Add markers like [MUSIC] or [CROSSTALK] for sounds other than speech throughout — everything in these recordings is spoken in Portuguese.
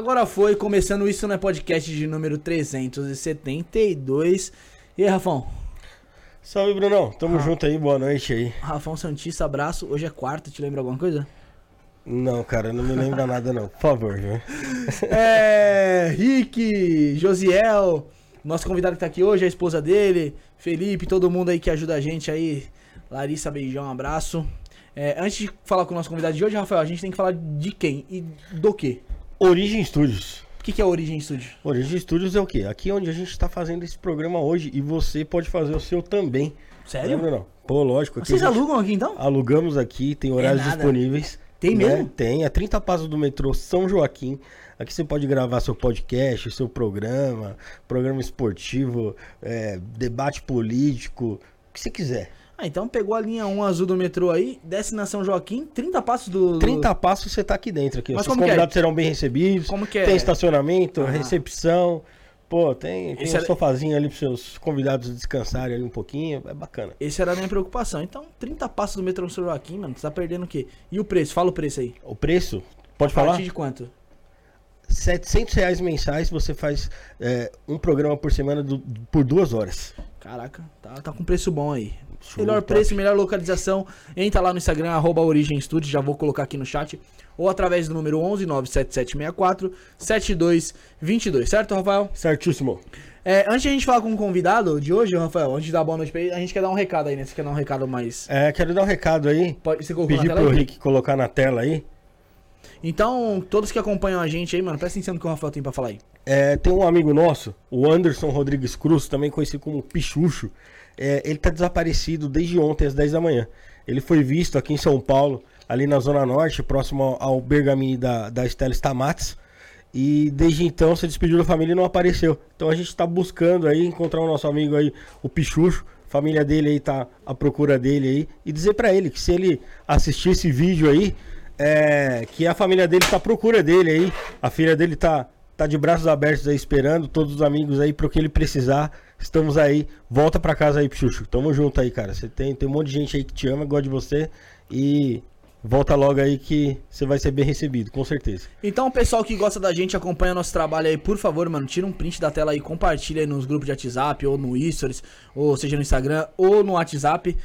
Agora foi, começando isso no podcast de número 372. E aí, Rafão? Salve, Brunão. Tamo ah. junto aí, boa noite aí. Rafão Santista, abraço. Hoje é quarta, te lembra alguma coisa? Não, cara, não me lembra nada não. Por favor, viu? [LAUGHS] É, Rick, Josiel, nosso convidado que tá aqui hoje, a esposa dele, Felipe, todo mundo aí que ajuda a gente aí. Larissa, beijão, um abraço. É, antes de falar com o nosso convidado de hoje, Rafael, a gente tem que falar de quem e do que? Origem Studios. O que, que é Origem Studios? Origem Studios é o quê? Aqui é onde a gente está fazendo esse programa hoje e você pode fazer o seu também. Sério? Não, não. Pô, lógico. Vocês alugam aqui então? Alugamos aqui, tem horários é disponíveis. Tem né? mesmo? Tem, é 30 passos do metrô São Joaquim. Aqui você pode gravar seu podcast, seu programa, programa esportivo, é, debate político, o que você quiser. Ah, então pegou a linha 1 azul do metrô aí, desce na São Joaquim, 30 passos do. 30 passos você tá aqui dentro. Aqui. Mas Os convidados é? serão bem recebidos. Como que é? Tem estacionamento, ah. recepção. Pô, tem, tem um era... sofazinho ali para seus convidados descansarem ali um pouquinho. É bacana. Esse era a minha preocupação. Então, 30 passos do metrô São Joaquim, mano, você tá perdendo o quê? E o preço? Fala o preço aí. O preço? Pode a falar? A partir de quanto? 700 reais mensais você faz é, um programa por semana do, por duas horas. Caraca, tá, tá com preço bom aí. Show melhor preço, melhor localização. Entra lá no Instagram, arroba Origem Studio, já vou colocar aqui no chat. Ou através do número 11 97764 7222, certo, Rafael? Certíssimo. É, antes de a gente falar com o convidado de hoje, Rafael, antes de dar boa noite pra ele, a gente quer dar um recado aí, né? Você quer dar um recado mais. É, quero dar um recado aí. Pode, você colocou Pedir pro aí? Rick colocar na tela aí. Então, todos que acompanham a gente aí, mano, presta atenção no que o Rafael tem pra falar aí. É, tem um amigo nosso, o Anderson Rodrigues Cruz, também conhecido como Pichucho. É, ele tá desaparecido desde ontem às 10 da manhã. Ele foi visto aqui em São Paulo, ali na Zona Norte, próximo ao Bergamini da, da Estela Stamates. E desde então se despediu da família e não apareceu. Então a gente tá buscando aí encontrar o nosso amigo aí, o Pichucho. A família dele aí tá à procura dele aí. E dizer para ele que se ele assistir esse vídeo aí, é, que a família dele tá à procura dele aí. A filha dele tá, tá de braços abertos aí esperando, todos os amigos aí pro que ele precisar. Estamos aí. Volta pra casa aí, Pichucho. Tamo junto aí, cara. Você tem, tem um monte de gente aí que te ama, gosta de você. E volta logo aí que você vai ser bem recebido, com certeza. Então, o pessoal que gosta da gente, acompanha nosso trabalho aí, por favor, mano, tira um print da tela aí, compartilha aí nos grupos de WhatsApp, ou no Stories, ou seja no Instagram, ou no WhatsApp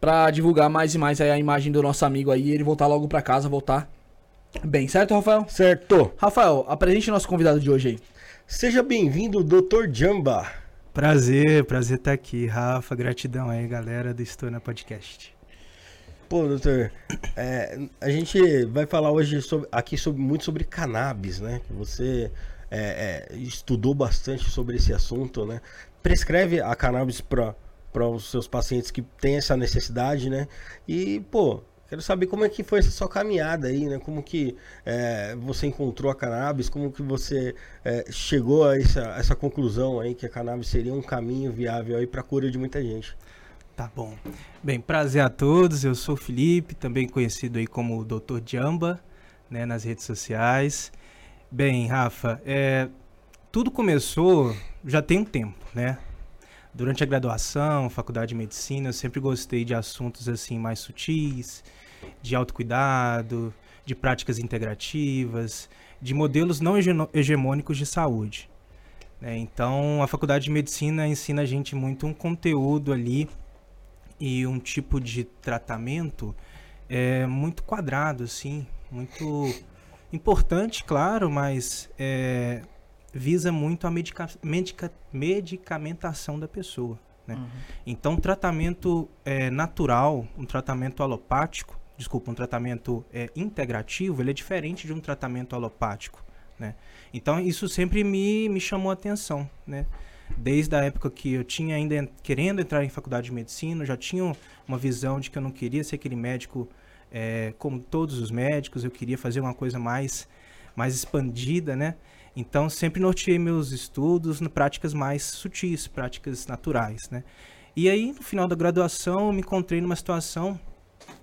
pra divulgar mais e mais a imagem do nosso amigo aí e ele voltar logo pra casa, voltar bem, certo, Rafael? Certo. Rafael, apresente nosso convidado de hoje aí. Seja bem-vindo, Dr. Jamba. Prazer, prazer estar aqui, Rafa. Gratidão aí, galera do Estou na Podcast. Pô, doutor, é, a gente vai falar hoje sobre, aqui sobre, muito sobre cannabis, né? Você é, é, estudou bastante sobre esse assunto, né? Prescreve a cannabis para para os seus pacientes que têm essa necessidade, né? E, pô, quero saber como é que foi essa sua caminhada aí, né? Como que é, você encontrou a cannabis, como que você é, chegou a essa, essa conclusão aí que a cannabis seria um caminho viável aí para a cura de muita gente. Tá bom. Bem, prazer a todos. Eu sou o Felipe, também conhecido aí como Dr. Jamba, né, nas redes sociais. Bem, Rafa, é, tudo começou já tem um tempo, né? Durante a graduação, faculdade de medicina, eu sempre gostei de assuntos assim mais sutis, de autocuidado, de práticas integrativas, de modelos não hegemônicos de saúde. Né? Então, a faculdade de medicina ensina a gente muito um conteúdo ali e um tipo de tratamento é muito quadrado, assim, muito importante, claro, mas é, visa muito a medica, medica, medicamentação da pessoa. Né? Uhum. Então, um tratamento é, natural, um tratamento alopático, desculpa, um tratamento é, integrativo, ele é diferente de um tratamento alopático. Né? Então, isso sempre me, me chamou a atenção. Né? Desde a época que eu tinha ainda querendo entrar em faculdade de medicina, já tinha uma visão de que eu não queria ser aquele médico é, como todos os médicos, eu queria fazer uma coisa mais, mais expandida, né? Então, sempre norteei meus estudos em práticas mais sutis, práticas naturais, né? E aí, no final da graduação, eu me encontrei numa situação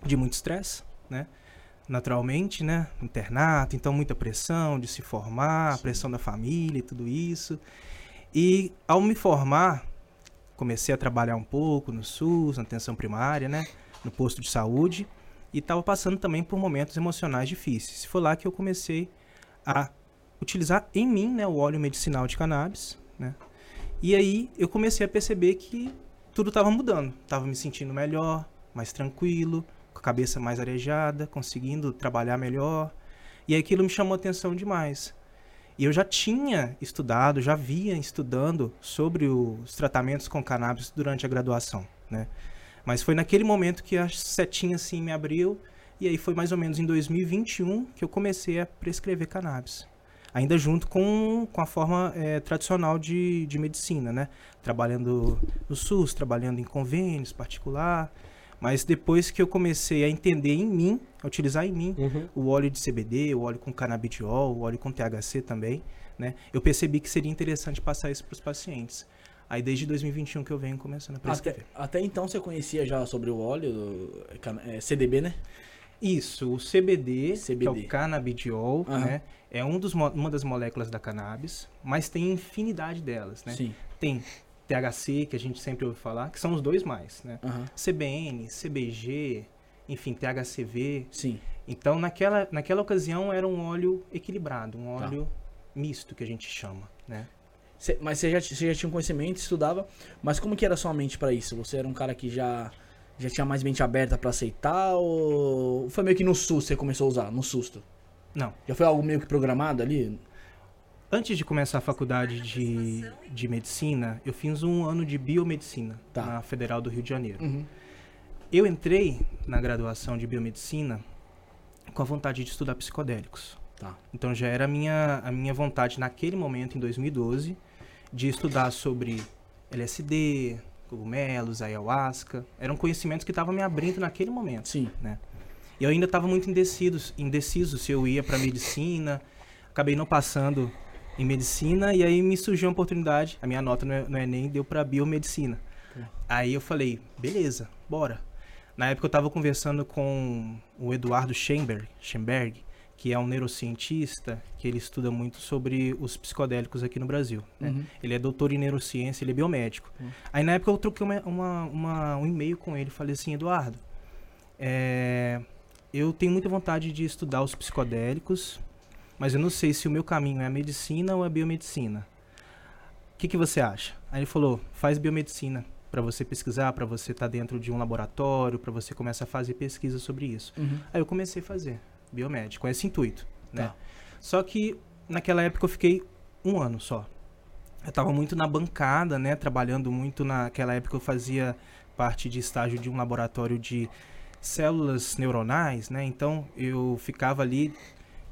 de muito estresse, né? Naturalmente, né? Internato, então muita pressão de se formar, Sim. pressão da família e tudo isso. E ao me formar, comecei a trabalhar um pouco no SUS, na atenção primária, né? No posto de saúde. E estava passando também por momentos emocionais difíceis. Foi lá que eu comecei a utilizar em mim, né, o óleo medicinal de cannabis, né? E aí eu comecei a perceber que tudo estava mudando. Tava me sentindo melhor, mais tranquilo, com a cabeça mais arejada, conseguindo trabalhar melhor. E aquilo me chamou atenção demais. E eu já tinha estudado, já vinha estudando sobre os tratamentos com cannabis durante a graduação, né? Mas foi naquele momento que a setinha assim me abriu e aí foi mais ou menos em 2021 que eu comecei a prescrever cannabis. Ainda junto com, com a forma é, tradicional de, de medicina, né? Trabalhando no SUS, trabalhando em convênios particular. Mas depois que eu comecei a entender em mim, a utilizar em mim, Uhum. o óleo de CBD, o óleo com canabidiol, o óleo com THC também, né? Eu percebi que seria interessante passar isso para os pacientes. Aí desde 2021 que eu venho começando a Até, prescrever. até então você conhecia já sobre o óleo, é, cana- é, CDB, né? Isso, o CBD, que é CBD. o canabidiol, Aham. né? É um dos, uma das moléculas da cannabis, mas tem infinidade delas, né? Sim. Tem THC, que a gente sempre ouve falar, que são os dois mais, né? Aham. CBN, CBG, enfim, THCV. Sim. Então, naquela, naquela ocasião, era um óleo equilibrado, um Tá. óleo misto, que a gente chama, né? Cê- mas você já, já tinha um conhecimento, estudava, mas como que era a sua mente pra isso? Você era um cara que já, já tinha mais mente aberta pra aceitar ou foi meio que no susto você começou a usar, no susto? Não. Já foi algo meio que programado ali? Antes de começar a faculdade de, de medicina, eu fiz um ano de biomedicina Tá. na Federal do Rio de Janeiro. Uhum. Eu entrei na graduação de biomedicina com a vontade de estudar psicodélicos. Tá. Então já era a minha, a minha vontade naquele momento, em 2012, de estudar sobre LSD, cogumelos, ayahuasca. Eram conhecimentos que estavam me abrindo naquele momento. Sim. E eu ainda estava muito indeciso, indeciso se eu ia para medicina. Acabei não passando em medicina e aí me surgiu a oportunidade. A minha nota no, no Enem deu para biomedicina. Tá. Aí eu falei, beleza, bora. Na época eu estava conversando com o Eduardo Schemberg, Schemberg, que é um neurocientista, que ele estuda muito sobre os psicodélicos aqui no Brasil. né? Uhum. Ele é doutor em neurociência, ele é biomédico. Uhum. Aí na época eu troquei uma, uma- uma- um e-mail com ele, falei assim, Eduardo, é, eu tenho muita vontade de estudar os psicodélicos, mas eu não sei se o meu caminho é a medicina ou a biomedicina. O que, que você acha? Aí ele falou, faz biomedicina para você pesquisar, para você estar dentro de um laboratório, para você começar a fazer pesquisa sobre isso. Uhum. Aí eu comecei a fazer biomédico, com esse intuito, né? Tá. Só que naquela época eu fiquei um ano só. Eu tava muito na bancada, né? Trabalhando muito naquela época eu fazia parte de estágio de um laboratório de células neuronais, né? Então eu ficava ali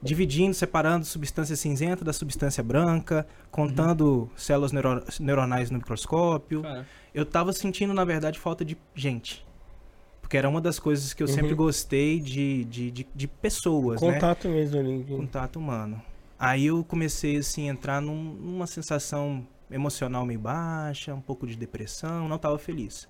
dividindo, separando substância cinzenta da substância branca, contando células neuro- neuronais no microscópio. Cara, Eu tava sentindo, na verdade, falta de gente. Porque era uma das coisas que eu Uhum. sempre gostei de, de, de, de pessoas, né? Contato mesmo ali. de- Contato humano. Aí eu comecei, assim, a entrar num- numa sensação emocional meio baixa, um pouco de depressão, não tava feliz.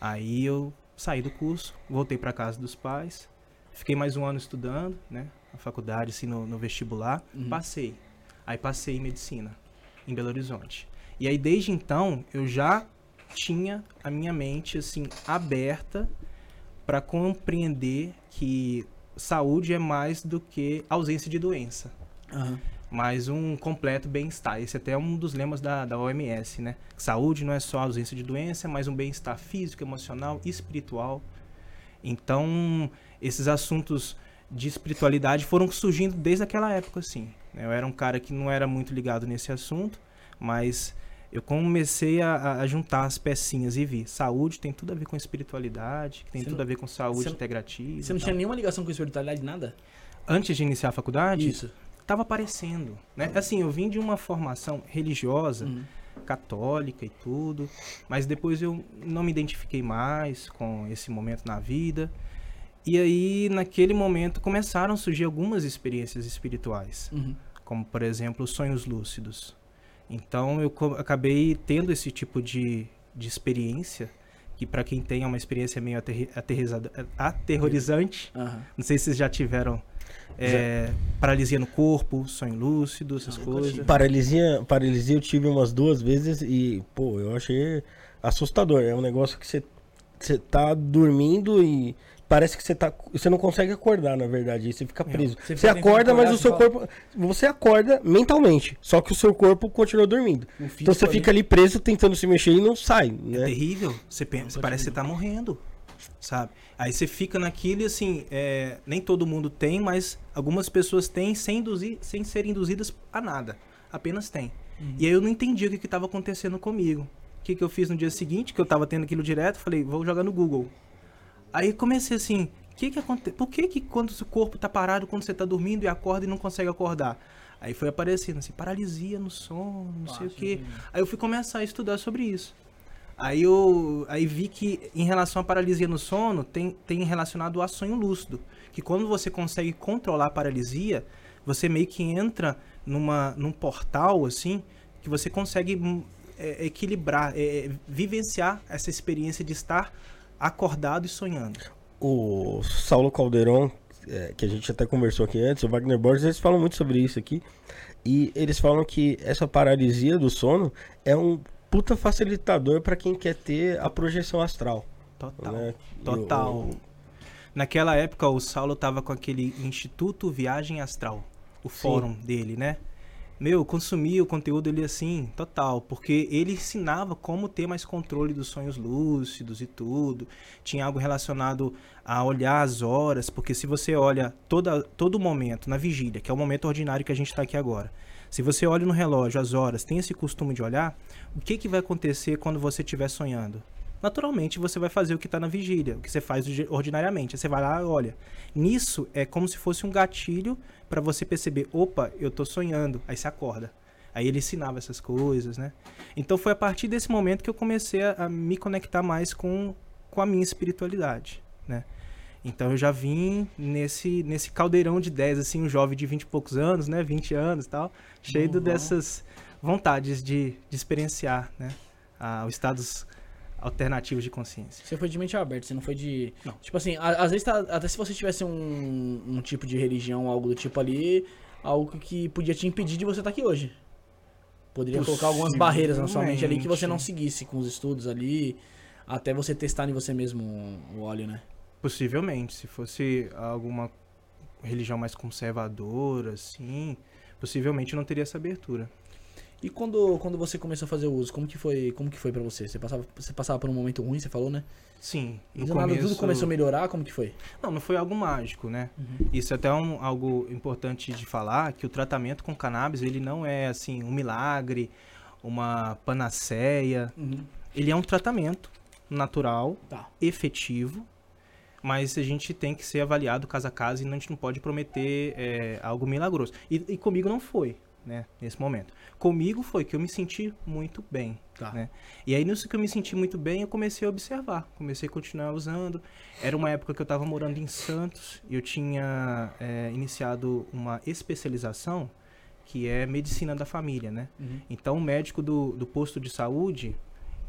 Aí eu saí do curso, voltei para casa dos pais, fiquei mais um ano estudando, né? Na faculdade, assim, no, no vestibular. Uhum. Passei. Aí passei em medicina, em Belo Horizonte. E aí, desde então, eu já tinha a minha mente, assim, aberta para compreender que saúde é mais do que ausência de doença, Aham. mas um completo bem-estar. Esse até é um dos lemas da, da OMS, né? Saúde não é só ausência de doença, mas um bem-estar físico, emocional e espiritual. Então, esses assuntos de espiritualidade foram surgindo desde aquela época, assim. Eu era um cara que não era muito ligado nesse assunto, mas eu comecei a, a- juntar as pecinhas e vi. Saúde tem tudo a ver com espiritualidade, tem tudo a ver com saúde integrativa. Você não tinha nenhuma ligação com espiritualidade, nada? Antes de iniciar a faculdade, Isso. tava aparecendo, né? Assim, eu vim de uma formação religiosa, Uhum. católica e tudo, mas depois eu não me identifiquei mais com esse momento na vida. E aí, naquele momento, começaram a surgir algumas experiências espirituais, Uhum. como, por exemplo, os sonhos lúcidos. Então, eu acabei tendo esse tipo de, de experiência, que para quem tem é uma experiência meio aterrorizante. Aham. Não sei se vocês já tiveram é, paralisia no corpo, sonho lúcido, essas coisas. Paralisia, paralisia eu tive umas duas vezes e, pô, eu achei assustador. É um negócio que você você tá dormindo e parece que você tá. Você não consegue acordar, na verdade. Você fica preso. Você Você, acorda, mas o seu fala- corpo. Você acorda mentalmente. Só que o seu corpo continua dormindo. Então você ali- fica ali preso tentando se mexer e não sai, É né? terrível. Você pensa, parece que você tá morrendo, sabe? Aí você fica naquilo e assim, é, nem todo mundo tem, mas algumas pessoas têm sem, induzir, sem serem induzidas a nada. Apenas tem. E aí eu não entendi o que estava acontecendo comigo. O que, que eu fiz no dia seguinte, que eu tava tendo aquilo direto, falei, vou jogar no Google. Aí comecei assim, que que acontece? Por que que quando o corpo tá parado, quando você tá dormindo e acorda e não consegue acordar? Aí foi aparecendo assim, paralisia no sono, não sei o quê. Aí eu fui começar a estudar sobre isso. Aí eu aí vi que em relação à paralisia no sono, tem, tem relacionado a sonho lúcido. Que quando você consegue controlar a paralisia, você meio que entra numa, num portal, assim, que você consegue hum, é, equilibrar, é, vivenciar essa experiência de estar acordado e sonhando. O Saulo Calderon, é, que a gente até conversou aqui antes, o Wagner Borges, eles falam muito sobre isso aqui. E eles falam que essa paralisia do sono é um puta facilitador para quem quer ter a projeção astral. Total. né? Total. Naquela época, o Saulo tava com aquele Instituto Viagem Astral, o fórum dele, né? Meu, eu consumia o conteúdo dele assim, total, porque ele ensinava como ter mais controle dos sonhos lúcidos e tudo. Tinha algo relacionado a olhar as horas, porque se você olha toda, todo momento, na vigília, que é o momento ordinário que a gente está aqui agora, se você olha no relógio as horas, tem esse costume de olhar, o que, que vai acontecer quando você estiver sonhando? Naturalmente, você vai fazer o que está na vigília, o que você faz ordi- ordinariamente. Você vai lá olha. Nisso, é como se fosse um gatilho para você perceber: opa, eu tô sonhando. Aí você acorda. Aí ele ensinava essas coisas, né? Então foi a partir desse momento que eu comecei a, a me conectar mais com, com a minha espiritualidade, né? Então eu já vim nesse, nesse caldeirão de 10, assim, um jovem de 20 e poucos anos, né? 20 anos e tal, cheio Uhum. dessas vontades de, de experienciar, né? Ah, os estados alternativos de consciência. Você foi de mente aberta, você não foi de. Não. Tipo assim, a- às vezes, tá- até se você tivesse um, um tipo de religião, algo do tipo ali, algo que podia te impedir de você estar aqui hoje. Poderia colocar algumas barreiras na sua mente ali que você não seguisse com os estudos ali, até você testar em você mesmo o óleo, né? Possivelmente, se fosse alguma religião mais conservadora, assim, possivelmente não teria essa abertura. E quando, quando você começou a fazer o uso, como que foi, como que foi para você? Você passava, você passava por um momento ruim, você falou, né? Sim, E do nada começo... tudo começou a melhorar, como que foi? Não, não foi algo mágico, né? Isso é até um, algo importante de falar, que o tratamento com cannabis, ele não é, assim, um milagre, uma panaceia. Ele é um tratamento natural, Tá. efetivo, mas a gente tem que ser avaliado caso a caso e a gente não pode prometer é, algo milagroso. E, e comigo não foi, né, nesse momento. Comigo foi que eu me senti muito bem, Tá. né? E aí nisso que eu me senti muito bem, eu comecei a observar, comecei a continuar usando. Era uma época que eu estava morando em Santos e eu tinha é, iniciado uma especialização que é medicina da família, né? Uhum. Então o médico do, do posto de saúde,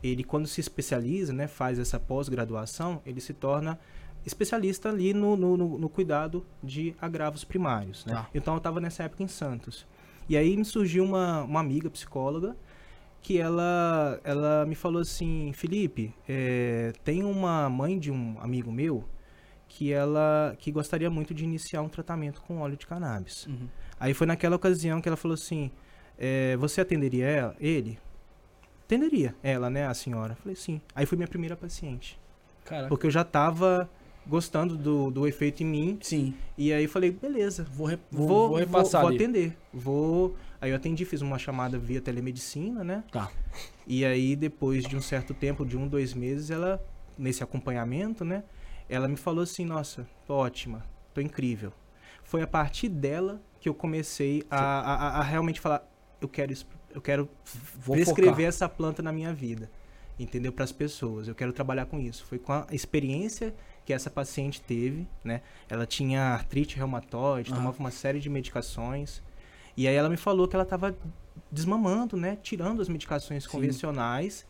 ele quando se especializa, né, faz essa pós-graduação, ele se torna especialista ali no, no, no- cuidado de agravos primários. Né? Tá. Então eu estava nessa época em Santos. E aí me surgiu uma, uma amiga psicóloga que ela, ela me falou assim, Felipe, é, tem uma mãe de um amigo meu que ela que gostaria muito de iniciar um tratamento com óleo de cannabis. Uhum. Aí foi naquela ocasião que ela falou assim: é, Você atenderia ela, ele? Atenderia ela, né, a senhora? Eu falei, sim. Aí foi minha primeira paciente. Caraca. Porque eu já tava gostando do, do efeito em mim. Sim. E aí eu falei, beleza. Vou, re- Vou, vou, vou, vou repassar vou ali. atender. Vou. Aí eu atendi, fiz uma chamada via telemedicina, né? Tá. E aí, depois de um certo tempo, de um, dois meses, ela, nesse acompanhamento, né? Ela me falou assim, nossa, tô ótima, tô incrível. Foi a partir dela que eu comecei a, a, a- a realmente falar, eu quero, isso- eu quero Vou prescrever focar. essa planta na minha vida, entendeu? Para as pessoas, eu quero trabalhar com isso. Foi com a experiência que essa paciente teve, né? Ela tinha artrite reumatoide, tomava uma série de medicações. E aí ela me falou que ela estava desmamando, né? Tirando as medicações Sim. convencionais,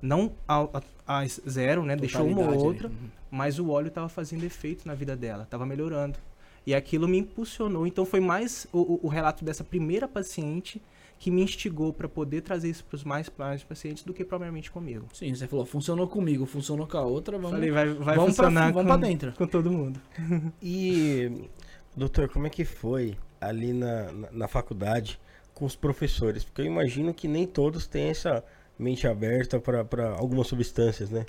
não a, a- a zero, né? Deixou uma ou outra, Uhum. mas o óleo estava fazendo efeito na vida dela, estava melhorando. E aquilo me impulsionou. Então foi mais o- o relato dessa primeira paciente que me instigou para poder trazer isso para os mais, mais pacientes do que propriamente comigo. Sim, você falou, funcionou comigo, funcionou com a outra, vamos, Falei, vai, vai vamos, pra, funcionar vamos com, pra dentro. com todo mundo. [LAUGHS] E, doutor, como é que foi ali na, na, na faculdade com os professores? Porque eu imagino que nem todos têm essa mente aberta para algumas substâncias, né?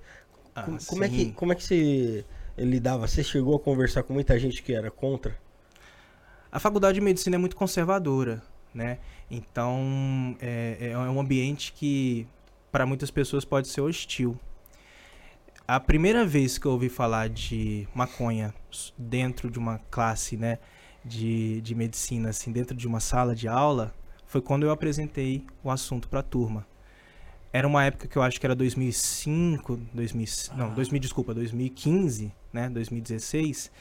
Ah, como, como é que, como é que você lidava? Você chegou a conversar com muita gente que era contra? A faculdade de medicina é muito conservadora, né? Então é, é um ambiente que para muitas pessoas pode ser hostil. A primeira vez que eu ouvi falar de maconha dentro de uma classe, né, de, de medicina, assim, dentro de uma sala de aula, foi quando eu apresentei o assunto para a turma. Era uma época que eu acho que era 2005, 2000, não, 2000, desculpa, 2015, né, 2016,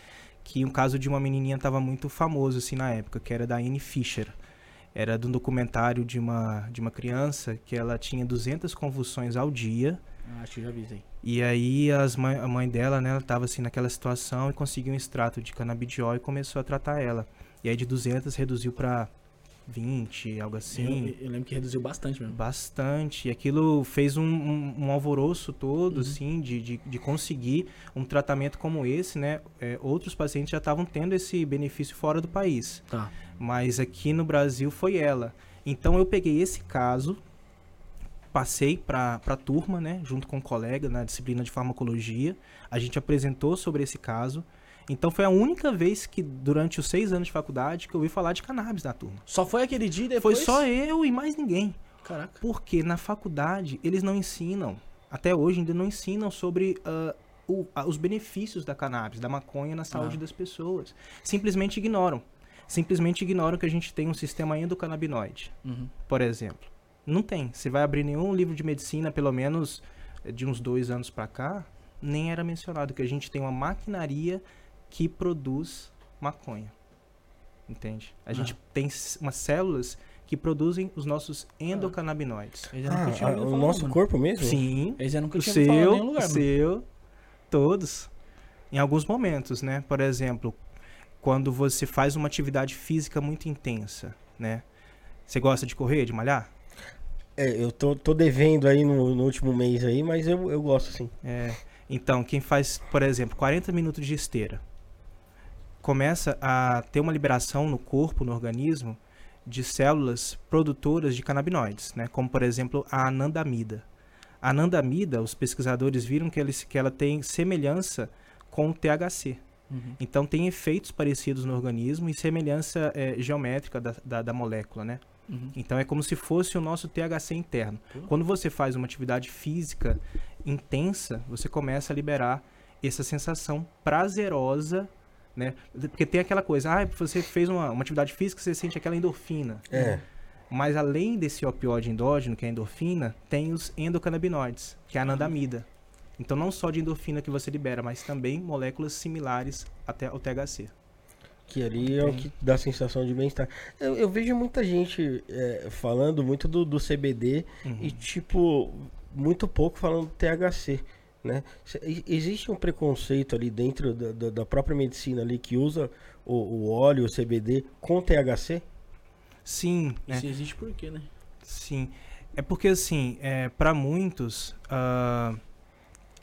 que um caso de uma menininha estava muito famoso assim na época, que era da Anne Fisher. Era de um documentário de uma de uma criança que ela tinha 200 convulsões ao dia. Ah, acho que já avisei. E aí as mãe, a mãe dela, né, ela tava assim naquela situação e conseguiu um extrato de canabidiol e começou a tratar ela. E aí de 200 reduziu para 20, algo assim. Eu, eu lembro que reduziu bastante mesmo. Bastante. E aquilo fez um, um, um alvoroço todo, Uhum. assim, de, de, de conseguir um tratamento como esse, né? É, outros pacientes já estavam tendo esse benefício fora do país. Tá. Mas aqui no Brasil foi ela. Então eu peguei esse caso, passei para a turma, né? Junto com um colega na disciplina de farmacologia. A gente apresentou sobre esse caso. Então foi a única vez que, durante os seis anos de faculdade, que eu ouvi falar de cannabis na turma. Só foi aquele dia e depois? Foi só eu e mais ninguém. Caraca. Porque na faculdade eles não ensinam, até hoje ainda não ensinam sobre ah, o- os benefícios da cannabis, da maconha na saúde Ah. das pessoas. Simplesmente ignoram. Simplesmente ignoram que a gente tem um sistema endocannabinoide, Uhum. por exemplo. Não tem. Você vai abrir nenhum livro de medicina, pelo menos eh, de uns dois anos pra cá, nem era mencionado que a gente tem uma maquinaria que produz maconha. Entende? A Ah. gente tem umas células que produzem os nossos endocannabinoides. Ah, tinha a- ouvido o falar, nosso mano. corpo mesmo? Sim, Esse eu nunca o falar em seu, lugar, o seu, todos. Em alguns momentos, né? Por exemplo, quando você faz uma atividade física muito intensa, né? Você gosta de correr, de malhar? É, eu tô, tô devendo aí no, no último mês aí, mas eu, eu gosto sim. É, então, quem faz, por exemplo, 40 minutos de esteira, começa a ter uma liberação no corpo, no organismo, de células produtoras de canabinoides, né? Como, por exemplo, a anandamida. A anandamida, os pesquisadores viram que, eles, que ela tem semelhança com o THC. Uhum. Então, tem efeitos parecidos no organismo e semelhança eh, geométrica da, da, da molécula, né? Uhum. Então é como se fosse o nosso THC interno. Pô. Quando você faz uma atividade física intensa, você começa a liberar essa sensação prazerosa, né? Porque tem aquela coisa, ah, você fez uma, uma atividade física, você sente aquela endorfina. É. Mas além desse opioide endógeno, que é a endorfina, tem os endocannabinoides, que é a anandamida. Então não só de endorfina que você libera, mas também moléculas similares até ao THC. Que ali é o que dá a sensação de bem-estar. Eu, eu vejo muita gente é, falando muito do, do CBD Uhum. e, tipo, muito pouco falando do THC. Né? Existe um preconceito ali dentro da, da- da própria medicina ali que usa o, o óleo, o CBD com THC? Sim, né? Isso existe por quê, né? Sim. É porque, assim, é, para muitos, ah,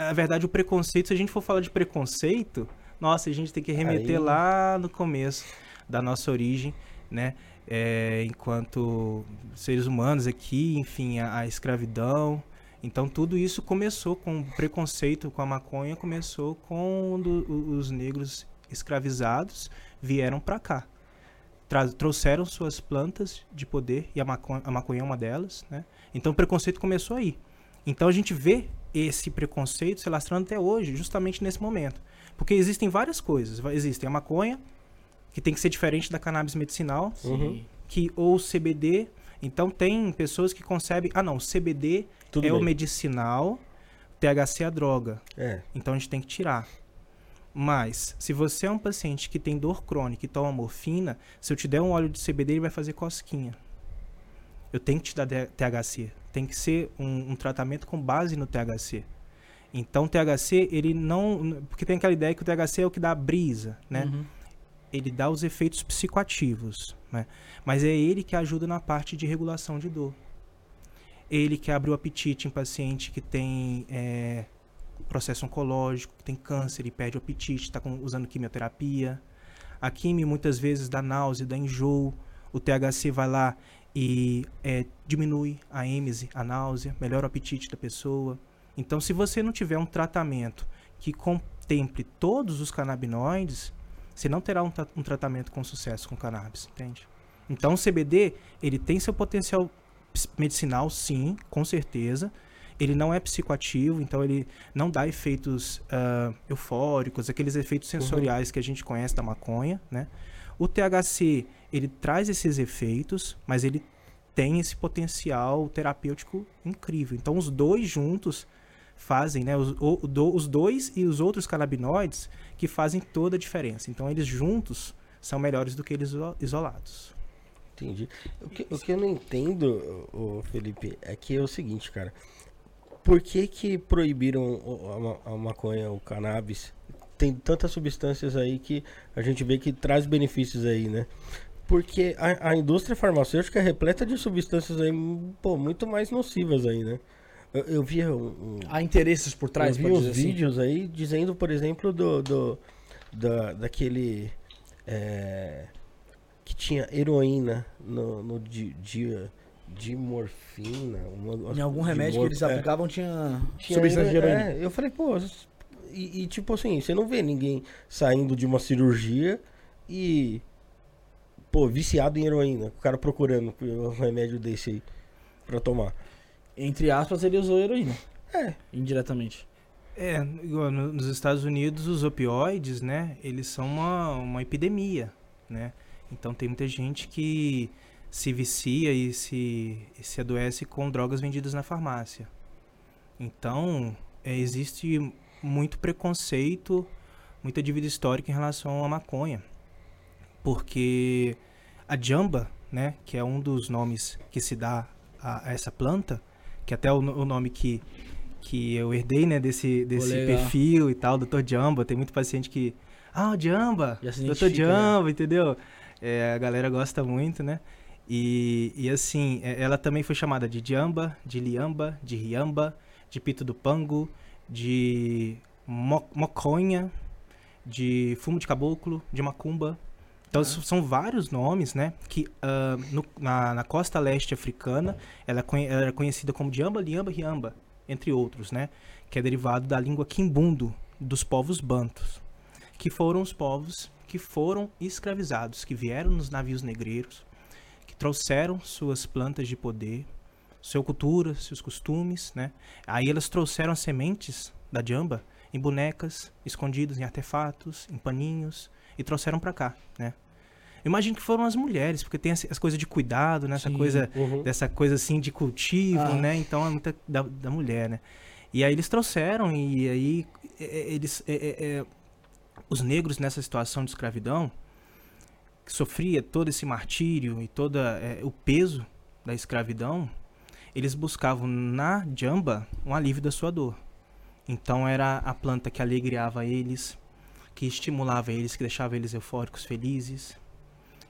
na verdade, o preconceito, se a gente for falar de preconceito, nossa, a gente tem que remeter Aí- lá no começo da nossa origem, né? É, enquanto seres humanos aqui, enfim, a, a escravidão. Então, tudo isso começou com o preconceito com a maconha, começou quando os negros escravizados vieram para cá tra- trouxeram suas plantas de poder e a maconha, a maconha é uma delas, né? Então o preconceito começou aí. Então a gente vê esse preconceito se lastrando até hoje, justamente nesse momento. Porque existem várias coisas. Existem a maconha, que tem que ser diferente da cannabis medicinal, Uhum. que ou CBD. Então tem pessoas que concebem, ah não, CBD Tudo é o bem. medicinal, THC é a droga. É. Então a gente tem que tirar. Mas, se você é um paciente que tem dor crônica e toma morfina, se eu te der um óleo de CBD, ele vai fazer cosquinha. Eu tenho que te dar THC. Tem que ser um, um tratamento com base no THC. Então, o THC, ele não. Porque tem aquela ideia que o THC é o que dá a brisa, né? Uhum. ele dá os efeitos psicoativos, né? Mas é ele que ajuda na parte de regulação de dor. Ele que abre o apetite em paciente que tem é, processo oncológico, que tem câncer e perde o apetite, está usando quimioterapia. A quimio muitas vezes dá náusea, dá enjoo. O THC vai lá e é, diminui a êmese, a náusea, melhora o apetite da pessoa. Então, se você não tiver um tratamento que contemple todos os canabinoides, você não terá um, um tratamento com sucesso com cannabis, entende? Então, o CBD, ele tem seu potencial medicinal, sim, com certeza. Ele não é psicoativo, então ele não dá efeitos uh, eufóricos, aqueles efeitos uhum. sensoriais uhum. que a gente conhece da maconha, né? O THC, ele traz esses efeitos, mas ele tem esse potencial terapêutico incrível. Então, os dois juntos fazem, né? Os, o, do, os dois e os outros canabinoides que fazem toda a diferença. Então, eles juntos são melhores do que eles isolados. Entendi. O que, o que eu não entendo, o Felipe, é que é o seguinte, cara. Por que que proibiram a, a maconha, o cannabis? Tem tantas substâncias aí que a gente vê que traz benefícios aí, né? Porque a, a indústria farmacêutica é repleta de substâncias aí, pô, muito mais nocivas aí, né? Eu, eu vi um, Há interesses por trás, Eu vi uns assim. vídeos aí dizendo, por exemplo, do, do da, daquele... É, que tinha heroína no, no dia de morfina. Uma, em algum remédio morf... que eles é. aplicavam tinha, tinha substância de heroína. É, eu falei, pô, e, e, tipo assim, você não vê ninguém saindo de uma cirurgia e, pô, viciado em heroína. O cara procurando um remédio desse aí pra tomar. Entre aspas, ele usou heroína. É. Indiretamente. É, igual nos Estados Unidos, os opioides, né, eles são uma, uma epidemia, né? Então tem muita gente que se vicia e se, e se adoece com drogas vendidas na farmácia. Então, é, existe muito preconceito, muita dívida histórica em relação à maconha. Porque a jamba, né, que é um dos nomes que se dá a, a essa planta, que até o, o, nome que, que eu herdei, né, desse, desse perfil e tal, Dr. Jamba, tem muito paciente que, ah, Jamba, Dr. Né? Jamba, né? entendeu? É, a galera gosta muito, né? E, e assim, é, ela também foi chamada de Jamba, de Liamba, de Riamba, de Pito do Pango, de mo Moconha, de Fumo de Caboclo, de Macumba. Então, são vários nomes, né? Que uh, no, na, na, costa leste africana, ela, é ela era conhecida como Jamba, Liamba, Riamba, entre outros, né? Que é derivado da língua quimbundo dos povos bantos, que foram os povos que foram escravizados, que vieram nos navios negreiros, que trouxeram suas plantas de poder, sua cultura, seus costumes, né? Aí elas trouxeram as sementes da jamba em bonecas, escondidas em artefatos, em paninhos e trouxeram para cá, né? Eu imagino que foram as mulheres, porque tem as, as coisas de cuidado, né? Essa Sim, coisa, uhum. dessa coisa assim de cultivo, ah. né? Então é muita da, da, mulher, né? E aí eles trouxeram e aí é, é eles é, é, é, os negros nessa situação de escravidão que sofria todo esse martírio e todo é, o peso da escravidão, eles buscavam na jamba um alívio da sua dor. Então era a planta que alegriava eles, que estimulava eles, que deixava eles eufóricos, felizes,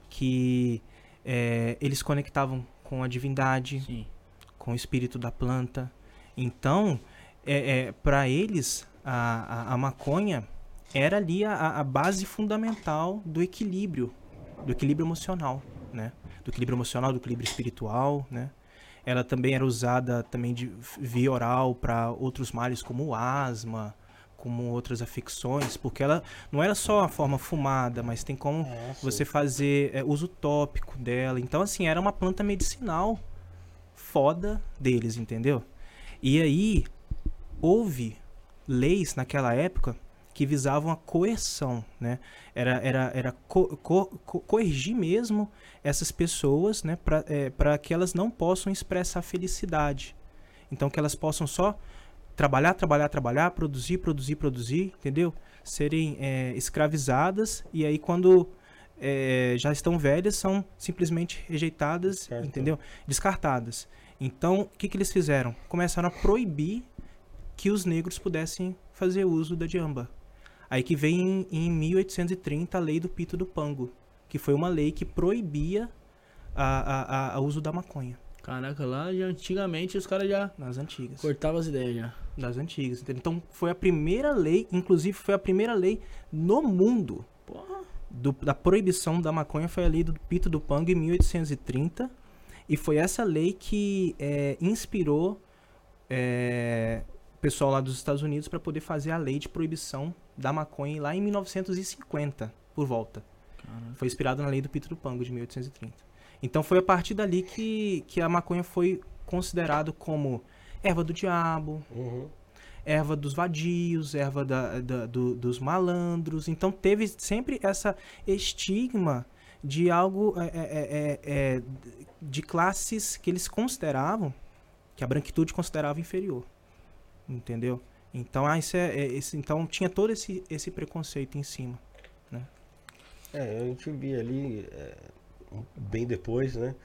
que é, eles conectavam com a divindade, Sim. com o espírito da planta. Então, é, é para eles, a, a, a, maconha era ali a, a base fundamental do equilíbrio do equilíbrio emocional, né? Do equilíbrio emocional, do equilíbrio espiritual, né? Ela também era usada também de via oral para outros males como o asma, como outras afecções, porque ela não era só a forma fumada, mas tem como é, você fazer é, uso tópico dela. Então, assim, era uma planta medicinal foda deles, entendeu? E aí, houve leis naquela época que visavam a coerção, né? Era, era, era co co coergir mesmo essas pessoas, né? Para é, que elas não possam expressar felicidade. Então, que elas possam só trabalhar, trabalhar, trabalhar, produzir, produzir, produzir, entendeu? Serem é, escravizadas e aí quando é, já estão velhas são simplesmente rejeitadas, entendeu? Descartadas. Então, o que, que eles fizeram? Começaram a proibir que os negros pudessem fazer uso da diamba. Aí que vem em, em 1830 a lei do pito do pango, que foi uma lei que proibia a uso da maconha Caraca, lá já antigamente os caras já nas antigas. cortavam as ideias já. Das antigas. entendeu? Então foi a primeira lei, inclusive foi a primeira lei no mundo do- da proibição da maconha foi a lei do Pito do Pango em 1830 e foi essa lei que é, inspirou é, o pessoal lá dos Estados Unidos para poder fazer a lei de proibição da maconha lá em 1950 por volta. Caraca. Foi inspirado na lei do Pito do Pango de 1830. Então foi a partir dali que, que a maconha foi considerado como erva do diabo, Uhum. erva dos vadios, erva da- da- do- dos malandros. Então teve sempre essa estigma de algo é, é, é, é, de classes que eles consideravam, que a branquitude considerava inferior. Entendeu? Então, ah, isso é, é- esse, então tinha todo esse, esse preconceito em cima. É, a gente via ali, é, bem depois, né?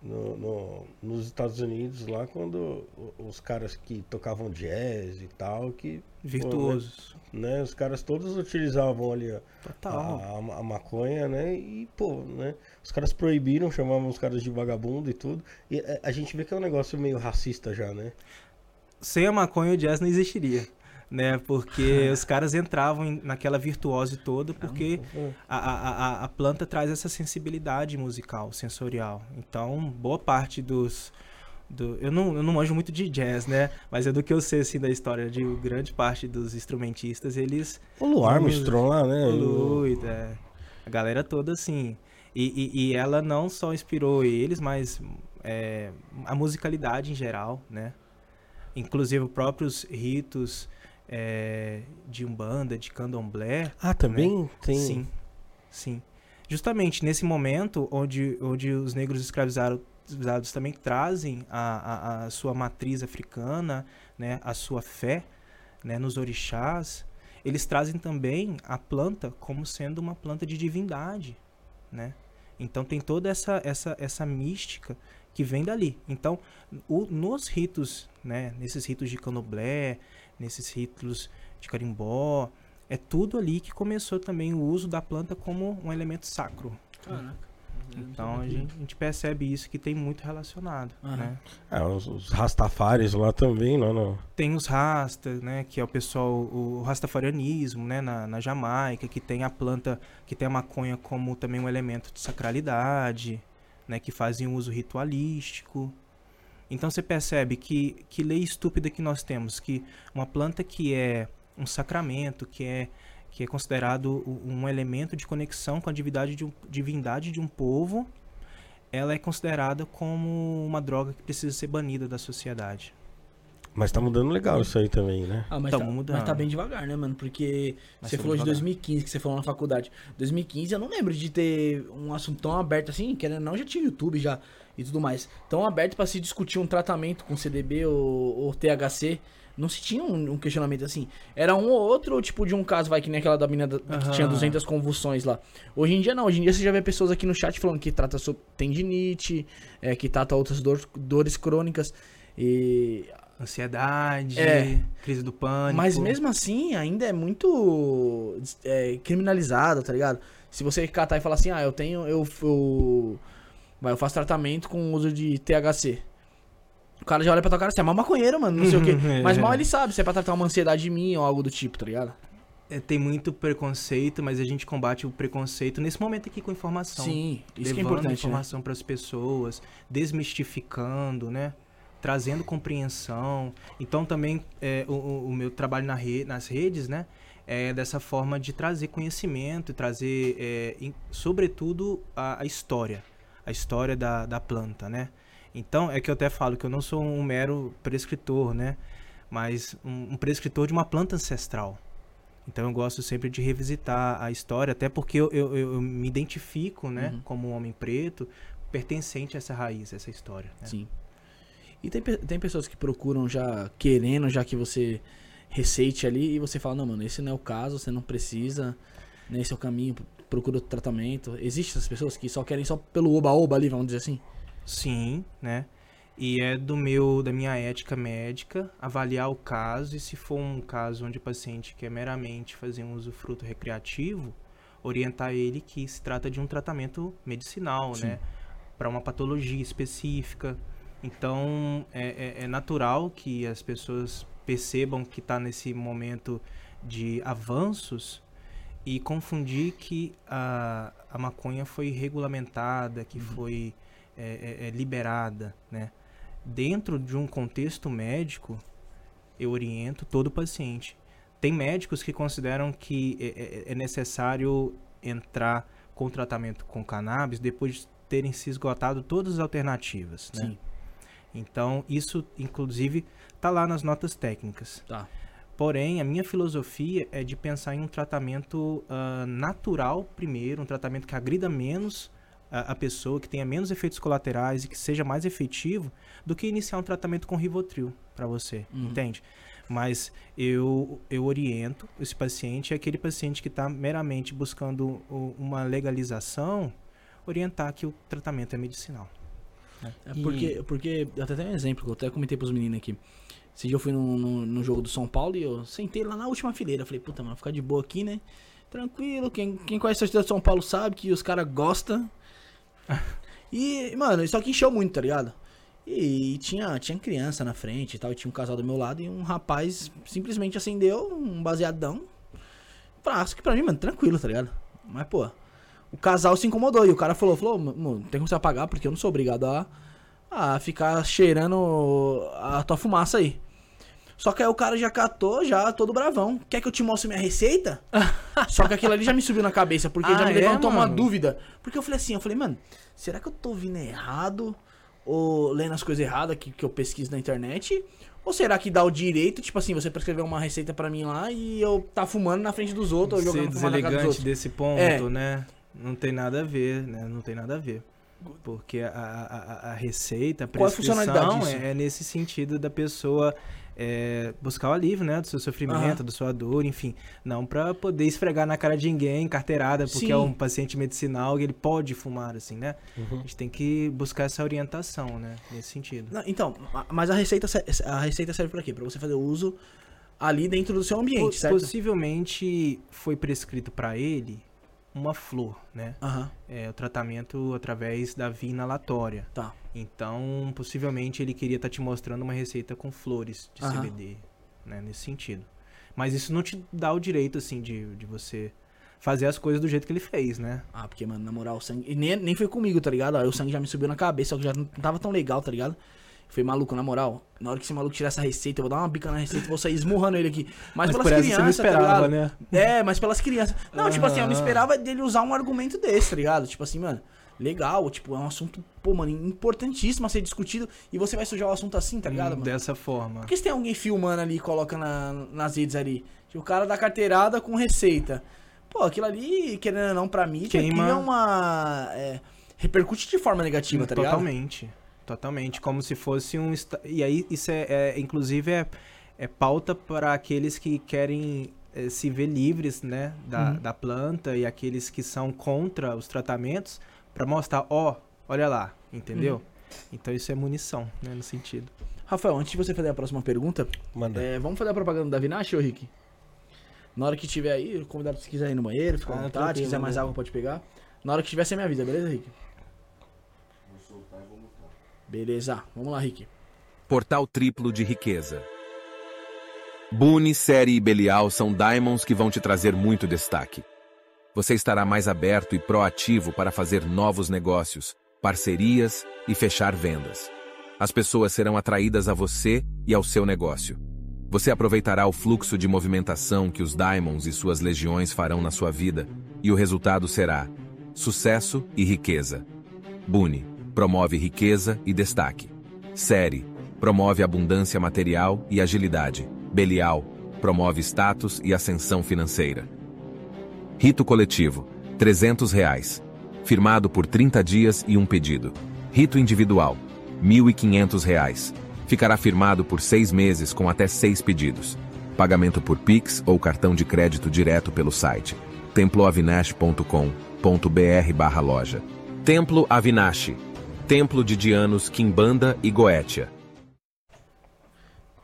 no- no- nos Estados Unidos, lá quando os caras que tocavam jazz e tal, que Virtuosos. né, os caras todos utilizavam ali a, a, a maconha, né? E, pô, né? Os caras proibiram, chamavam os caras de vagabundo e tudo. E é, a gente vê que é um negócio meio racista já, né? Sem a maconha o jazz não existiria. Né, porque [LAUGHS] os caras entravam em- naquela virtuose toda, porque a, a, a, planta traz essa sensibilidade musical, sensorial. Então, boa parte dos. Do, eu, não, eu não manjo muito de jazz, né? Mas é do que eu sei assim, da história de grande parte dos instrumentistas, eles. O Lou Armstrong lá, né? O Louis, é, a galera toda assim. E, e, e ela não só inspirou eles, mas é, a musicalidade em geral, né? Inclusive os próprios ritos é, de umbanda, de candomblé, Ah, também tem. Sim, sim. Justamente nesse momento onde, onde os negros escravizados escravizados também trazem a, a, a sua matriz africana, né, a sua fé né, nos orixás, eles trazem também a planta como sendo uma planta de divindade, né? Então tem toda essa, essa, essa mística que vem dali. Então, o- nos ritos, né, nesses ritos de candomblé, nesses ritos de carimbó, é tudo ali que começou também o uso da planta como um elemento sacro. Caraca. Então a gente, a gente percebe isso que tem muito relacionado, Aham. né? Ah, os, os Rastafares lá também, lá no... Tem os Rasta, né, que é o pessoal, o rastafarianismo, né, na, na Jamaica, que tem a planta, que tem a maconha como também um elemento de sacralidade, né, que fazem um uso ritualístico. Então você percebe que, que lei estúpida que nós temos, que uma planta que é um sacramento, que é, que é considerado um elemento de conexão com a divindade de um, divindade de um povo, ela é considerada como uma droga que precisa ser banida da sociedade. Mas tá mudando legal isso aí também, né? Ah, mas, Tamo tá, mudando. mas tá bem devagar, né, mano? Porque Mas você tamo falou de devagar. 2015, que você falou na faculdade. 2015 eu não lembro de ter um assunto tão aberto assim, querendo ou não, já tinha YouTube já e tudo mais. Tão aberto pra se discutir um tratamento com CDB ou, ou THC. Não se tinha um, um questionamento assim. Era um ou outro, tipo de um caso, vai, que nem aquela da menina da- que tinha 200 convulsões lá. Hoje em dia não, hoje em dia você já vê pessoas aqui no chat falando que trata sobre tendinite, é, que trata outras dor- dores crônicas. E Ansiedade, É. crise do pânico. Mas mesmo assim, ainda é muito é, criminalizado, tá ligado? Se você catar e falar assim, ah, eu tenho. Eu, eu, vai, eu faço tratamento com uso de THC. O cara já olha pra tua cara assim, é mal maconheiro, mano, não sei o quê. [LAUGHS] É. Mas mal ele sabe se é pra tratar uma ansiedade minha ou algo do tipo, tá ligado? É, tem muito preconceito, mas a gente combate o preconceito nesse momento aqui com informação. Sim, isso que é importante, né? informação para as pessoas, desmistificando, né? Trazendo compreensão. Então também é, o, o- o meu trabalho na re- nas redes, né? É dessa forma de trazer conhecimento, e trazer, é, em- sobretudo, a, a história. A história da, da planta, né? Então, é que eu até falo que eu não sou um mero prescritor, né? Mas um, um prescritor de uma planta ancestral. Então eu gosto sempre de revisitar a história, até porque eu, eu, eu me identifico, né, Uhum. como um homem preto, pertencente a essa raiz, a essa história. né? Sim. E tem, tem pessoas que procuram já querendo, já que você receite ali, e você fala, não, mano, esse não é o caso, você não precisa, né, esse é o caminho, procura tratamento. Existem essas pessoas que só querem só pelo oba-oba ali, vamos dizer assim? Sim, né? E é do meu, da minha ética médica avaliar o caso e se for um caso onde o paciente quer meramente fazer um usufruto recreativo, orientar ele que se trata de um tratamento medicinal, Sim. né? Para uma patologia específica. Então, é, é- é natural que as pessoas percebam que está nesse momento de avanços e confundir que a, a maconha foi regulamentada, que foi é, é, é, liberada, né? Dentro de um contexto médico, eu oriento todo paciente. Tem médicos que consideram que é, é- é necessário entrar com tratamento com cannabis depois de terem se esgotado todas as alternativas, né? Sim. Então, isso, inclusive, tá lá nas notas técnicas. Tá. Porém, a minha filosofia é de pensar em um tratamento ah, natural primeiro, um tratamento que agrida menos a, a pessoa, que tenha menos efeitos colaterais e que seja mais efetivo do que iniciar um tratamento com Rivotril para você, Uhum. entende? Mas eu, eu oriento esse paciente, aquele paciente que está meramente buscando o- uma legalização, orientar que o tratamento é medicinal. É porque, porque, até tem um exemplo que eu até comentei pros meninos aqui. Esse dia eu fui no, no, jogo do São Paulo e eu sentei lá na última fileira. Falei, puta, mano, ficar de boa aqui, né? Tranquilo, quem, quem conhece a torcida de São Paulo sabe que os caras gostam. [LAUGHS] E, mano, só que encheu muito, tá ligado? E, tinha, tinha criança na frente e tal, e tinha um casal do meu lado e um rapaz simplesmente acendeu um baseadão. Frasco, que pra mim, mano, tranquilo, tá ligado? Mas, pô, o casal se incomodou e o cara falou, falou, mano, tem como você apagar porque eu não sou obrigado a, a ficar cheirando a tua fumaça aí. Só que aí o cara já catou, já todo bravão. Quer que eu te mostre minha receita? [LAUGHS] Só que aquilo ali já me subiu na cabeça, porque Ah, já me é, levantou uma mano? dúvida. Porque eu falei assim, eu falei, mano, será que eu tô ouvindo errado? Ou lendo as coisas erradas que, que eu pesquiso na internet? Ou será que dá o direito, tipo assim, você prescrever uma receita pra mim lá e eu tá fumando na frente dos outros, ou Ser jogando fumada na cara dos outros? desse ponto, É. né? Não tem nada a ver, né? Não tem nada a ver. Porque a, a, a- receita, a é prescrição é, é nesse sentido da pessoa é, buscar o alívio, né? Do seu sofrimento, Aham. da sua dor, enfim. Não pra poder esfregar na cara de ninguém, carteirada, porque Sim. é um paciente medicinal e ele pode fumar, assim, né? Uhum. A gente tem que buscar essa orientação, né? Nesse sentido. Não, então, ma- mas a receita, a receita serve pra quê? Pra você fazer o uso ali dentro do seu ambiente, certo? Possivelmente foi prescrito pra ele uma flor, né? Aham, É, o tratamento através da via inalatória. tá. Então, possivelmente ele queria estar te mostrando uma receita com flores de Aham. CBD, né? Nesse sentido. Mas isso não te dá o direito, assim, de, de você fazer as coisas do jeito que ele fez, né? Ah, porque, mano, na moral, o sangue. E nem, nem foi comigo, tá ligado? Aí o sangue já me subiu na cabeça, só que já não tava tão legal, tá ligado? Foi maluco, na moral. Na hora que esse maluco tirar essa receita, eu vou dar uma bica na receita e vou sair esmurrando ele aqui. Mas, por pelas essa você não crianças, tá esperava, ligado? né? É, mas pelas crianças. Não, tipo assim, eu não Aham. esperava dele usar um argumento desse, tá ligado? Tipo assim, mano, legal, tipo, é um assunto, pô, mano, importantíssimo a ser discutido e você vai sujar o assunto assim, tá ligado, mano? Dessa forma. Por que se tem alguém filmando ali e coloca na- nas redes ali? Tipo, o cara da carteirada com receita. Pô, aquilo ali, querendo ou não, pra mídia, Queima. cria uma. é, repercute de forma negativa, tá ligado? Totalmente. Totalmente. Como se fosse um. E aí, isso é, é- inclusive, é, é pauta para aqueles que querem eh, se ver livres, né? Da, Uhum. da planta e aqueles que são contra os tratamentos, para mostrar, ó, olha lá, entendeu? Uhum. Então isso é munição, né? No sentido. Rafael, antes de você fazer a próxima pergunta, Manda. é, vamos fazer a propaganda da Vinache, ô Rick? Na hora que tiver aí, convidado se quiser ir no banheiro, fica à Ah, vontade, se quiser mais água pode pegar. Na hora que tiver, você me avisa, beleza, Rick? Beleza, vamos lá, Rick. Portal triplo de riqueza. Boone, Série e Belial são diamonds que vão te trazer muito destaque. Você estará mais aberto e proativo para fazer novos negócios, parcerias e fechar vendas. As pessoas serão atraídas a você e ao seu negócio. Você aproveitará o fluxo de movimentação que os diamonds e suas legiões farão na sua vida, e o resultado será sucesso e riqueza. Boone promove riqueza e destaque. Série promove abundância material e agilidade. Belial promove status e ascensão financeira. Rito coletivo, 300 reais. Firmado por 30 dias e um pedido. Rito individual, 1.500 reais. Ficará firmado por seis meses com até seis pedidos. Pagamento por Pix ou cartão de crédito direto pelo site temploavinash.com.br barra loja. Templo Avinash. Templo de Dianos, Quimbanda e Goetia.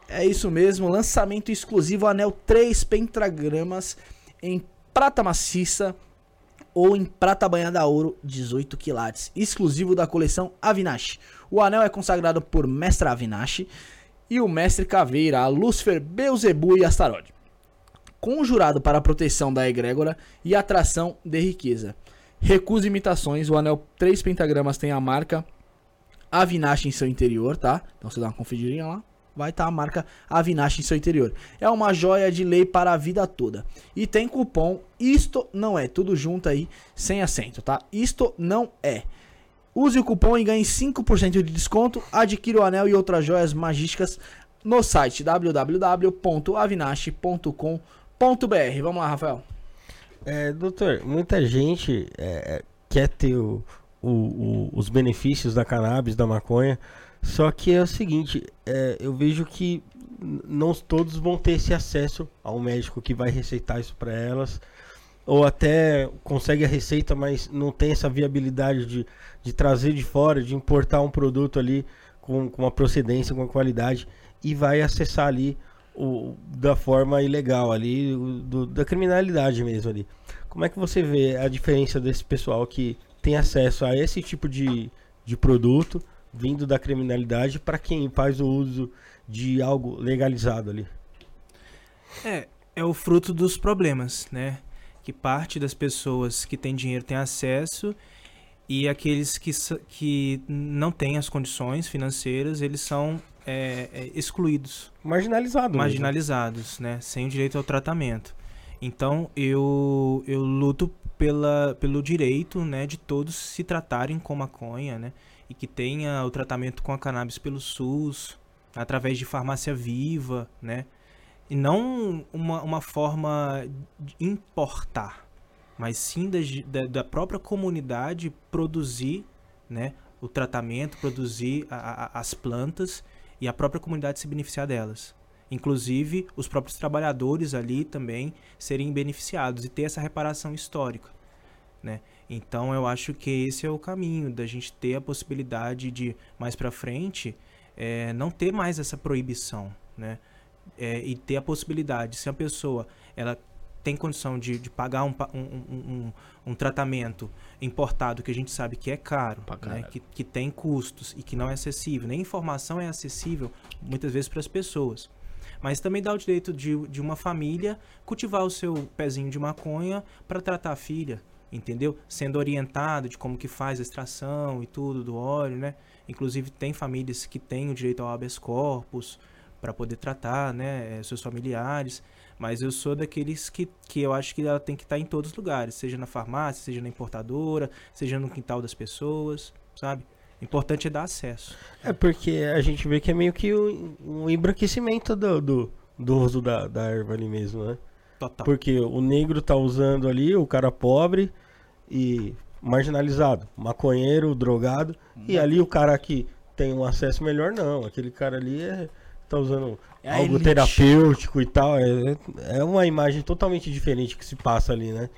É isso mesmo, lançamento exclusivo anel 3 pentagramas em prata maciça ou em prata banhada a ouro 18 quilates, exclusivo da coleção Avinash. O anel é consagrado por Mestre Avinash e o Mestre Caveira, a Lúcifer, Beuzebu e Astaroth. Conjurado para a proteção da egrégora e atração de riqueza. Recusa imitações, o anel 3 pentagramas tem a marca Avinash em seu interior, tá? Então você dá uma conferidinha lá vai estar tá a marca Avinash em seu interior. É uma joia de lei para a vida toda. E tem cupom Isto Não É, tudo junto aí, sem acento, tá? Isto Não É. Use o cupom e ganhe 5% de desconto. Adquira o anel e outras joias magísticas no site www.avinash.com.br. Vamos lá, Rafael. É, doutor, muita gente é, quer ter o, o, o, os benefícios da cannabis, da maconha, só que é o seguinte, é, eu vejo que não todos vão ter esse acesso ao médico que vai receitar isso para elas, ou até consegue a receita, mas não tem essa viabilidade de, de trazer de fora, de importar um produto ali com, com uma procedência, com uma qualidade, e vai acessar ali o, da forma ilegal ali, do, da criminalidade mesmo ali. Como é que você vê a diferença desse pessoal que tem acesso a esse tipo de, de produto? vindo da criminalidade para quem faz o uso de algo legalizado ali. É, é o fruto dos problemas, né? Que parte das pessoas que têm dinheiro têm acesso e aqueles que, que não têm as condições financeiras, eles são é, é, excluídos. Marginalizados. Marginalizados, mesmo. né? Sem o direito ao tratamento. Então, eu, eu luto pela, pelo direito né, de todos se tratarem com maconha, né? e que tenha o tratamento com a cannabis pelo SUS, através de farmácia viva, né? E não uma, uma forma de importar, mas sim da, da, da própria comunidade produzir né, o tratamento, produzir a, a, as plantas e a própria comunidade se beneficiar delas. Inclusive, os próprios trabalhadores ali também serem beneficiados e ter essa reparação histórica. Né? Então eu acho que esse é o caminho da gente ter a possibilidade de mais para frente é, não ter mais essa proibição, né? É, e ter a possibilidade, se a pessoa ela tem condição de, de pagar um, um, um, um, tratamento importado que a gente sabe que é caro, né? que, que tem custos e que não é acessível, nem informação é acessível muitas vezes para as pessoas. Mas também dá o direito de, de uma família cultivar o seu pezinho de maconha para tratar a filha, entendeu? Sendo orientado de como que faz a extração e tudo do óleo, né? Inclusive tem famílias que têm o direito ao habeas corpus para poder tratar, né, eh, seus familiares, mas eu sou daqueles que, que eu acho que ela tem que estar tá em todos os lugares, seja na farmácia, seja na importadora, seja no quintal das pessoas, sabe? O importante é dar acesso. É porque a gente vê que é meio que um, um embranquecimento do, do, do uso da, da erva ali mesmo, né? Total. Porque o negro tá usando ali, o cara pobre, e marginalizado, maconheiro, drogado, hum. e ali o cara que tem um acesso melhor, não. Aquele cara ali é, tá usando é algo terapêutico e tal. É, é uma imagem totalmente diferente que se passa ali, né?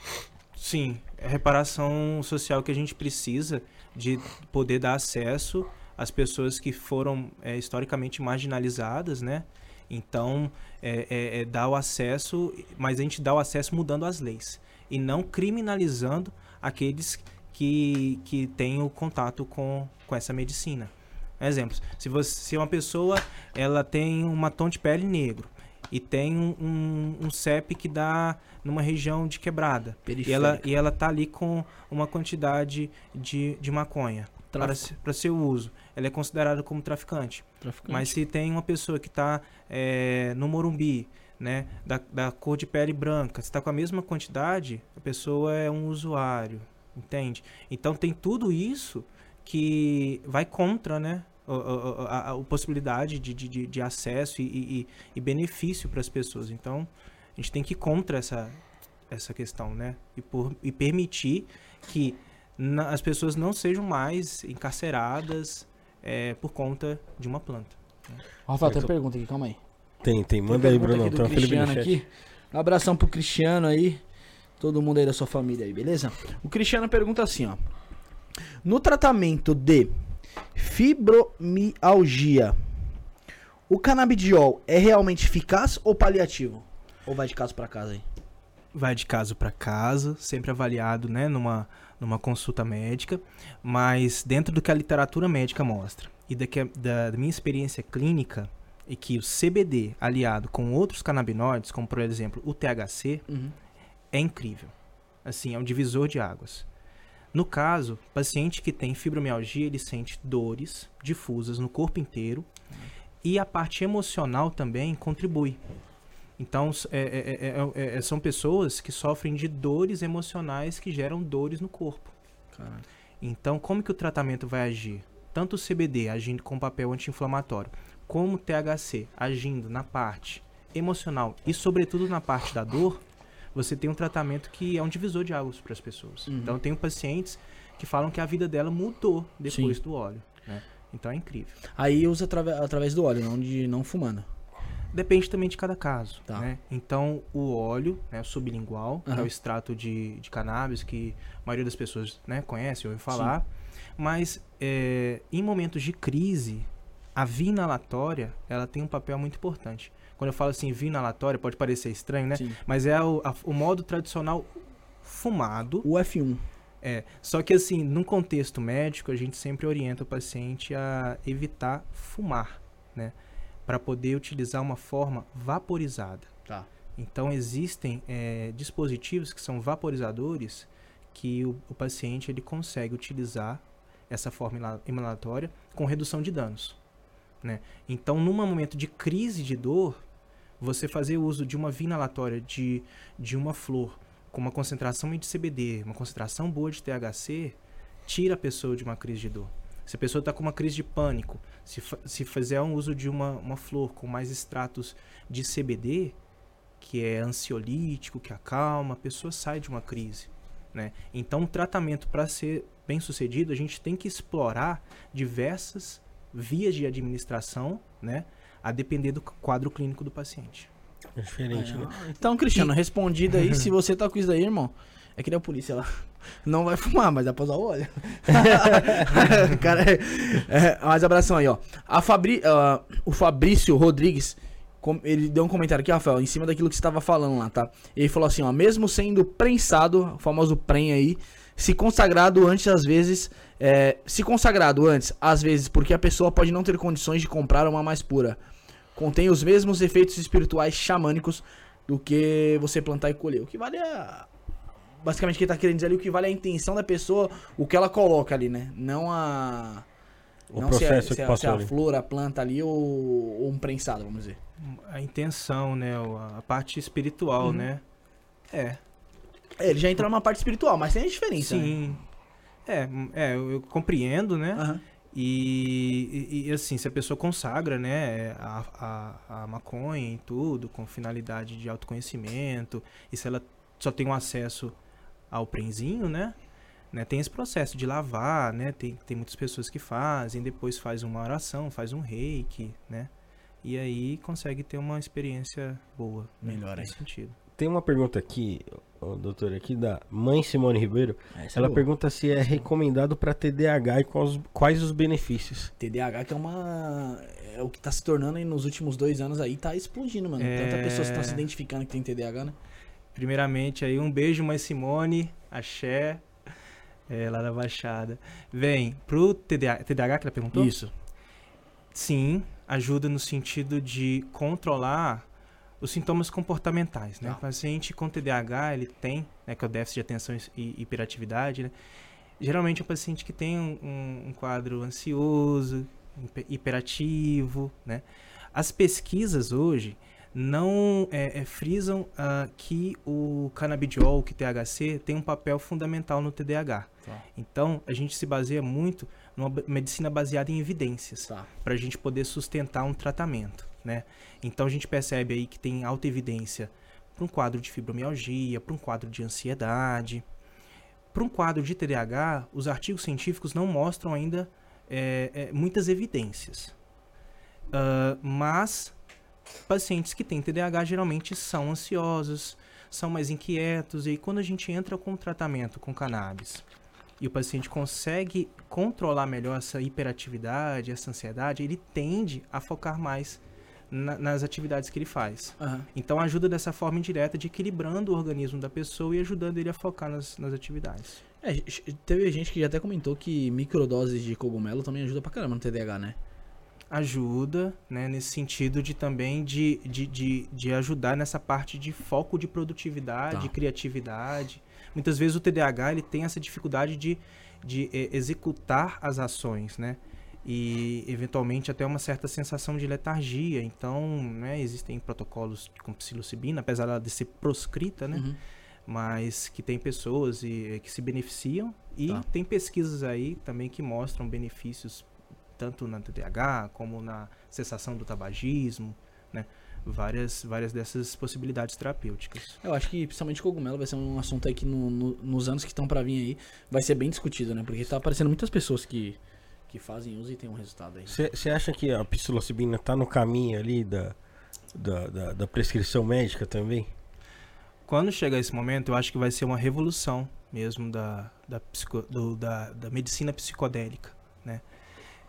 Sim, é reparação social que a gente precisa de poder dar acesso às pessoas que foram é, historicamente marginalizadas, né? Então, é, é, é, dar o acesso, mas a gente dá o acesso mudando as leis e não criminalizando aqueles que, que têm o contato com, com essa medicina. Exemplos, se, você, se uma pessoa ela tem uma tom de pele negro e tem um, um, um CEP que dá numa região de quebrada e ela, e ela tá ali com uma quantidade de, de maconha para, para seu uso, ela é considerada como traficante. traficante. Mas se tem uma pessoa que está é, no Morumbi, né, da, da cor de pele branca, se está com a mesma quantidade, a pessoa é um usuário, entende? Então tem tudo isso que vai contra, né, a, a, a, a possibilidade de, de, de acesso e, e, e benefício para as pessoas. Então a gente tem que ir contra essa, essa questão, né, e, por, e permitir que na, as pessoas não sejam mais encarceradas é, por conta de uma planta. Né? Rafael, tem pergunta aqui, calma aí. Tem, tem. Manda aí, Bruno. Tem um Cristiano aqui. Um abração pro Cristiano aí. Todo mundo aí da sua família aí, beleza? O Cristiano pergunta assim, ó. No tratamento de Fibromialgia. O canabidiol é realmente eficaz ou paliativo? Ou vai de caso pra casa aí? vai de caso para caso, sempre avaliado, né, numa, numa consulta médica, mas dentro do que a literatura médica mostra e da, que, da, da minha experiência clínica, e que o CBD aliado com outros canabinoides, como por exemplo o THC, Uhum. é incrível. Assim, é um divisor de águas. No caso, paciente que tem fibromialgia, ele sente dores difusas no corpo inteiro e a parte emocional também contribui. Então, s- é- é- é- é- é- são pessoas que sofrem de dores emocionais que geram dores no corpo. Caralho. Então, como que o tratamento vai agir? Tanto o CBD agindo com papel anti-inflamatório, como o THC agindo na parte emocional e, sobretudo, na parte da dor, você tem um tratamento que é um divisor de águas para as pessoas. Uhum. Então, eu tenho pacientes que falam que a vida dela mudou depois Sim. do óleo. né? Então, é incrível. Aí usa atrave- através do óleo, não de não fumando. Depende também de cada caso. Tá. Né? Então, o óleo, né, sublingual, que é o extrato de, de cannabis, que a maioria das pessoas né, conhece, ouve falar. Mas, é, em momentos de crise, a via inalatória ela tem um papel muito importante. Quando eu falo assim, via inalatória, pode parecer estranho, né? Sim. Mas é o, a- o modo tradicional fumado. O F1. É, só que assim, num contexto médico, a gente sempre orienta o paciente a evitar fumar, né? Para poder utilizar uma forma vaporizada. Tá. Então existem é, dispositivos que são vaporizadores que o, o paciente ele consegue utilizar essa forma ina- inalatória com redução de danos. Né? Então, num momento de crise de dor, você fazer uso de uma via inalatória de, de uma flor com uma concentração de CBD, uma concentração boa de THC, tira a pessoa de uma crise de dor. Se a pessoa está com uma crise de pânico, se, se fizer um uso de uma, uma flor com mais extratos de CBD, que é ansiolítico, que acalma, a pessoa sai de uma crise. Né? Então, o tratamento para ser bem sucedido, a gente tem que explorar diversas vias de administração, né? A depender do quadro clínico do paciente. É diferente, né? Então, Cristiano, respondido aí, [LAUGHS] se você tá com isso daí, irmão, é que nem a polícia lá. [LAUGHS] Não vai fumar, mas dá pra usar o óleo. [LAUGHS] Cara, é, é, mais abração aí, ó. A Fabri, ah, o Fabrício Rodrigues, com- ele deu um comentário aqui, Rafael, em cima daquilo que você tava falando lá, tá? Ele falou assim, ó, mesmo sendo prensado, o famoso prem aí, se consagrado antes, às vezes, é, se consagrado antes, às vezes, porque a pessoa pode não ter condições de comprar uma mais pura. Contém os mesmos efeitos espirituais xamânicos do que você plantar e colher. O que vale é. Basicamente, o que ele tá querendo dizer ali, o que vale é a intenção da pessoa, o que ela coloca ali, né? Não a. O não se é, processo se que é- se passou é a ali. flor, a planta ali ou, ou um prensado, vamos dizer. A intenção, né? A parte espiritual, Uhum. né? É, É, ele já entra numa parte espiritual, mas tem a diferença. Né? sim. É, é, eu, eu compreendo, né? Aham. E, e- e, assim, se a pessoa consagra, né, a, a, a maconha e tudo, com finalidade de autoconhecimento, e se ela só tem um acesso ao prenzinho, né, né, tem esse processo de lavar, né, tem, tem muitas pessoas que fazem, depois faz uma oração, faz um reiki, né, e aí consegue ter uma experiência boa. né, Melhor nesse ainda. sentido. Tem uma pergunta aqui, doutor, aqui da mãe Simone Ribeiro. Essa é Ela boa. pergunta se é recomendado para TDAH e quais, quais os benefícios. TDAH que é uma. É o que tá se tornando aí nos últimos dois anos aí, tá explodindo, mano. Tanta É. pessoas estão se identificando que tem TDAH, né? Primeiramente aí um beijo, mãe Simone, axé, é, lá da Baixada. Vem, pro TDAH, TDAH que ela perguntou? Isso. Sim, ajuda no sentido de controlar os sintomas comportamentais, né? Tá. O paciente com TDAH, ele tem, né, que é o déficit de atenção e hiperatividade, né? Geralmente é um paciente que tem um, um- quadro ansioso, hiper- hiperativo, né? As pesquisas hoje não é, é, frisam ah, que o canabidiol, que THC, tem um papel fundamental no TDAH. Tá. Então, a gente se baseia muito numa medicina baseada em evidências Tá. para a gente poder sustentar um tratamento, né? Então a gente percebe aí que tem alta evidência para um quadro de fibromialgia, para um quadro de ansiedade, para um quadro de TDAH, os artigos científicos não mostram ainda é, é, muitas evidências, Ah, mas pacientes que têm TDAH geralmente são ansiosos, são mais inquietos e aí quando a gente entra com o tratamento com cannabis e o paciente consegue controlar melhor essa hiperatividade, essa ansiedade, ele tende a focar mais na, nas atividades que ele faz. Aham. Então ajuda dessa forma indireta de equilibrando o organismo da pessoa e ajudando ele a focar nas, nas atividades. É, teve gente que já até comentou que microdoses de cogumelo também ajuda pra caramba no TDAH, né? Ajuda, né, nesse sentido de também de, de, de, de ajudar nessa parte de foco de produtividade, Tá. de criatividade. Muitas vezes o TDAH ele tem essa dificuldade de, de eh, executar as ações, né? E eventualmente até uma certa sensação de letargia. Então, né, existem protocolos com psilocibina, apesar dela de ser proscrita, né? Uhum. mas que tem pessoas e, eh, que se beneficiam e Tá. tem pesquisas aí também que mostram benefícios tanto na TDAH como na cessação do tabagismo, né? Várias, várias dessas possibilidades terapêuticas. Eu acho que principalmente cogumelo vai ser um assunto aí que no- no- nos anos que estão pra vir aí vai ser bem discutido, né? Porque tá aparecendo muitas pessoas que, que fazem uso e tem um resultado aí. Você acha que a psilocibina tá no caminho ali da, da, da, da prescrição médica também? Quando chegar esse momento, eu acho que vai ser uma revolução mesmo da, da, psico- do- da, da medicina psicodélica, né?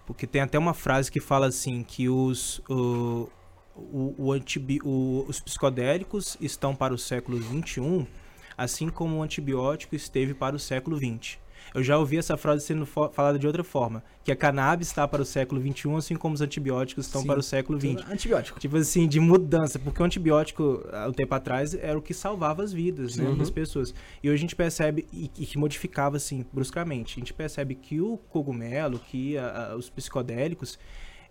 Porque tem até uma frase que fala assim que os, o, o, o antibi- o- os psicodélicos estão para o século XXI, assim como o antibiótico esteve para o século XX. Eu já ouvi essa frase sendo falada de outra forma, que a cannabis está para o século XXI, assim como os antibióticos estão Sim. para o século XX. Antibiótico. Tipo assim, de mudança, porque o antibiótico, há um tempo atrás, era o que salvava as vidas né, Uhum. das pessoas. E hoje a gente percebe, e, e que modificava assim, bruscamente, a gente percebe que o cogumelo, que a- a- os psicodélicos,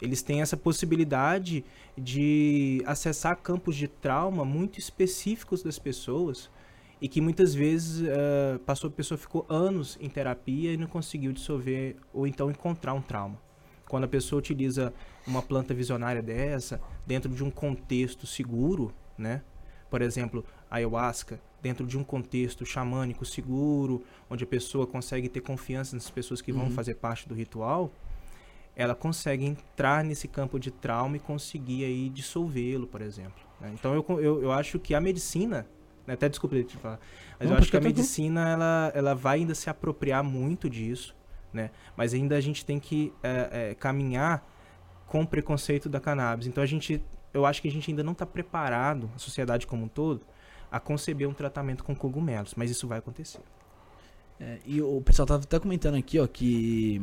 eles têm essa possibilidade de acessar campos de trauma muito específicos das pessoas e que muitas vezes eh, passou, a pessoa ficou anos em terapia e não conseguiu dissolver ou então encontrar um trauma. Quando a pessoa utiliza uma planta visionária dessa dentro de um contexto seguro, né? Por exemplo, a ayahuasca, dentro de um contexto xamânico seguro, onde a pessoa consegue ter confiança nas pessoas que vão Uhum. fazer parte do ritual, ela consegue entrar nesse campo de trauma e conseguir aí dissolvê-lo, por exemplo. né? Então eu, eu, eu acho que a medicina, até desculpa te falar, mas Não, eu acho que a tranquilo. medicina ela, ela vai ainda se apropriar muito disso, né? Mas ainda a gente tem que é, é, caminhar com o preconceito da cannabis. Então a gente, eu acho que a gente ainda não está preparado, a sociedade como um todo, a conceber um tratamento com cogumelos, mas isso vai acontecer. É, e o pessoal tava até comentando aqui, ó, que.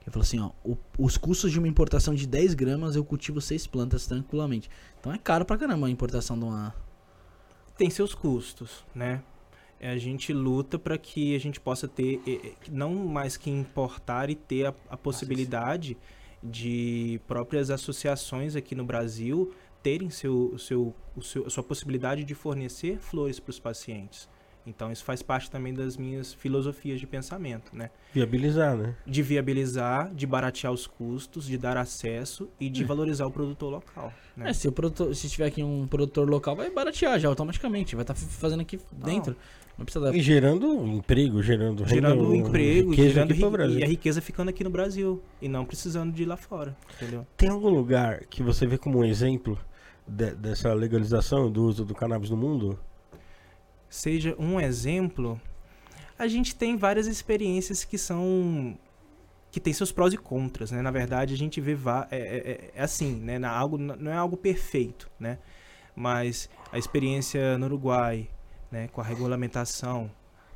Que falou assim, ó. o- os custos de uma importação de 10 gramas eu cultivo 6 plantas tranquilamente. Então é caro pra caramba a importação de uma. Tem seus custos, né? É, A gente luta para que a gente possa ter, não mais que importar e ter a, a possibilidade de próprias associações aqui no Brasil terem seu, seu, o seu, a sua possibilidade de fornecer flores para os pacientes. Então isso faz parte também das minhas filosofias de pensamento, né? Viabilizar, né? De viabilizar, de baratear os custos, de dar acesso e de valorizar o produtor local. Né? É, se, o produtor, se tiver aqui um produtor local, vai baratear já automaticamente. Vai estar fazendo aqui dentro. Não precisa dar. E gerando emprego, gerando gerando renda, emprego, riqueza gerando aqui ri- Brasil. e a riqueza ficando aqui no Brasil e não precisando de ir lá fora, entendeu? Tem algum lugar que você vê como um exemplo de- dessa legalização do uso do cannabis no mundo? Seja um exemplo, a gente tem várias experiências que são que tem seus prós e contras, né? Na verdade, a gente vê é, é- é- é assim, né? Na algo não é algo perfeito, né? Mas a experiência no Uruguai, né? Com a regulamentação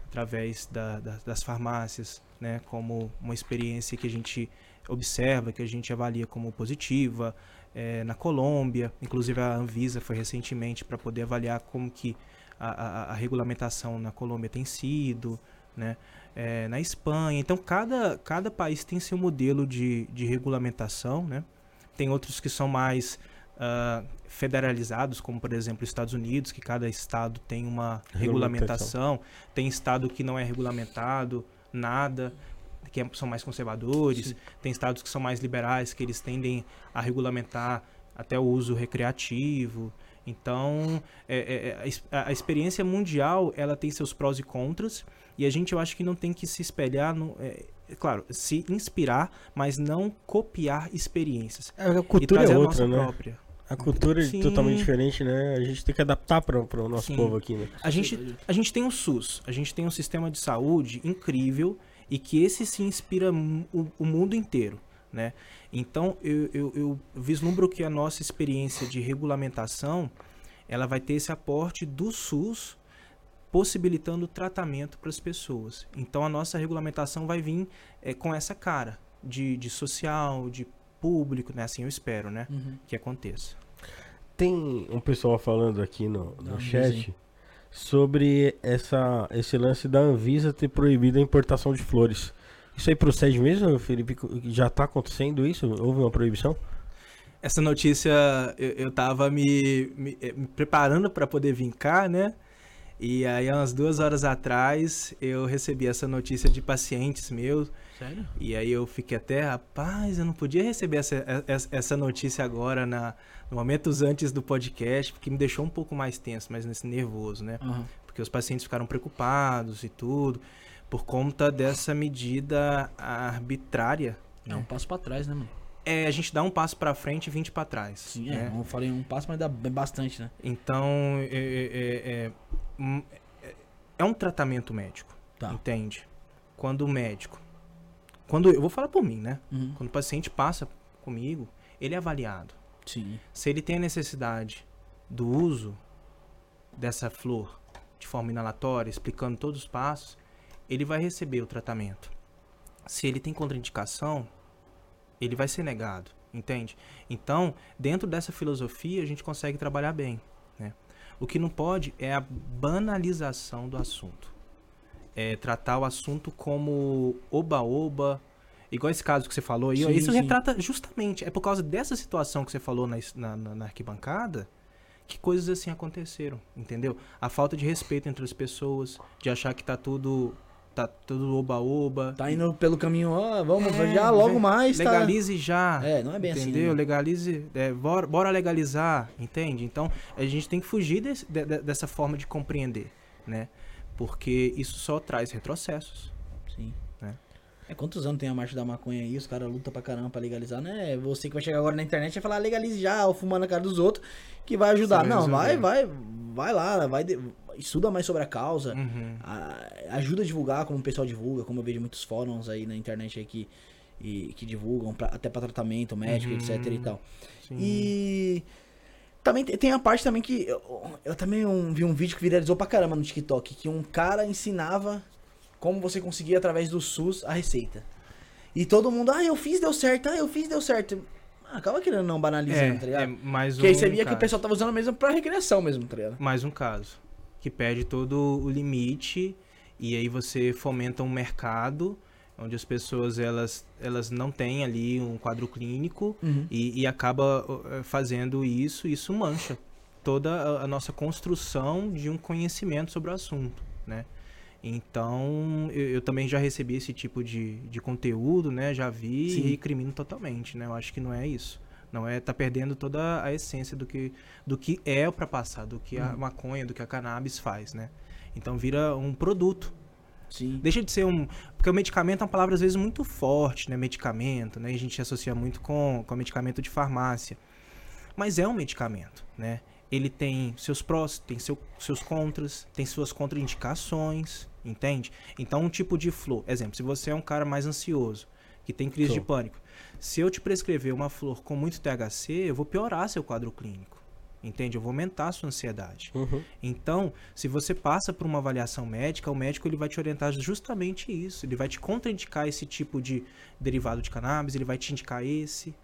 através da- da- das farmácias, né? Como uma experiência que a gente observa, que a gente avalia como positiva. É, na Colômbia, inclusive a Anvisa foi recentemente para poder avaliar como que a, a- a regulamentação na Colômbia tem sido, né? É, na Espanha. Então, cada, cada país tem seu modelo de, de regulamentação, né? Tem outros que são mais ah, federalizados, como, por exemplo, os Estados Unidos, que cada estado tem uma Regulamentação. regulamentação. Tem estado que não é regulamentado, nada, que é- são mais conservadores. Tem estados que são mais liberais, que eles tendem a regulamentar até o uso recreativo. Então, é- é- é, a a, a experiência mundial, ela tem seus prós e contras, e a gente, eu acho que não tem que se espelhar, no, é, é claro, se inspirar, mas não copiar experiências. A e cultura é a outra, nossa né? própria. A cultura Sim. é totalmente diferente, né? A gente tem que adaptar para o nosso Sim. povo aqui, né? A gente, a gente tem o SUS, a gente tem um sistema de saúde incrível e que esse se inspira o, o mundo inteiro, né? Então, eu, eu, eu vislumbro que a nossa experiência de regulamentação, ela vai ter esse aporte do SUS possibilitando o tratamento para as pessoas. Então, a nossa regulamentação vai vir eh, com essa cara de, de social, de público, né? Assim eu espero, né? Uhum. Que aconteça. Tem um pessoal falando aqui no, no chat sobre essa, esse lance da Anvisa ter proibido a importação de flores. Isso aí procede mesmo, Felipe? Já tá acontecendo isso? Houve uma proibição? Essa notícia eu, eu tava me, me, eh, me preparando para poder vir cá, né? E aí, umas duas horas atrás, eu recebi essa notícia de pacientes meus. Sério? E aí eu fiquei até, rapaz, eu não podia receber essa, essa, notícia agora na, no momentos antes do podcast, porque me deixou um pouco mais tenso, mais nesse nervoso, né? Aham. Porque os pacientes ficaram preocupados e tudo, por conta dessa medida arbitrária. É um passo pra trás, né, mano? É, a gente dá um passo para frente e 20 para trás. Sim, né? é. Eu falei um passo, mas dá bastante, né? Então, é, é- é- hum, é- é um tratamento médico, Tá. entende? Quando o médico, quando eu vou falar por mim, né? Uhum. Quando o paciente passa comigo, ele é avaliado. Sim. Se ele tem a necessidade do uso dessa flor de forma inalatória, explicando todos os passos, ele vai receber o tratamento. Se ele tem contraindicação, ele vai ser negado, entende? Então, dentro dessa filosofia, a gente consegue trabalhar bem. Né? O que não pode é a banalização do assunto. É tratar o assunto como oba-oba, igual esse caso que você falou aí. ó, Sim, isso sim. retrata justamente, é por causa dessa situação que você falou na, na- na arquibancada que coisas assim aconteceram, entendeu? A falta de respeito entre as pessoas, de achar que tá tudo tá tudo oba-oba. Tá indo pelo caminho, ó, vamos É, já logo vem, mais, tá? Legalize já. É, não é bem assim, entendeu? né? Legalize. é, bora, bora legalizar, entende? Então, a gente tem que fugir desse- de- de- dessa forma de compreender, né? Porque isso só traz retrocessos. Sim. É. É, quantos anos tem a marcha da maconha aí? Os caras lutam pra caramba pra legalizar, né? Você que vai chegar agora na internet e falar legalize já, ou fumando na cara dos outros, que vai ajudar. Vai Não, vai, vai, vai lá, vai de- estuda mais sobre a causa. Uhum. a- ajuda a divulgar como o pessoal divulga, como eu vejo muitos fóruns aí na internet aí que, e- que divulgam pra- até pra tratamento médico, Uhum. etc e tal. Sim. E também te- tem a parte também que eu, eu também um- vi um vídeo que viralizou pra caramba no TikTok, que um cara ensinava como você conseguia através do SUS a receita. E todo mundo, ah, eu fiz, deu certo, ah, eu fiz, deu certo. Ah, acaba querendo não banalizando, é, tá é ligado? mais um Porque aí você via que o caso. pessoal tava usando mesmo pra recreação mesmo, tá ligado? Mais um caso. Que perde todo o limite e aí você fomenta um mercado onde as pessoas elas, elas não têm ali um quadro clínico e, e acaba uh, fazendo isso, isso mancha toda a, a nossa construção de um conhecimento sobre o assunto, né? Então, eu, eu também já recebi esse tipo de, de conteúdo, né? Já vi Sim. e recrimino totalmente, né? Eu acho que não é isso. Não é, tá perdendo toda a essência do que, do que é para passar, do que a maconha, do que a cannabis faz, né? Então vira um produto. Sim. Deixa de ser um. Porque o medicamento é uma palavra às vezes muito forte, né? Medicamento, né? A gente associa muito com, com medicamento de farmácia. Mas é um medicamento, né? Ele tem seus prós, tem seu, seus contras, tem suas contraindicações, entende? Então, um tipo de flor. Exemplo, se você é um cara mais ansioso, que tem crise de pânico, se eu te prescrever uma flor com muito THC, eu vou piorar seu quadro clínico. Entende? Eu vou aumentar a sua ansiedade. Uhum. Então, se você passa por uma avaliação médica, o médico ele vai te orientar justamente isso. Ele vai te contraindicar esse tipo de derivado de cannabis, ele vai te indicar esse,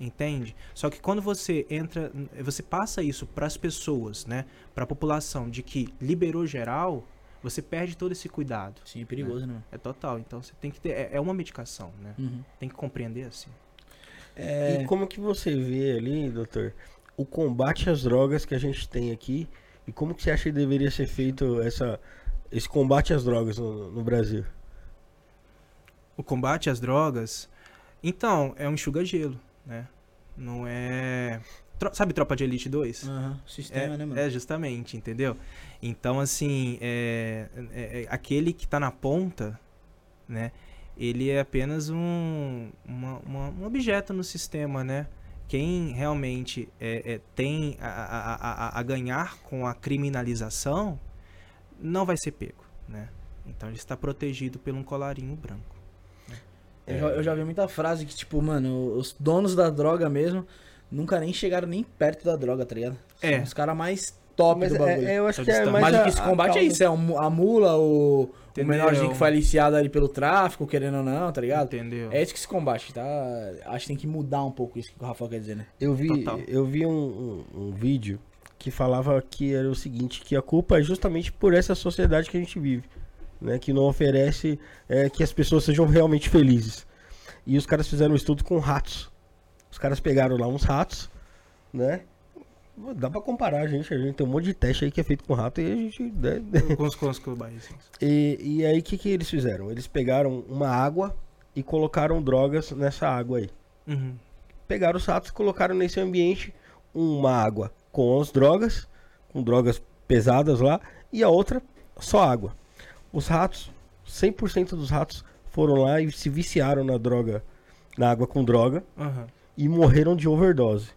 entende? Só que quando você entra, você passa isso para as pessoas, né, para a população de que liberou geral, você perde todo esse cuidado. Sim, é perigoso, né? mano? É total. Então você tem que ter, é, é uma medicação, né? Uhum. Tem que compreender assim. É, E como que você vê ali, doutor, o combate às drogas que a gente tem aqui e como que você acha que deveria ser feito essa, esse combate às drogas no, no Brasil? O combate às drogas, então, é um enxuga-gelo, né? Não é. Tro- Sabe Tropa de Elite 2? aham, sistema, É, né, mano? é, justamente, entendeu? Então, assim, é, é- é- aquele que tá na ponta, né? Ele é apenas um, uma- uma- um objeto no sistema, né? quem realmente é, é, tem a, a, a, a ganhar com a criminalização não vai ser pego, né? Então ele está protegido por um colarinho branco. Eu, já, eu já vi muita frase que, tipo, mano, os donos da droga mesmo nunca nem chegaram nem perto da droga, tá ligado? É. São os caras mais top Mas do bagulho. é, é, eu acho Só que é mais Mas o a- que se combate é isso, é o a mula, o, o menorzinho que foi aliciado ali pelo tráfico, querendo ou não, tá ligado? Entendeu? É isso que se combate, tá? Acho que tem que mudar um pouco isso que o Rafael quer dizer, né? Eu vi, Total. eu vi um, um- um vídeo que falava que era o seguinte, que a culpa é justamente por essa sociedade que a gente vive, né? Que não oferece é, que as pessoas sejam realmente felizes. E os caras fizeram um estudo com ratos. Os caras pegaram lá uns ratos, né? Dá pra comparar, gente. A gente tem um monte de teste aí que é feito com rato e a gente. né? Com os, com os cobaias. [LAUGHS] E, e aí o que, que eles fizeram? Eles pegaram uma água e colocaram drogas nessa água aí. Uhum. pegaram os ratos e colocaram nesse ambiente uma água com as drogas, com drogas pesadas lá, e a outra só água. Os ratos, 100% dos ratos foram lá e se viciaram na droga, na água com droga, Aham. E morreram de overdose.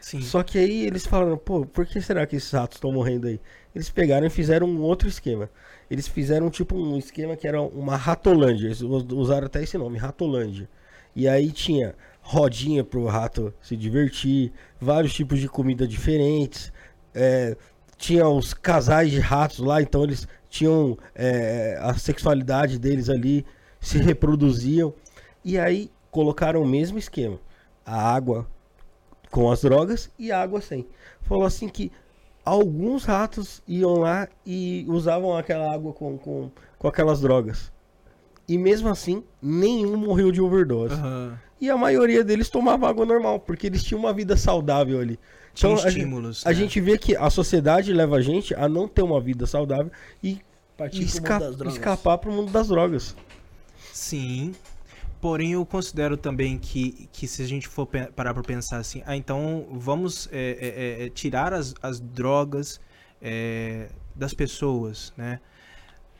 Sim. Só que aí eles falaram, pô, por que será que esses ratos estão morrendo aí? Eles pegaram e fizeram um outro esquema. Eles fizeram tipo um esquema que era uma ratolândia. Eles us- usaram até esse nome, ratolândia. E aí tinha rodinha pro rato se divertir, vários tipos de comida diferentes. é, tinha os casais de ratos lá, então eles tinham é, a sexualidade deles ali, se reproduziam. E aí colocaram o mesmo esquema. A água com as drogas e a água sem. Falou assim que alguns ratos iam lá e usavam aquela água com, com, com aquelas drogas. E mesmo assim, nenhum morreu de overdose. Aham. E a maioria deles tomava água normal, porque eles tinham uma vida saudável ali. Tinha Então, a gente- estímulos. A né? gente vê que a sociedade leva a gente a não ter uma vida saudável e mundo esca escapar pro mundo das drogas. Sim. Porém, eu considero também que, que se a gente for parar para pensar assim, ah, então vamos é, é, é, é, tirar as, as drogas é, das pessoas, né?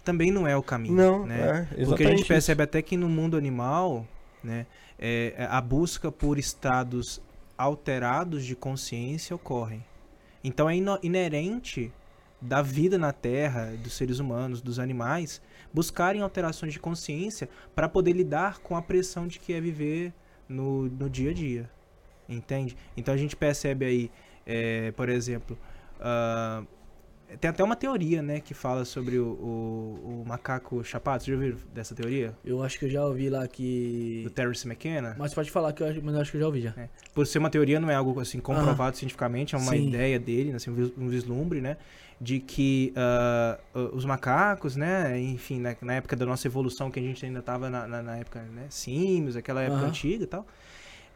Também não é o caminho, Não, né? é, Porque a exatamente gente isso. percebe até que no mundo animal, né, é, é, a busca por estados alterados de consciência ocorre. Então é inerente da vida na Terra, dos seres humanos, dos animais, buscarem alterações de consciência para poder lidar com a pressão de que é viver no, no dia a dia. Entende? Então a gente percebe aí, é, por exemplo, ah, tem até uma teoria, né, que fala sobre o, o- o macaco chapado. Vocês já ouviram dessa teoria? Eu acho que eu já ouvi lá Do que. Terence McKenna? Mas pode falar que eu acho, mas eu acho que eu já ouvi já. É. Por ser uma teoria, não é algo assim comprovado cientificamente, é uma Sim. ideia dele, assim, um vislumbre, né? De que ah, os macacos, né? Enfim, na, na época da nossa evolução, que a gente ainda estava na, na, na época, né? Símios, aquela época Aham. antiga e tal.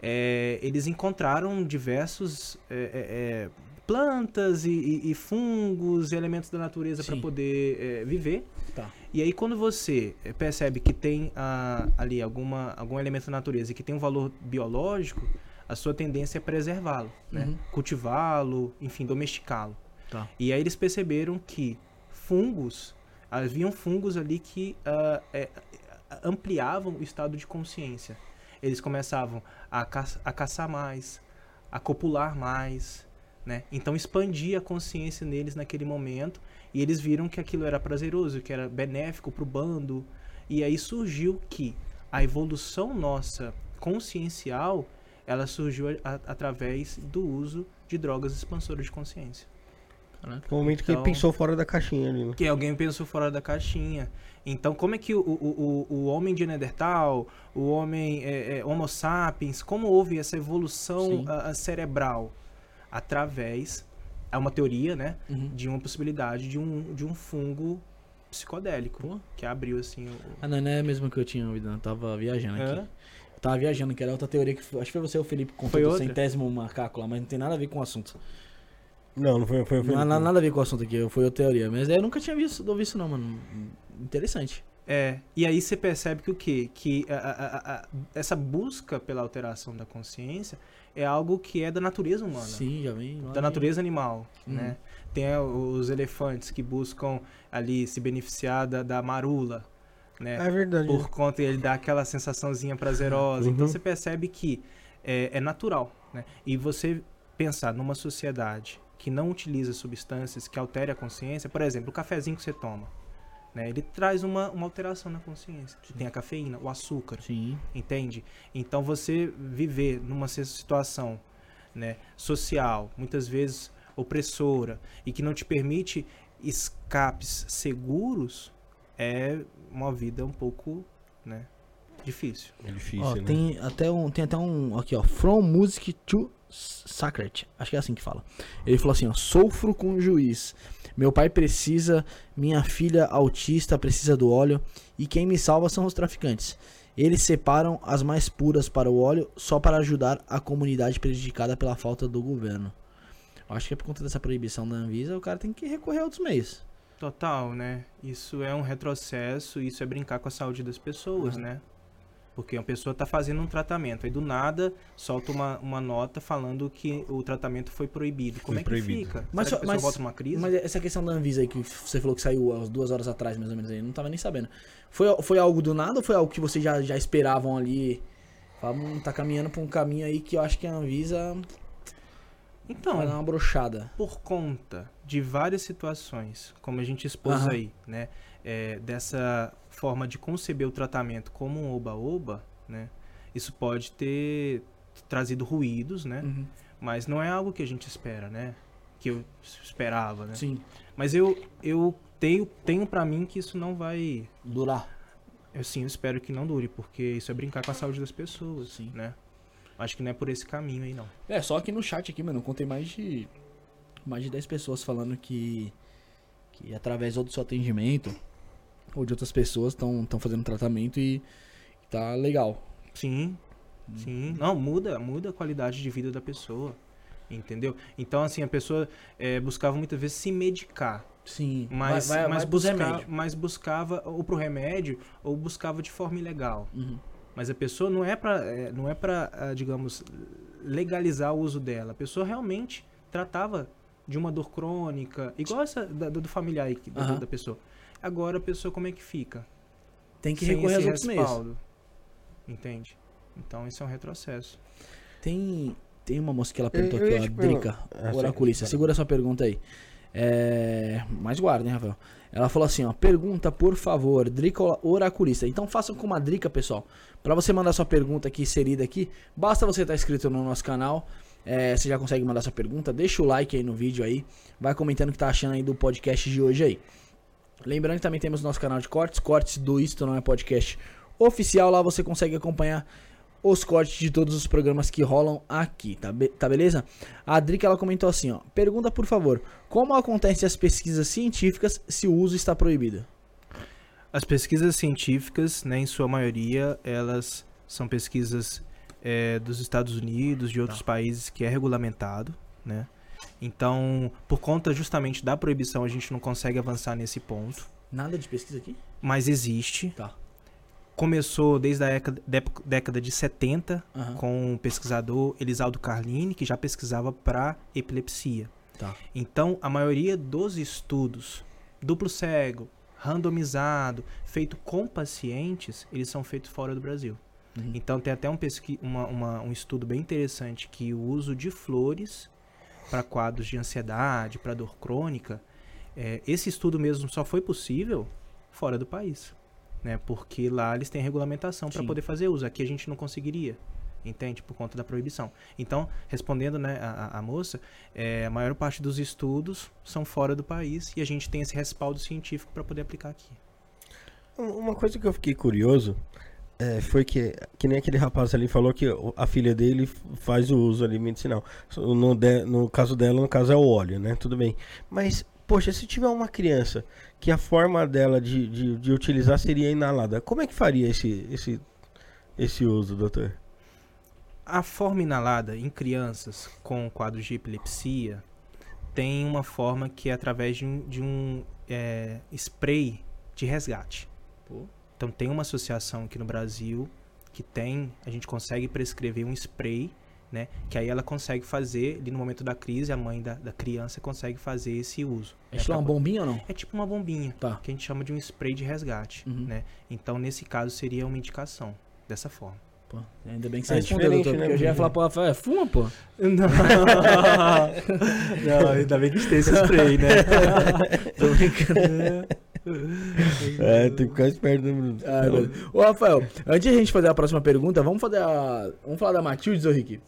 é, eles encontraram diversos é, é, é, plantas e, e- e fungos e elementos da natureza para poder é, viver. Tá. E aí quando você percebe que tem ah, ali alguma, algum elemento da natureza e que tem um valor biológico, a sua tendência é preservá-lo, né? Uhum. Cultivá-lo, enfim, domesticá-lo. Tá. E aí eles perceberam que fungos, haviam fungos ali que ah, eh, ampliavam o estado de consciência. Eles começavam a, a caçar mais, a copular mais, né? Então expandia a consciência neles naquele momento e eles viram que aquilo era prazeroso, que era benéfico para o bando. E aí surgiu que a evolução nossa consciencial, ela surgiu a- a- através do uso de drogas expansoras de consciência. No momento que Então- ele pensou fora da caixinha ali, né? Que alguém pensou fora da caixinha. Então, como é que o, o, o, o homem de Neandertal, o homem é, é, Homo sapiens, como houve essa evolução a- a cerebral? Através, é uma teoria, né? Uhum. De uma possibilidade de um, de um fungo psicodélico. Pô. Que abriu, assim, o... Ah, não, não é mesmo que eu tinha ouvido, não. Eu tava viajando aqui. Hã? Eu tava viajando, que era outra teoria que. foi- Acho que foi você, o Felipe, que contou Foi do centésimo macaco lá, mas não tem nada a ver com o assunto. Não, não foi. foi, foi Não nada a ver com o assunto aqui, foi outra teoria. Mas eu nunca tinha visto, ouvido isso, não, mano. Interessante. É, e aí você percebe que o quê? Que a- a- a- a- essa busca pela alteração da consciência é algo que é da natureza humana. Sim, já vem. da natureza animal, Uhum. né? Tem a- os elefantes que buscam ali se beneficiar da, da marula, né? É verdade. Por conta ele dá aquela sensaçãozinha prazerosa. Uhum. Então você percebe que é, é natural, né? E você pensar numa sociedade que não utiliza substâncias que alterem a consciência, por exemplo, o cafezinho que você toma, né? Ele traz uma, uma alteração na consciência. Tem a cafeína, o açúcar, Sim. entende? Então você viver numa situação né, social, muitas vezes opressora, e que não te permite escapes seguros, é uma vida um pouco né, difícil. É difícil, Ó, né? tem até um, tem até um aqui, ó, From Music to Sacred. Acho que é assim que fala. Ele falou assim, ó, sofro com o juiz. Meu pai precisa, minha filha autista precisa do óleo e quem me salva são os traficantes. Eles separam as mais puras para o óleo só para ajudar a comunidade prejudicada pela falta do governo. Acho que é por conta dessa proibição da Anvisa, o cara tem que recorrer a outros meios. Total, né? Isso é um retrocesso, isso é brincar com a saúde das pessoas, né? Porque uma pessoa está fazendo um tratamento, aí do nada solta uma, uma nota falando que o tratamento foi proibido. Como Foi é que proibido. fica? Mas Será que mas- volta numa crise? Mas essa questão da Anvisa aí que você falou que saiu às duas horas atrás, mais ou menos, aí, eu não tava nem sabendo. Foi, foi algo do nada ou foi algo que vocês já, já esperavam ali? Falavam, "Hum, tá caminhando pra um caminho aí que eu acho que a Anvisa Então, vai dar uma brochada. por conta de várias situações, como a gente expôs Aham. aí, né? é, dessa forma de conceber o tratamento como um oba-oba, né? Isso pode ter trazido ruídos, né? Uhum. Mas não é algo que a gente espera, né? Que eu esperava, né? Sim. Mas eu, eu tenho, tenho para mim que isso não vai. Durar. Eu sim, eu espero que não dure, porque isso é brincar com a saúde das pessoas, Sim. né? Acho que não é por esse caminho aí, não. É, só aqui no chat aqui, mano, eu contei mais de. Mais de 10 pessoas falando que. Que através do seu atendimento ou de outras pessoas estão fazendo tratamento e tá legal. Sim, sim. Não, muda, muda a qualidade de vida da pessoa. Entendeu? Então, assim, a pessoa eh, buscava muitas vezes se medicar. Sim. Mas, vai, vai, mas, vai busca- mas buscava ou pro remédio ou buscava de forma ilegal. Uhum. Mas a pessoa não é pra, eh, não é pra ah, digamos, legalizar o uso dela. A pessoa realmente tratava de uma dor crônica, igual essa da- do familiar aí, da, Aham. da pessoa. Agora a pessoa como é que fica? Tem que Sem recorrer aos outros meios. respaldo. Entende? Então isso é um retrocesso. Tem, tem uma moça que ela perguntou Eu- eu aqui, ó. Drica, Ah, sim. oraculista. Segura sua pergunta aí. É... Mas guarda, hein, Rafael? Ela falou assim, ó, pergunta, por favor, Drica Oraculista. Então façam com uma Drica, pessoal. Pra você mandar sua pergunta aqui inserida aqui, basta você estar inscrito no nosso canal. É, você já consegue mandar sua pergunta. Deixa o like aí no vídeo aí. Vai comentando o que tá achando aí do podcast de hoje aí. Lembrando que também temos nosso canal de cortes, cortes do Isto Não É Podcast oficial. Lá você consegue acompanhar os cortes de todos os programas que rolam aqui, tá, be- tá beleza? A Drica ela comentou assim, ó. Pergunta por favor, como acontecem as pesquisas científicas se o uso está proibido? As pesquisas científicas, né, em sua maioria, elas são pesquisas eh, dos Estados Unidos, de outros países que é regulamentado, né? Então, por conta justamente da proibição, a gente não consegue avançar nesse ponto, Nada de pesquisa aqui? mas existe. Tá. Começou desde a década de 70 Aham. com o pesquisador Elisaldo Carlini, que já pesquisava para epilepsia. Tá. Então, a maioria dos estudos duplo cego, randomizado, feito com pacientes, eles são feitos fora do Brasil. Uhum. Então, tem até um, pesqui uma- uma- um estudo bem interessante que o uso de flores para quadros de ansiedade, para dor crônica, é, esse estudo mesmo só foi possível fora do país. Né? Porque lá eles têm regulamentação para poder fazer uso. Aqui a gente não conseguiria. Entende? Por conta da proibição. Então, respondendo né, a, a- a moça, é, a maior parte dos estudos são fora do país e a gente tem esse respaldo científico para poder aplicar aqui. Uma coisa que eu fiquei curioso é, foi que, que nem aquele rapaz ali falou que a filha dele faz o uso ali medicinal. No, de- no caso dela, no caso é o óleo, né? Tudo bem. Mas, poxa, se tiver uma criança que a forma dela de, de, de utilizar seria inalada, como é que faria esse, esse, esse uso, doutor? A forma inalada em crianças com quadros de epilepsia tem uma forma que é através de um, de um, é, spray de resgate. Pô. Então tem uma associação aqui no Brasil que tem, a gente consegue prescrever um spray, né? Que aí ela consegue fazer, ali no momento da crise, a mãe da, da criança consegue fazer esse uso. É né, tipo uma bombinha ou não? é tipo uma bombinha, Tá. que a gente chama de um spray de resgate, Uhum. né? Então nesse caso seria uma indicação dessa forma. Pô, ainda bem que você É respondeu, doutor, né, eu já ia falar pro Rafael, é, fuma, pô. [LAUGHS] Não. [LAUGHS] não, ainda bem que tem esse spray, né? [LAUGHS] Tô brincando. [LAUGHS] É, tem que ficar esperto, né, Bruno? Ah. Ô, Rafael, antes de a gente fazer a próxima pergunta, vamos fazer a. Vamos falar da Matildes, ô Rick?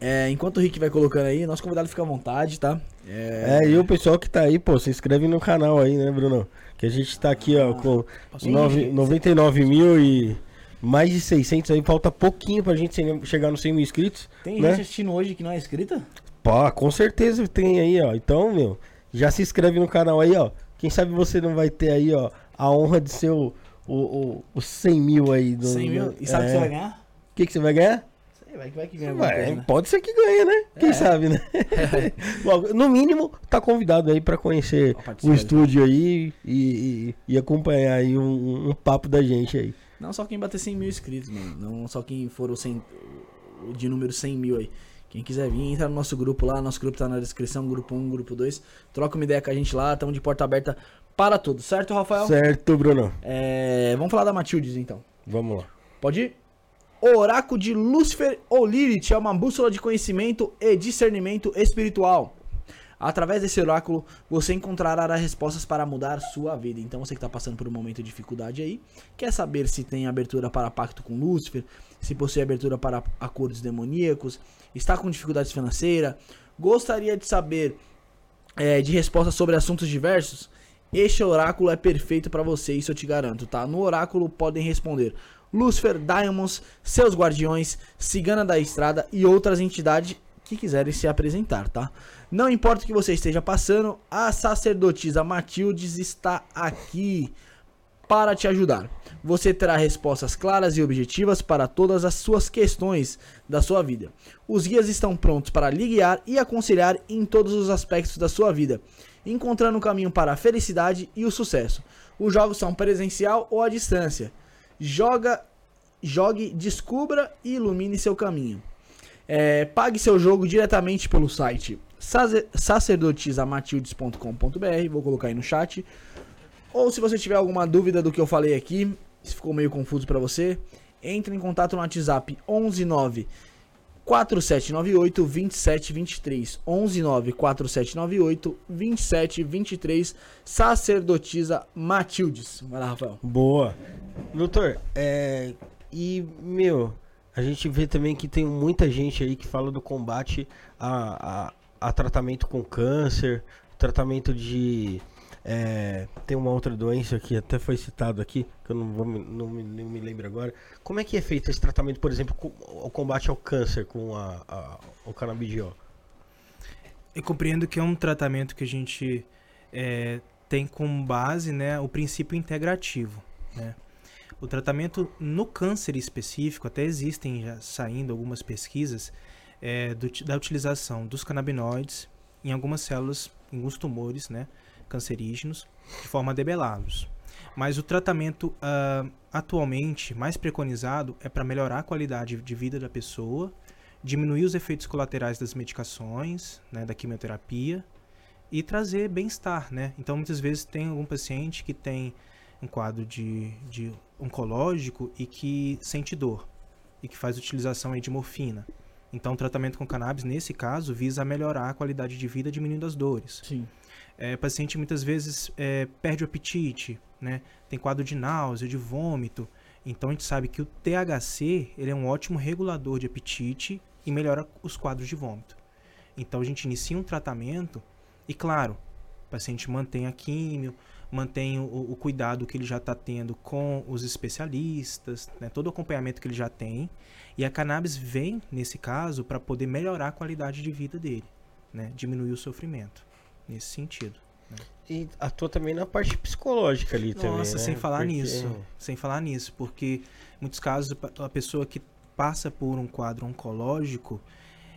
É, enquanto o Rick vai colocando aí, nosso convidado fica à vontade, tá? É, e o pessoal que tá aí, pô, se inscreve no canal aí, né, Bruno? Que a gente tá aqui, ó, com nove- gente. 99 mil e mais de 600 aí. Falta pouquinho pra gente chegar nos 100 mil inscritos. Tem né? gente assistindo hoje que não é inscrita? Pô, com certeza tem aí, ó. Então, meu, já se inscreve no canal aí, ó. Quem sabe você não vai ter aí, ó, a honra de ser o, o, o, o 100 mil aí. Do, 100 mil? E sabe o é. que você vai ganhar? O que, que você vai ganhar? Sei, vai que vai que ganha Vai, coisa, né? Pode ser que ganhe, né? Quem É. sabe, né? [LAUGHS] Bom, no mínimo, tá convidado aí pra conhecer o estúdio aí e, e, e acompanhar aí um, um papo da gente aí. Não só quem bater 100 mil inscritos, mano. Não só quem for o, 100, o de número 100 mil aí. Quem quiser vir, entra no nosso grupo lá. Nosso grupo tá na descrição, grupo 1, grupo 2. Troca uma ideia com a gente lá. Tamo de porta aberta para todos, certo, Rafael? Certo, Bruno? É, vamos falar da Matildes, então. Vamos lá. Pode ir? Oráculo de Lúcifer ou Lilith é uma bússola de conhecimento e discernimento espiritual. Através desse oráculo, você encontrará as respostas para mudar sua vida. Então, você que está passando por um momento de dificuldade aí, quer saber se tem abertura para pacto com Lúcifer, se possui abertura para acordos demoníacos, está com dificuldades financeiras, gostaria de saber é, de respostas sobre assuntos diversos? Este oráculo é perfeito para você, isso eu te garanto, tá? No oráculo podem responder Lúcifer, Diamonds, seus guardiões, Cigana da Estrada e outras entidades que quiserem se apresentar, tá? Não importa o que você esteja passando, a sacerdotisa Matildes está aqui para te ajudar. Você terá respostas claras e objetivas para todas as suas questões da sua vida. Os guias estão prontos para lhe guiar e aconselhar em todos os aspectos da sua vida, encontrando o caminho para a felicidade e o sucesso. Os jogos são presencial ou à distância. Joga, jogue, descubra e ilumine seu caminho. É, pague seu jogo diretamente pelo site sace- sacerdotisamatildes.com.br, vou colocar aí no chat. Ou se você tiver alguma dúvida do que eu falei aqui, se ficou meio confuso para você, entre em contato no WhatsApp 119 4798 2723 119 4798 2723 Sacerdotisa Matildes. Vai lá, Rafael. Boa. Doutor, é. E, meu, a gente vê também que tem muita gente aí que fala do combate a, a, a tratamento com câncer, tratamento de. É, tem uma outra doença que até foi citado aqui, que eu não, vou, não, me, não me lembro agora. Como é que é feito esse tratamento, por exemplo, com, o combate ao câncer com a, a- o canabidiol? Eu compreendo que é um tratamento que a gente é, tem como base né, o princípio integrativo. Né? O tratamento no câncer específico, até existem já saindo algumas pesquisas é, do da utilização dos canabinoides em algumas células, em alguns tumores né, cancerígenos, de forma a debelá-los. Mas o tratamento ah, atualmente mais preconizado é para melhorar a qualidade de vida da pessoa, diminuir os efeitos colaterais das medicações, né, da quimioterapia e trazer bem-estar, né? Então muitas vezes tem algum paciente que tem um quadro de, de oncológico e que sente dor e que faz utilização de morfina. Então o tratamento com cannabis nesse caso visa melhorar a qualidade de vida diminuindo as dores. Sim. É, o paciente muitas vezes é, perde o apetite, né? Tem quadro de náusea, de vômito. Então a gente sabe que o THC ele é um ótimo regulador de apetite e melhora os quadros de vômito. Então a gente inicia um tratamento e, claro, o paciente mantém a químio, mantém o, o cuidado que ele já está tendo com os especialistas, né? todo o acompanhamento que ele já tem. E a cannabis vem, nesse caso, para poder melhorar a qualidade de vida dele, né? diminuir o sofrimento, nesse sentido. E atua também na parte psicológica ali também. Nossa, né? sem falar Porque- nisso. Sem falar nisso, porque em muitos casos a pessoa que passa por um quadro oncológico,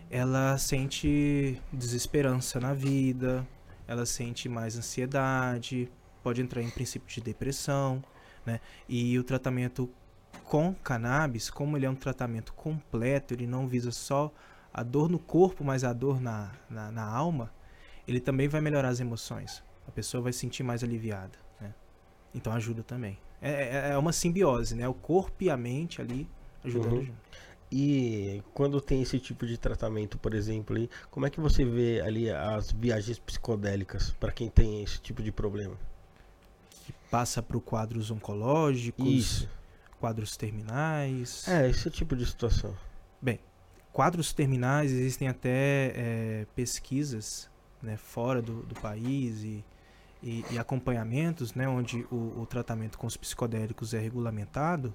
ela sente desesperança na vida, ela sente mais ansiedade, pode entrar em princípio de depressão, né? E o tratamento com cannabis, como ele é um tratamento completo, ele não visa só a dor no corpo, mas a dor na, na, na alma, ele também vai melhorar as emoções. A pessoa vai se sentir mais aliviada, né? Então ajuda também. É, é- é uma simbiose, né? O corpo e a mente ali ajudando Uhum. junto. E quando tem esse tipo de tratamento, por exemplo, aí, como é que você vê ali as viagens psicodélicas para quem tem esse tipo de problema? Passa por quadros oncológicos, Isso. quadros terminais. É, esse tipo de situação. Quadros terminais, existem até é, pesquisas né, fora do, do país e, e, e acompanhamentos, né, onde o, o tratamento com os psicodélicos é regulamentado,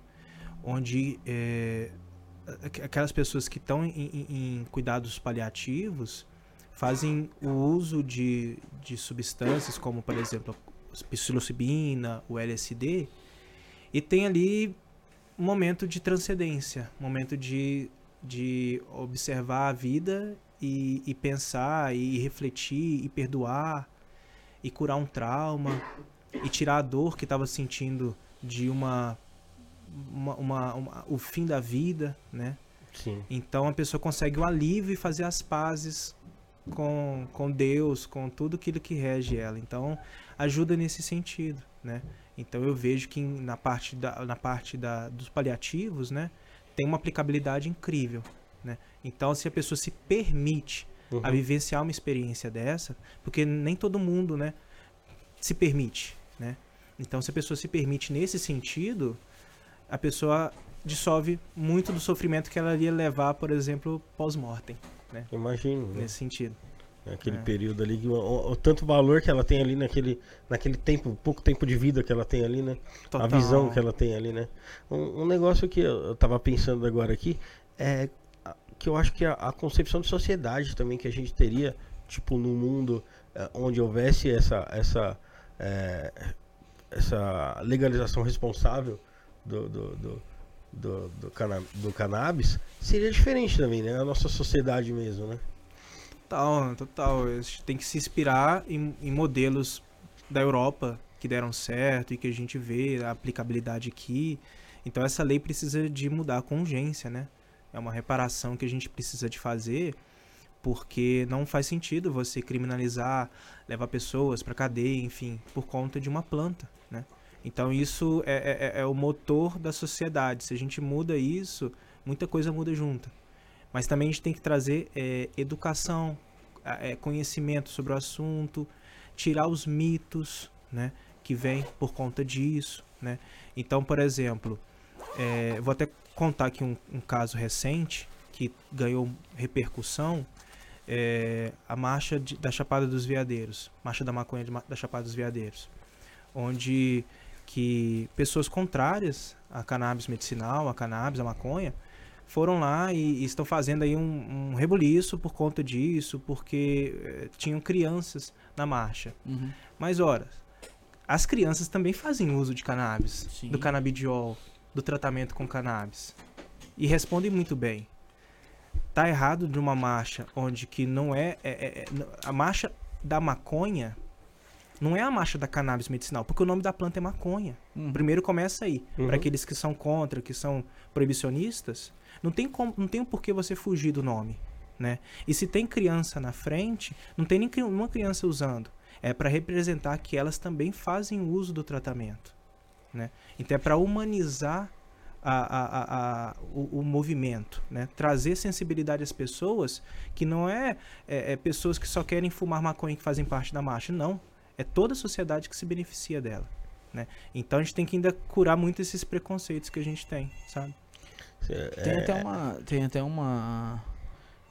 onde é, aqu- aquelas pessoas que estão em, em- em cuidados paliativos fazem o uso de, de substâncias como, por exemplo, a psilocibina, o LSD, e tem ali um momento de transcendência, um momento de, de observar a vida e, e pensar e refletir e perdoar e curar um trauma e tirar a dor que estava sentindo de uma, uma, uma- uma- o fim da vida, né? Sim. Então a pessoa consegue o alívio e fazer as pazes com, com Deus, com tudo aquilo que rege ela. Então ajuda nesse sentido, né? Então eu vejo que na parte, da, na parte da, dos paliativos, né, tem uma aplicabilidade incrível, né? Então se a pessoa se permite Uhum. a vivenciar uma experiência dessa, porque nem todo mundo, né, se permite, né? Então, se a pessoa se permite nesse sentido, a pessoa dissolve muito do sofrimento que ela ia levar, por exemplo, pós-mortem, Imagino, né? nesse sentido. Aquele É. período ali, o, o- tanto valor que ela tem ali naquele, naquele tempo, pouco tempo de vida que ela tem ali, né? Total. A visão que ela tem ali, né? Um, um negócio que eu, eu tava pensando agora aqui é que eu acho que a, a concepção de sociedade também que a gente teria, tipo, num mundo eh, onde houvesse essa, essa, eh, essa legalização responsável do, do, do, do, do, cana- do cannabis, seria diferente também, né? A nossa sociedade mesmo, né? Total, total. A gente tem que se inspirar em, em modelos da Europa que deram certo e que a gente vê a aplicabilidade aqui. Então essa lei precisa de mudar com urgência, né? É uma reparação que a gente precisa de fazer, porque não faz sentido você criminalizar, levar pessoas para cadeia, enfim, por conta de uma planta, né? Então isso é, é- é o motor da sociedade. Se a gente muda isso, muita coisa muda junto. Mas também a gente tem que trazer é, educação, é, conhecimento sobre o assunto, tirar os mitos, né, que vêm por conta disso, né. Então, por exemplo, é, vou até contar aqui um, um caso recente que ganhou repercussão, é, a marcha de- da Chapada dos Veadeiros, marcha da maconha de da Chapada dos Veadeiros, onde que pessoas contrárias à cannabis medicinal, à cannabis, à maconha, foram lá e, e estão fazendo aí um, um rebuliço por conta disso, porque eh, tinham crianças na marcha. Uhum. Mas, ora, as crianças também fazem uso de cannabis, Sim. do canabidiol, do tratamento com cannabis. E respondem muito bem. Tá errado de uma marcha onde que não é, é- é- é- a marcha da maconha não é a marcha da cannabis medicinal, porque o nome da planta é maconha. Uhum. Primeiro começa aí. Uhum. Para aqueles que são contra, que são proibicionistas, não tem como, não tem por que você fugir do nome, né? E se tem criança na frente, não tem nem cri- uma criança usando. É para representar que elas também fazem uso do tratamento, né? Então é para humanizar a- a- a- a- o, o movimento, né? Trazer sensibilidade às pessoas que não é, é- é pessoas que só querem fumar maconha que fazem parte da marcha, não. É toda a sociedade que se beneficia dela. Né? Então a gente tem que ainda curar muito esses preconceitos que a gente tem, sabe? Tem até uma. Tem até uma.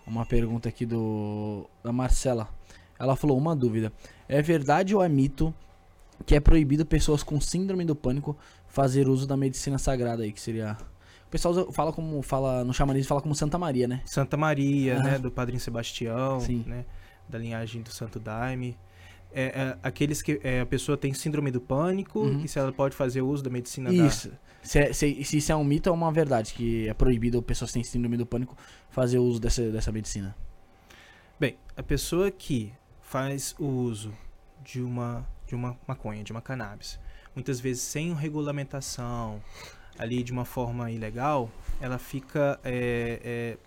Uma pergunta aqui do. Da Marcela. Ela falou uma dúvida. É verdade ou é mito que é proibido pessoas com síndrome do pânico fazer uso da medicina sagrada aí, que seria. O pessoal fala como. fala No xamanismo fala como Santa Maria, né? Santa Maria, Ah. né, do Padrinho Sebastião, Sim. né, da linhagem do Santo Daime. É, é, aqueles que é, a pessoa tem síndrome do pânico Uhum. e se ela pode fazer uso da medicina Isso. Se, é- se- se isso é um mito ou uma verdade, que é proibido pessoas que têm síndrome do pânico fazer uso dessa, dessa medicina. da... Bem, a pessoa que faz o uso de uma, de uma maconha, de uma cannabis, muitas vezes sem regulamentação, ali de uma forma ilegal, ela fica é, é,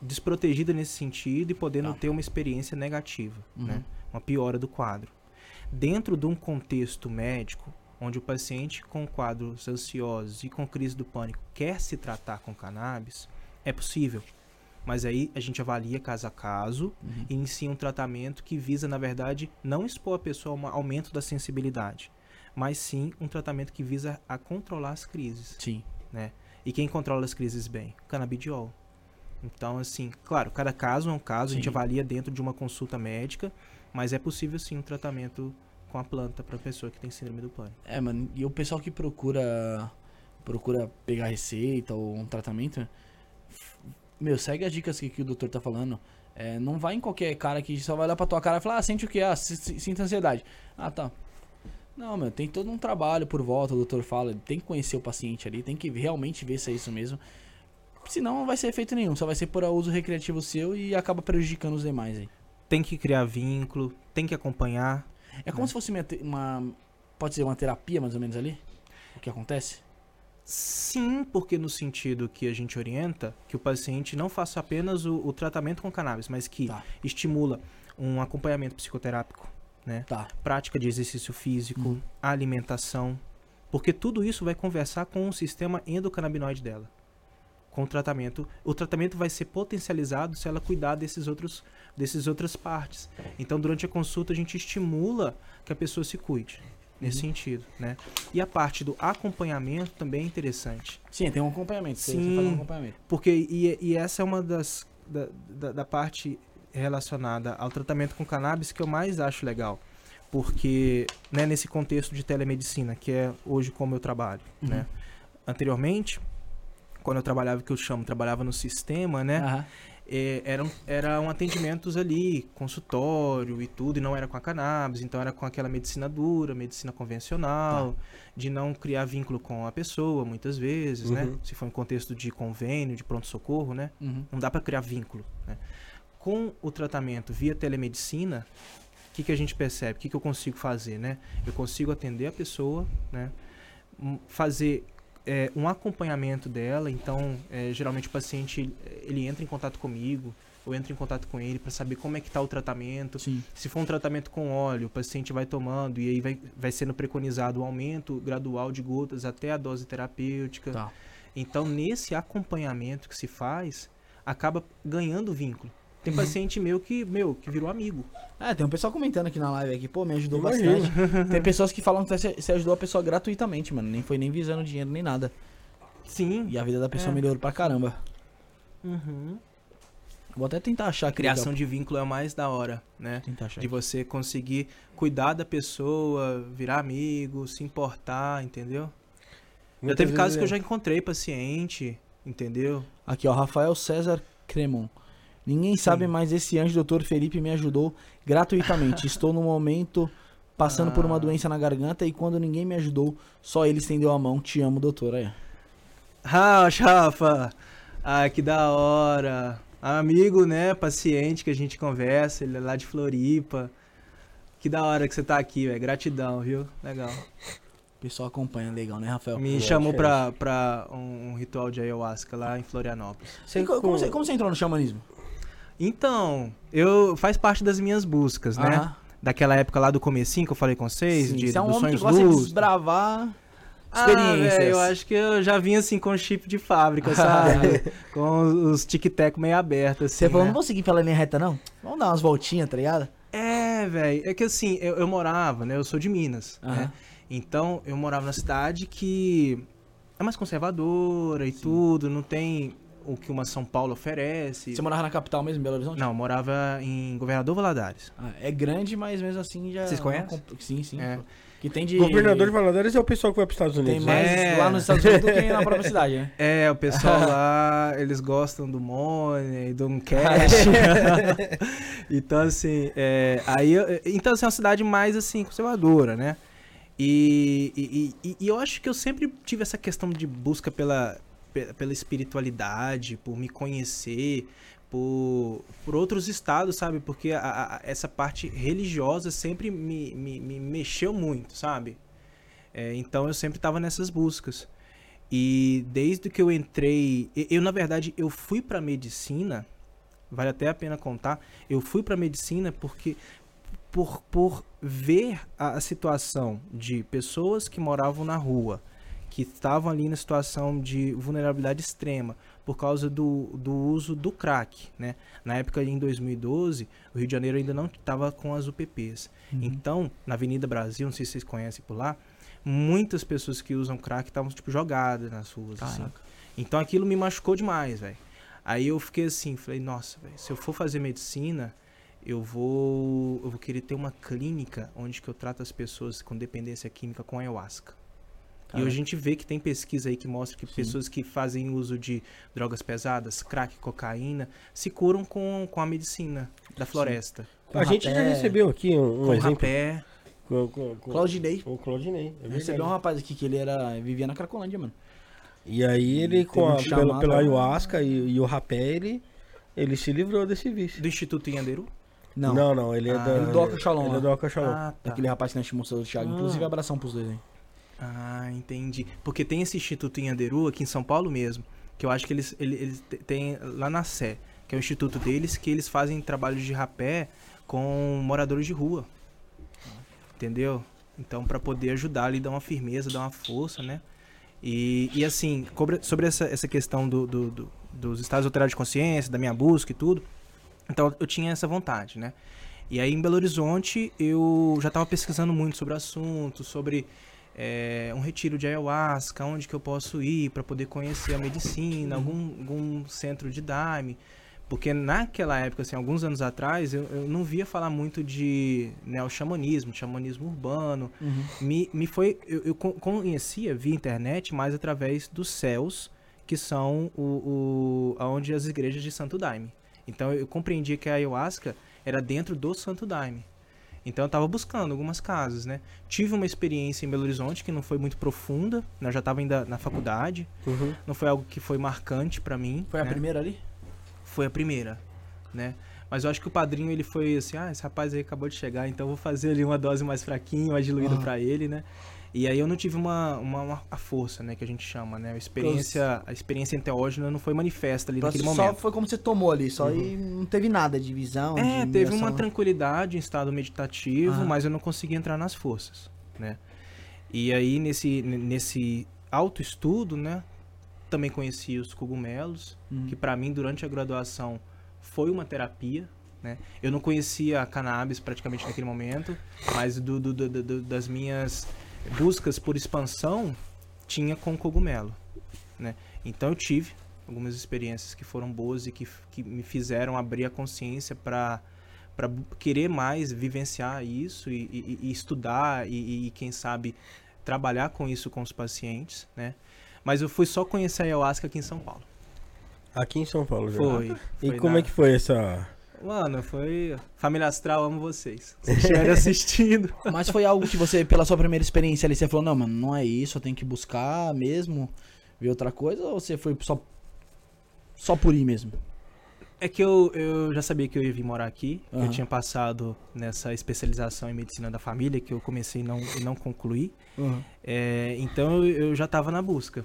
desprotegida nesse sentido e podendo Tá. ter uma experiência negativa, Uhum. né? uma piora do quadro. Dentro de um contexto médico, onde o paciente com quadros ansiosos e com crise do pânico quer se tratar com cannabis, é possível. Mas aí a gente avalia caso a caso Uhum. e inicia um tratamento que visa, na verdade, não expor a pessoa a um aumento da sensibilidade, mas sim um tratamento que visa a controlar as crises. Sim. né? E quem controla as crises bem? O canabidiol. Então, assim, claro, cada caso é um caso, a gente Sim. avalia dentro de uma consulta médica, mas é possível sim um tratamento com a planta para pessoa que tem síndrome do pânico. É, mano, e o pessoal que procura procura pegar receita ou um tratamento, meu, segue as dicas que, que o doutor tá falando. É, não vai em qualquer cara que só vai olhar pra tua cara e falar, ah, sente o que? Ah, si- si- sinta ansiedade. Ah, tá. Não, meu, tem todo um trabalho por volta, o doutor fala, tem que conhecer o paciente ali, tem que realmente ver se é isso mesmo. Senão não vai ser efeito nenhum, só vai ser por uso recreativo seu e acaba prejudicando os demais aí. Tem que criar vínculo, tem que acompanhar. É como se fosse uma, uma. Pode ser uma terapia mais ou menos ali? O que acontece? Sim, porque no sentido que a gente orienta que o paciente não faça apenas o, o tratamento com cannabis, mas que Tá. estimula um acompanhamento psicoterápico, né? Tá. prática de exercício físico, Uhum. alimentação, porque tudo isso vai conversar com o sistema endocannabinoide dela. Com o tratamento, o tratamento vai ser potencializado se ela cuidar desses outros desses outras partes. Então, durante a consulta a gente estimula que a pessoa se cuide nesse Uhum. sentido, né? E a parte do acompanhamento também é interessante. Sim, tem um acompanhamento. Sim. um acompanhamento. Porque, e, e essa é uma das da, da, da parte relacionada ao tratamento com cannabis que eu mais acho legal. Porque, né, nesse contexto de telemedicina, que é hoje como eu trabalho, Uhum. né? Anteriormente, quando eu trabalhava, que eu chamo, trabalhava no sistema, né? Aham. Eh, eram, eram atendimentos ali, consultório e tudo, e não era com a cannabis, então era com aquela medicina dura, medicina convencional, de não criar vínculo com a pessoa, muitas vezes, né? Uhum. Se for em contexto de convênio, de pronto-socorro, né? Uhum. Não dá para criar vínculo, né? Com o tratamento via telemedicina, o que, que a gente percebe? O que, que eu consigo fazer, né? Eu consigo atender a pessoa, né? Hum, Fazer é, um acompanhamento dela. Então, é, geralmente o paciente ele- entra em contato comigo, eu entro em contato com ele para saber como é que está o tratamento. Sim. Se for um tratamento com óleo, o paciente vai tomando e aí vai, vai sendo preconizado o aumento gradual de gotas até a dose terapêutica. Tá. Então, nesse acompanhamento que se faz, acaba ganhando vínculo. Tem paciente meu que, meu, que virou amigo. É, tem um pessoal comentando aqui na live aqui, pô, me ajudou Imagino. bastante. [LAUGHS] tem pessoas que falam que você, você ajudou a pessoa gratuitamente, mano. Nem foi nem visando dinheiro nem nada. Sim. E a vida da pessoa É. melhorou pra caramba. Uhum. Vou até tentar achar aqui. Criação daqui de vínculo é o mais da hora, né? Tentar achar. De você conseguir cuidar da pessoa, virar amigo, se importar, entendeu? já Muitas teve casos que eu é- já encontrei paciente, entendeu? Aqui, ó, Rafael César Cremon. Ninguém sabe, mas esse anjo, doutor Felipe, me ajudou gratuitamente. Estou no momento passando por uma Ah. doença na garganta e quando ninguém me ajudou, só ele estendeu a mão. Te amo, doutor. Aí. Ah, Rafa! Ah, que da hora! Amigo, né? Paciente que a gente conversa, ele é lá de Floripa. Que da hora que você tá aqui, velho. Gratidão, viu? Legal. O pessoal acompanha, legal, né, Rafael? Me é chamou diferente. pra, pra um, um ritual de ayahuasca lá em Florianópolis. Co- como, você, como você entrou no xamanismo? Então, eu faz parte das minhas buscas, né? Aham. Daquela época lá do comecinho que eu falei com vocês, Sim, de, você é um dos homem que sonhos gosta de luz. desbravar Ah, experiências. velho, eu acho que eu já vim assim com chip de fábrica, sabe? [LAUGHS] com os tic-tac meio abertos, assim, Você falou, né? não vou seguir pela linha reta, não? Vamos dar umas voltinhas, tá ligado? É, velho. É que assim, eu, eu morava, né? Eu sou de Minas, né? Aham. Então, eu morava na cidade que é mais conservadora e tudo, não tem o que uma São Paulo oferece. Você morava na capital mesmo, em Belo Horizonte? Não, eu morava em Governador Valadares. Ah, é grande, mas mesmo assim já... Vocês não conhecem? comp- Sim, sim. É. Que tem de... Governador de Valadares é o pessoal que vai para os Estados Tem Unidos. mais né? É. lá nos Estados Unidos do que na própria cidade, né? [LAUGHS] É, o pessoal [LAUGHS] lá, eles gostam do money, do um cash. [LAUGHS] então, assim, é, aí, então, assim, é uma cidade mais, assim, conservadora, né? E, e, e- e eu acho que eu sempre tive essa questão de busca pela, pe- pela espiritualidade, por me conhecer, por, por outros estados, sabe? Porque a- a- essa parte religiosa sempre me, me, me mexeu muito, sabe? É, então eu sempre estava nessas buscas. E desde que eu entrei, eu na verdade eu fui para medicina, vale até a pena contar, eu fui para medicina porque por, por ver a, a situação de pessoas que moravam na rua, que estavam ali na situação de vulnerabilidade extrema por causa do, do uso do crack, né? Na época, em 2012, o Rio de Janeiro ainda não estava com as UPPs. Então, na Avenida Brasil, não sei se vocês conhecem por lá, muitas pessoas que usam crack estavam, tipo, jogadas nas ruas, assim. Então, aquilo me machucou demais, velho. Aí eu fiquei assim, falei, nossa, velho, se eu for fazer medicina, eu vou, eu vou querer ter uma clínica onde que eu trato as pessoas com dependência química com ayahuasca. E Caraca. hoje a gente vê que tem pesquisa aí que mostra que Sim. pessoas que fazem uso de drogas pesadas, crack, cocaína, se curam com, com a medicina da floresta. A gente já rapé, recebeu aqui um, um com exemplo rapé. com, com, com Claudinei. o Claudinei. É. Recebeu um rapaz aqui que ele era. vivia na Cracolândia, mano. E aí ele, com a, pela, chamado- pela ayahuasca e, e o rapé, ele, ele se livrou desse vício. Do Instituto Inhanderu? Não. não, não, ele é Ah, da... ele do Oca Shalom Ele é do Oca Shalom. Ah, tá. Aquele rapaz que nós mostrou do Thiago. Ah. Inclusive, abração pros dois aí. Ah, entendi. Porque tem esse Instituto Inhanderu aqui em São Paulo mesmo, que eu acho que eles, ele- eles te- têm lá na Sé, que é o instituto deles, que eles fazem trabalhos de rapé com moradores de rua. Entendeu? Então, para poder ajudar ali, dar uma firmeza, dar uma força, né? E, e assim, sobre essa, essa questão do, do- do- dos estados alterados de consciência, da minha busca e tudo, então eu tinha essa vontade, né? E aí em Belo Horizonte eu já estava pesquisando muito sobre o assunto, sobre é, um retiro de ayahuasca, onde que eu posso ir para poder conhecer a medicina, algum, algum centro de Daime. Porque naquela época, assim, alguns anos atrás, eu, eu não via falar muito de neo-xamanismo, xamanismo urbano. Me, me foi, eu, eu con- conhecia via internet mais através dos céus, que são o, o, onde as igrejas de Santo Daime. Então eu compreendia que a ayahuasca era dentro do Santo Daime. Então eu estava buscando algumas casas, né? Tive uma experiência em Belo Horizonte que não foi muito profunda, né? eu já estava ainda na faculdade, Uhum. não foi algo que foi marcante para mim. Foi a né? primeira ali? Foi a primeira, né? Mas eu acho que o padrinho ele foi assim, ah, esse rapaz aí acabou de chegar, então eu vou fazer ali uma dose mais fraquinha, mais diluída Ah. pra ele, né? E aí eu não tive uma, uma, uma- a força, né, que a gente chama, né? A experiência, a experiência enteógena não foi manifesta ali naquele momento. Só foi como você tomou ali, só e não teve nada de visão. É, de teve uma ação. tranquilidade, um estado meditativo, Ah. mas eu não conseguia entrar nas forças, né? E aí, nesse, nesse autoestudo, né, também conheci os cogumelos, Hum. que para mim, durante a graduação, foi uma terapia, né? Eu não conhecia a cannabis praticamente naquele momento, mas do- do- do- das minhas buscas por expansão, tinha com cogumelo, né? Então eu tive algumas experiências que foram boas e que, que me fizeram abrir a consciência para para querer mais vivenciar isso e, e- e estudar e, e, quem sabe trabalhar com isso com os pacientes, né? Mas eu fui só conhecer a ayahuasca aqui em São Paulo. Aqui em São Paulo já. Foi. E foi como na- é que foi essa... Mano, foi. Família Astral, amo vocês. Se estiverem assistindo. [LAUGHS] Mas foi algo que você, pela sua primeira experiência ali, você falou, não, mano, não é isso, eu tenho que buscar mesmo, ver outra coisa, ou você foi só, só por ir mesmo? É que eu, eu já sabia que eu ia vir morar aqui. Aham. Eu tinha passado nessa especialização em medicina da família, que eu comecei e não, e não concluí. É, então eu, eu já estava na busca.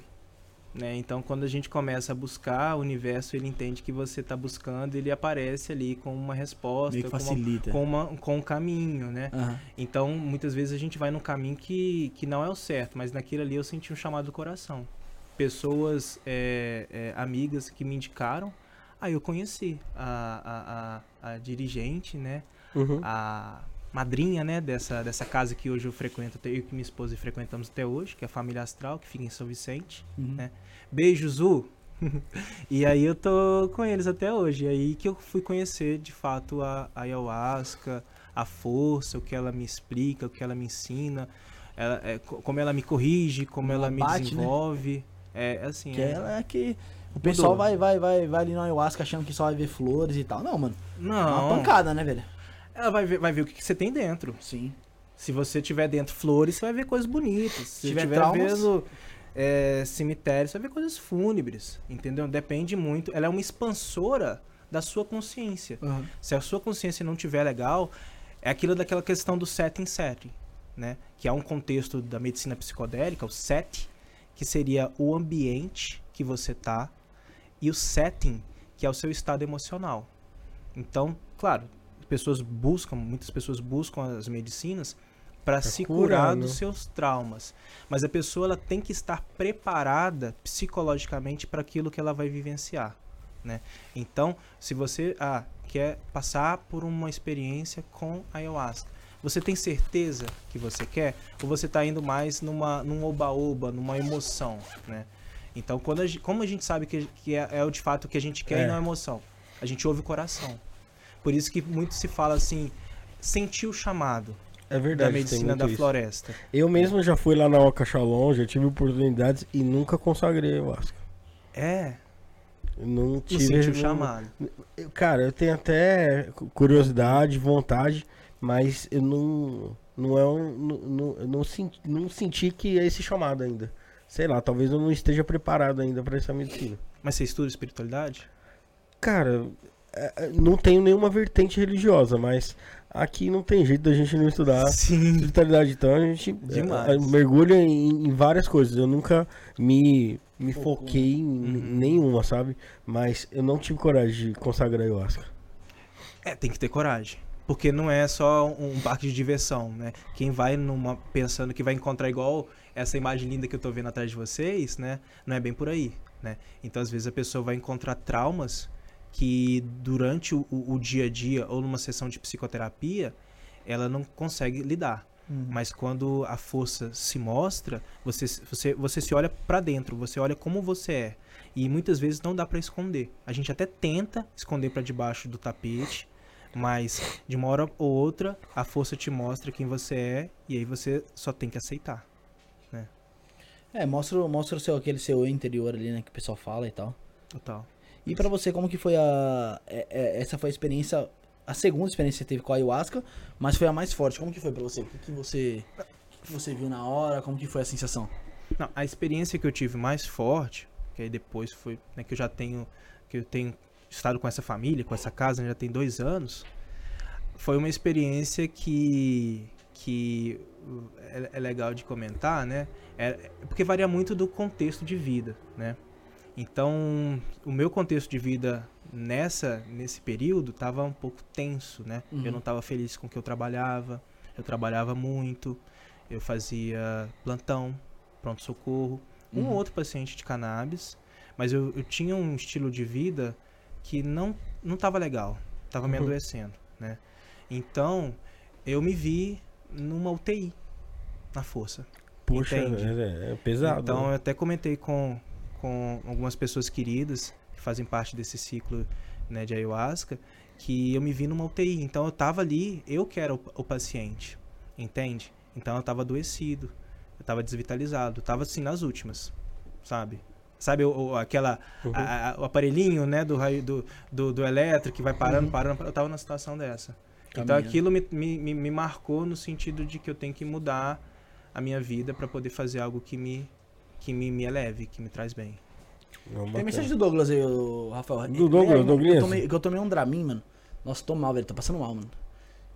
Né? Então quando a gente começa a buscar, o universo ele entende que você está buscando, ele aparece ali com uma resposta, Meio que com, uma, facilita. com, uma- com um caminho, né? Aham. Então, muitas vezes a gente vai num caminho que, que não é o certo, mas naquilo ali eu senti um chamado do coração. Pessoas, é, é, amigas que me indicaram, aí eu conheci a, a, a, a dirigente, né? Uhum. A madrinha, né, dessa, dessa casa que hoje eu frequento, eu e minha esposa frequentamos até hoje, que é a Família Astral, que fica em São Vicente. Uhum. né? Beijo, Zu! [LAUGHS] e aí eu tô com eles até hoje. E aí que eu fui conhecer, de fato, a, a ayahuasca, a força, o que ela me explica, o que ela me ensina, ela- é, co- como ela me corrige, como Ela ela me bate, né? desenvolve. É assim, Que é- ela é que o pessoal Mudou. vai, vai, vai, vai ali no ayahuasca achando que só vai ver flores e tal. Não, mano, é Não, uma pancada, né, velho? Ela vai ver, vai ver o que, que você tem dentro. Sim. Se você tiver dentro flores, você vai ver coisas bonitas. Se tiver tiver traumas- vendo é, cemitério, você vai ver coisas fúnebres, entendeu? Depende muito. Ela é uma expansora da sua consciência. Se a sua consciência não tiver legal, é aquilo daquela questão do setting setting, né? Que é um contexto da medicina psicodélica, o set, que seria o ambiente que você tá, e o setting, que é o seu estado emocional. Então, claro, pessoas buscam, muitas pessoas buscam as medicinas para se curar, curar né? dos seus traumas. Mas a pessoa ela tem que estar preparada psicologicamente para aquilo que ela vai vivenciar, né? Então, se você ah, quer passar por uma experiência com ayahuasca, você tem certeza que você quer? Ou você está indo mais numa, num oba-oba, numa emoção, né? Então, quando a, como a gente sabe que, que é, é o de fato que a gente quer É. e não a emoção? A gente ouve o coração. Por isso que muito se fala assim, sentir o chamado É da verdade. tem medicina da isso. floresta. Eu mesmo já fui lá na Oca Shalom, já tive oportunidades e nunca consagrei ayahuasca. É, Eu Não tive. sentir o chamado. Cara, eu tenho até cu- curiosidade, vontade, mas eu não. Não é um. Não, não, não, senti, não senti que é esse chamado ainda. Sei lá, talvez eu não esteja preparado ainda pra essa medicina. Mas você estuda espiritualidade? Cara, não tenho nenhuma vertente religiosa, mas aqui não tem jeito da gente não estudar [LAUGHS] Sim. espiritualidade. Então a gente Demais. é, é, mergulha em, em várias coisas. Eu nunca me, me foquei em Uhum. nenhuma, sabe? Mas eu não tive coragem de consagrar ayahuasca. É, tem que ter coragem. Porque não é só um parque de diversão, né? Quem vai numa pensando que vai encontrar igual essa imagem linda que eu tô vendo atrás de vocês, né? Não é bem por aí, né? Então, às vezes, a pessoa vai encontrar traumas que durante o, o- dia a dia ou numa sessão de psicoterapia, ela não consegue lidar. Mas quando a força se mostra, você, você, você se olha pra dentro, você olha como você é. E muitas vezes não dá pra esconder. A gente até tenta esconder pra debaixo do tapete, mas de uma hora ou outra a força te mostra quem você é e aí você só tem que aceitar. É, mostra, mostra o seu, aquele seu eu interior ali, né? Que o pessoal fala e tal. Total. E pra você, como que foi a. é- é- essa foi a experiência. A segunda experiência que você teve com a ayahuasca, mas foi a mais forte. Como que foi pra você? O que, você. O que você viu na hora? Como que foi a sensação? Não, a experiência que eu tive mais forte, que aí depois foi, né, que eu já tenho, que eu tenho estado com essa família, com essa casa, né, já tem dois anos, foi uma experiência que, que é, é legal de comentar, né? É porque varia muito do contexto de vida, né? Então, o meu contexto de vida nessa nesse período estava um pouco tenso, né? Uhum. Eu não estava feliz com o que eu trabalhava, eu trabalhava muito, eu fazia plantão, pronto-socorro, um Uhum. ou outro paciente de cannabis, mas eu, eu tinha um estilo de vida que não não estava legal, estava me Uhum. adoecendo, né? Então, eu me vi numa UTI, na força. Entende? é, é pesado. Então, né? eu até comentei com, com algumas pessoas queridas que fazem parte desse ciclo né, de ayahuasca, que eu me vi numa UTI. Então, eu tava ali, eu que era o, o paciente, entende? Então, eu tava adoecido, eu tava desvitalizado, eu tava assim nas últimas, sabe? Sabe o, o- aquela, Uhum. a- a- o aparelhinho, né, do, raio, do, do, do elétrico que vai parando, Uhum. parando, eu tava numa situação dessa. Então aquilo me, me, me, me marcou no sentido de que eu tenho que mudar a minha vida para poder fazer algo que me que me, me eleve, que me traz bem. Não, Tem mensagem do Douglas aí, ô, Rafael. Do Douglas, É, Douglas. Eu tomei, que eu tomei um Dramin, mano. Nossa, tô mal, velho. Tô passando mal, mano.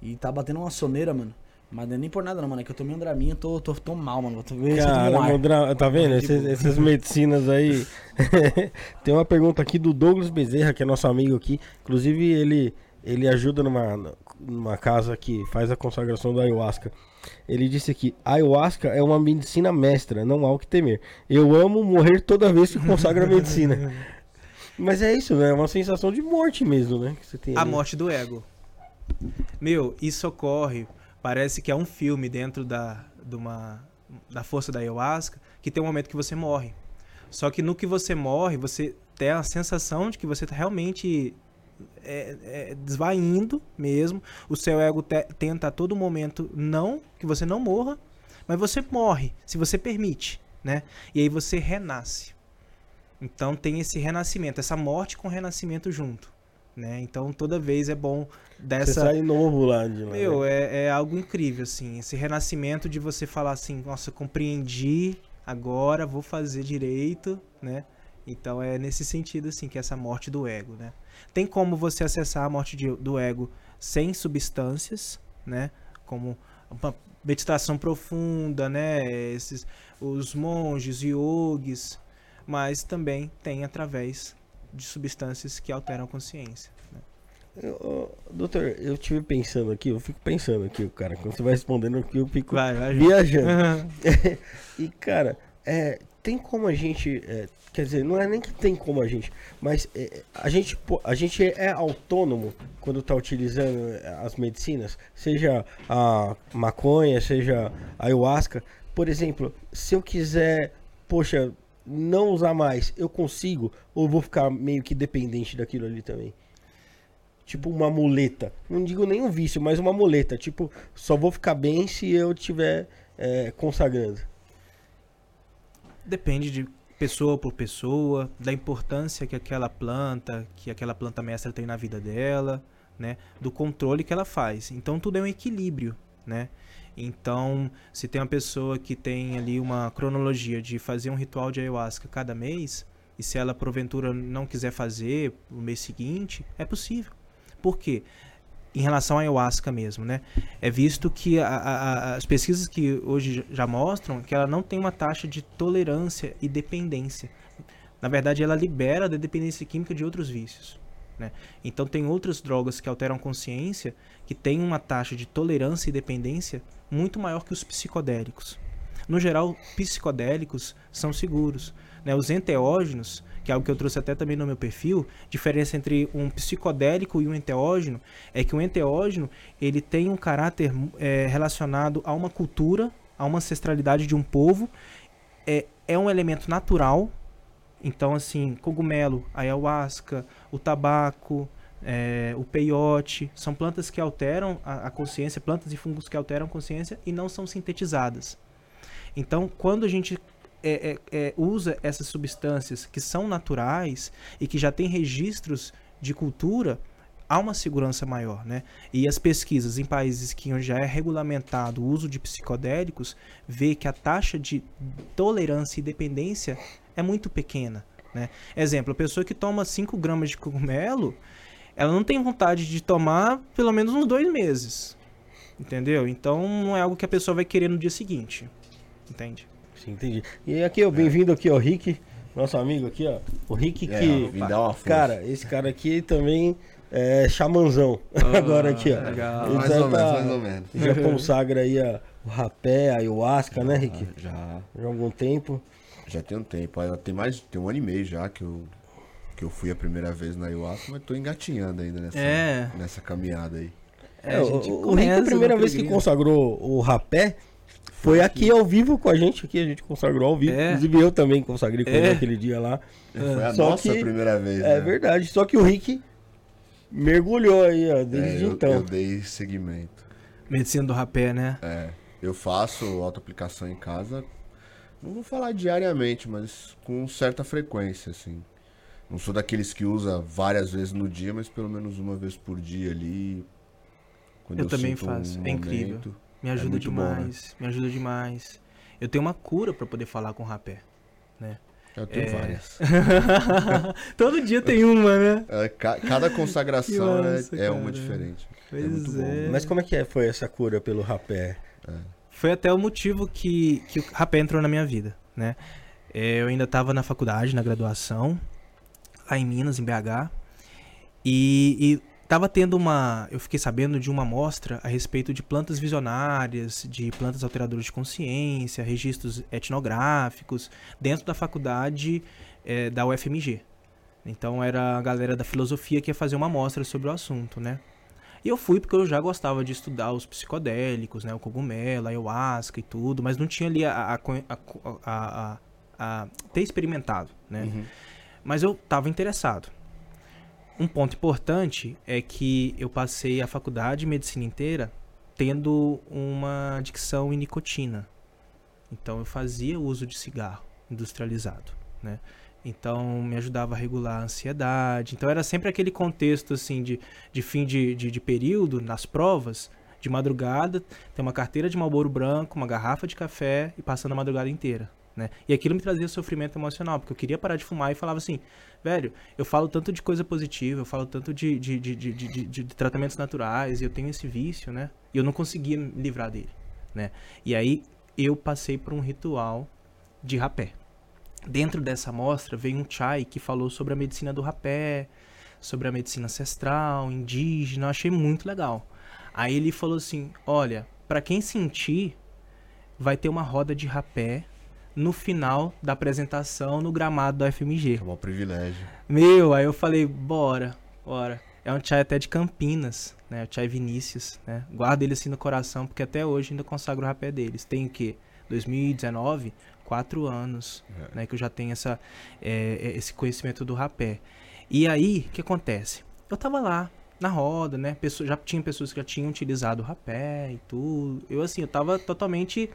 E tá batendo uma soneira, mano. Mas não é nem por nada, não, mano. É que eu tomei um Dramin, eu tô, tô, tô mal, mano. Eu tomo um dra- tá vendo? Essas medicinas aí. [LAUGHS] Tem uma pergunta aqui do Douglas Bezerra, que é nosso amigo aqui. Inclusive, ele, ele ajuda numa, numa casa que faz a consagração da ayahuasca. Ele disse aqui: ayahuasca é uma medicina mestra, não há o que temer. Eu amo morrer toda vez que consagra a [LAUGHS] medicina. Mas é isso, né? É uma sensação de morte mesmo, né? Que você tem A morte do ego. Meu, isso ocorre, parece que é um filme dentro da, de uma, da força da ayahuasca, que tem um momento que você morre. Só que no que você morre, você tem a sensação de que você tá realmente é, é, desvaindo mesmo. O seu ego te- tenta a todo momento não que você não morra, mas você morre, se você permite, né? E aí você renasce. Então tem esse renascimento, essa morte com renascimento junto, né? Então toda vez é bom Você dessa sai novo lá de lá. meu, né? é, é algo incrível, assim. Esse renascimento de você falar assim, nossa, compreendi, agora vou fazer direito, né? Então é nesse sentido, assim, que é essa morte do ego, né? Tem como você acessar a morte de- do ego sem substâncias, né? Como uma meditação profunda, né? Esses, os monges, yogis, mas também tem através de substâncias que alteram a consciência. né? Eu, doutor, eu tive pensando aqui, eu fico pensando aqui, cara, quando você vai respondendo aqui, eu fico Vai, vai. viajando. [LAUGHS] [LAUGHS] e, cara, é, tem como a gente. é, quer dizer, não é nem que tem como a gente, mas é, a, gente, a gente é autônomo quando tá utilizando é, as medicinas, seja a maconha, seja a ayahuasca. Por exemplo, se eu quiser, poxa, não usar mais, eu consigo? Ou vou ficar meio que dependente daquilo ali também? Tipo uma muleta. Não digo nem um vício, mas uma muleta. Tipo, só vou ficar bem se eu estiver é, consagrando. Depende de pessoa por pessoa, da importância que aquela planta, que aquela planta mestra tem na vida dela, né? Do controle que ela faz. Então tudo é um equilíbrio, né? Então, se tem uma pessoa que tem ali uma cronologia de fazer um ritual de ayahuasca cada mês, e se ela porventura não quiser fazer no mês seguinte, é possível. Por quê? Em relação à ayahuasca mesmo, né? É visto que a- a- as pesquisas que hoje já mostram que ela não tem uma taxa de tolerância e dependência. Na verdade, ela libera da dependência química de outros vícios. Né? Então, tem outras drogas que alteram consciência que têm uma taxa de tolerância e dependência muito maior que os psicodélicos. No geral, psicodélicos são seguros. Né? Os enteógenos, que é algo que eu trouxe até também no meu perfil, diferença entre um psicodélico e um enteógeno é que o enteógeno ele tem um caráter é, relacionado a uma cultura, a uma ancestralidade de um povo, é, é um elemento natural. Então, assim, cogumelo, ayahuasca, o tabaco, é, o peiote, são plantas que alteram a, a consciência, plantas e fungos que alteram a consciência e não são sintetizadas. Então, quando a gente é, é, é, usa essas substâncias que são naturais e que já têm registros de cultura, há uma segurança maior, né? E as pesquisas em países que já é regulamentado o uso de psicodélicos vê que a taxa de tolerância e dependência é muito pequena, né? Exemplo, a pessoa que toma 5 gramas de cogumelo, ela não tem vontade de tomar pelo menos uns dois meses, entendeu? Então não é algo que a pessoa vai querer no dia seguinte, entende? Sim, entendi. E aqui, ó, bem-vindo aqui, ó, Rick, nosso amigo aqui, ó. O Rick É, que. dar uma força. Cara, esse cara aqui também é xamanzão. [LAUGHS] Agora aqui, ó. legal. Mais já ou menos, tá- mais ou menos. Já consagra aí a, o rapé, a ayahuasca, né, Rick? Já, Já há algum tempo. já tem um tempo. Tem mais, tem um ano e meio já que eu, que eu fui a primeira vez na ayahuasca, mas tô engatinhando ainda nessa, É. nessa caminhada aí. É, É, a o, gente o Rick, começa a primeira vez que consagrou o rapé foi aqui ao vivo com a gente. Aqui a gente consagrou ao vivo. É. Inclusive eu também consagrei com ele É. naquele dia lá. Foi a Só nossa que- primeira vez, É né? verdade. Só que o Rick mergulhou aí, ó, É, desde eu, então. eu dei seguimento. Medicina do rapé, né? É, eu faço autoaplicação em casa, não vou falar diariamente, mas com certa frequência, assim. Não sou daqueles que usa várias vezes no dia, mas pelo menos uma vez por dia ali. Quando Eu também sinto faço, um é incrível. Me ajuda muito bom, né? demais, me ajuda demais. Eu tenho uma cura pra poder falar com o rapé. Eu tenho É. várias. [LAUGHS] Todo dia tem uma, né? É, ca- cada [LAUGHS] consagração é- é, uma diferente. Pois muito bom. é. Mas como é que é- foi essa cura pelo rapé? Foi até o motivo que, que o rapé entrou na minha vida, né? É, Eu ainda estava na faculdade, na graduação, lá em Minas, em BH, e, e tava tendo uma... Eu fiquei sabendo de uma mostra a respeito de plantas visionárias, de plantas alteradoras de consciência, registros etnográficos, dentro da faculdade é, da UFMG. Então era a galera da filosofia que ia fazer uma mostra sobre o assunto, né? E eu fui porque eu já gostava de estudar os psicodélicos, né? O cogumelo, a ayahuasca e tudo, mas não tinha ali a, a, a, a- ter experimentado, né? Uhum. Mas eu estava interessado. Um ponto importante é que eu passei a faculdade de medicina inteira tendo uma adicção em nicotina. Então eu fazia uso de cigarro industrializado, né? Então me ajudava a regular a ansiedade. Então era sempre aquele contexto assim de, de fim de, de, de período nas provas, de madrugada, ter uma carteira de Marlboro branco, uma garrafa de café e passando a madrugada inteira. Né? E aquilo me trazia sofrimento emocional, porque eu queria parar de fumar e falava assim, velho, eu falo tanto de coisa positiva, eu falo tanto de, de, de, de, de, tratamentos naturais, e eu tenho esse vício, né? E eu não conseguia me livrar dele, né? E aí eu passei por um ritual de rapé. Dentro dessa amostra veio um chai que falou sobre a medicina do rapé, sobre a medicina ancestral, indígena, eu achei muito legal. Aí ele falou assim: "Olha, para quem sentir, vai ter uma roda de rapé no final da apresentação no gramado do FMG". É um privilégio. Meu, aí eu falei: "Bora, bora". É um chai até de Campinas, né? O chai Vinícius, né? Guardo ele assim no coração porque até hoje ainda consagro o rapé deles. Tem o quê? 2019, quatro anos, É. né? Que eu já tenho essa, é, esse conhecimento do rapé. E aí, o que acontece? Eu tava lá, na roda, né? Pessoa, já tinha pessoas que já tinham utilizado o rapé e tudo. Eu, assim, eu tava totalmente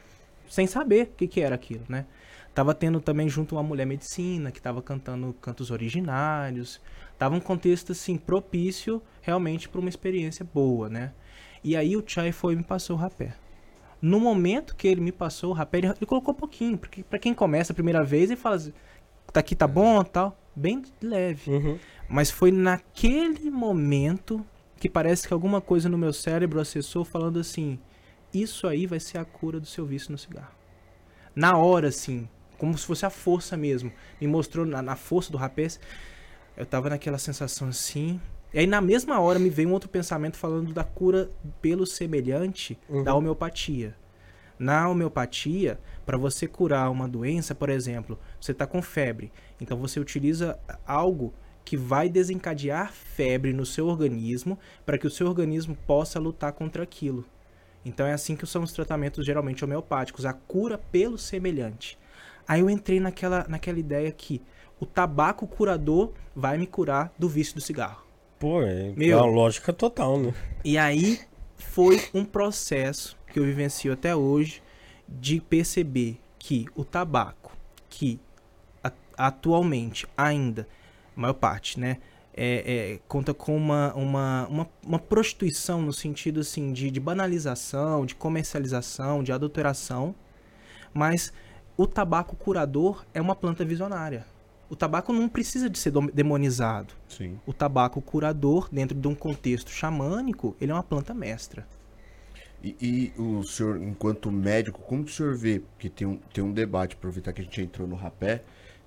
sem saber o que que era aquilo, né? Tava tendo também junto uma mulher medicina que tava cantando cantos originários. Tava um contexto, assim, propício realmente para uma experiência boa, né? E aí o Chai foi e me passou o rapé. No momento que ele me passou o rapé, ele, ele colocou pouquinho, porque para quem começa a primeira vez, ele fala assim, tá aqui, tá bom, tal, bem leve. Uhum. Mas foi naquele momento que parece que alguma coisa no meu cérebro acessou falando assim: Isso aí vai ser a cura do seu vício no cigarro. Na hora, assim, como se fosse a força mesmo. Me mostrou na, na força do rapaz. Eu tava naquela sensação assim. E aí, na mesma hora, me veio um outro pensamento falando da cura pelo semelhante da homeopatia. Na homeopatia, para você curar uma doença, por exemplo, você está com febre, então você utiliza algo que vai desencadear febre no seu organismo para que o seu organismo possa lutar contra aquilo. Então é assim que são os tratamentos geralmente homeopáticos, a cura pelo semelhante. Aí eu entrei naquela, naquela ideia que o tabaco curador vai me curar do vício do cigarro. Pô, é Meu. uma lógica total, né? E aí foi um processo que eu vivencio até hoje de perceber que o tabaco, que atualmente ainda, a maior parte, né, é, é, conta com uma, uma, uma, uma prostituição no sentido assim de, de banalização, de comercialização, de adulteração, mas o tabaco curador é uma planta visionária. O tabaco não precisa de ser demonizado Sim. o tabaco curador, dentro de um contexto xamânico, ele é uma planta mestra. E, e o senhor, enquanto médico, como que o senhor vê? Porque tem um, tem um debate, aproveitar que a gente entrou no rapé,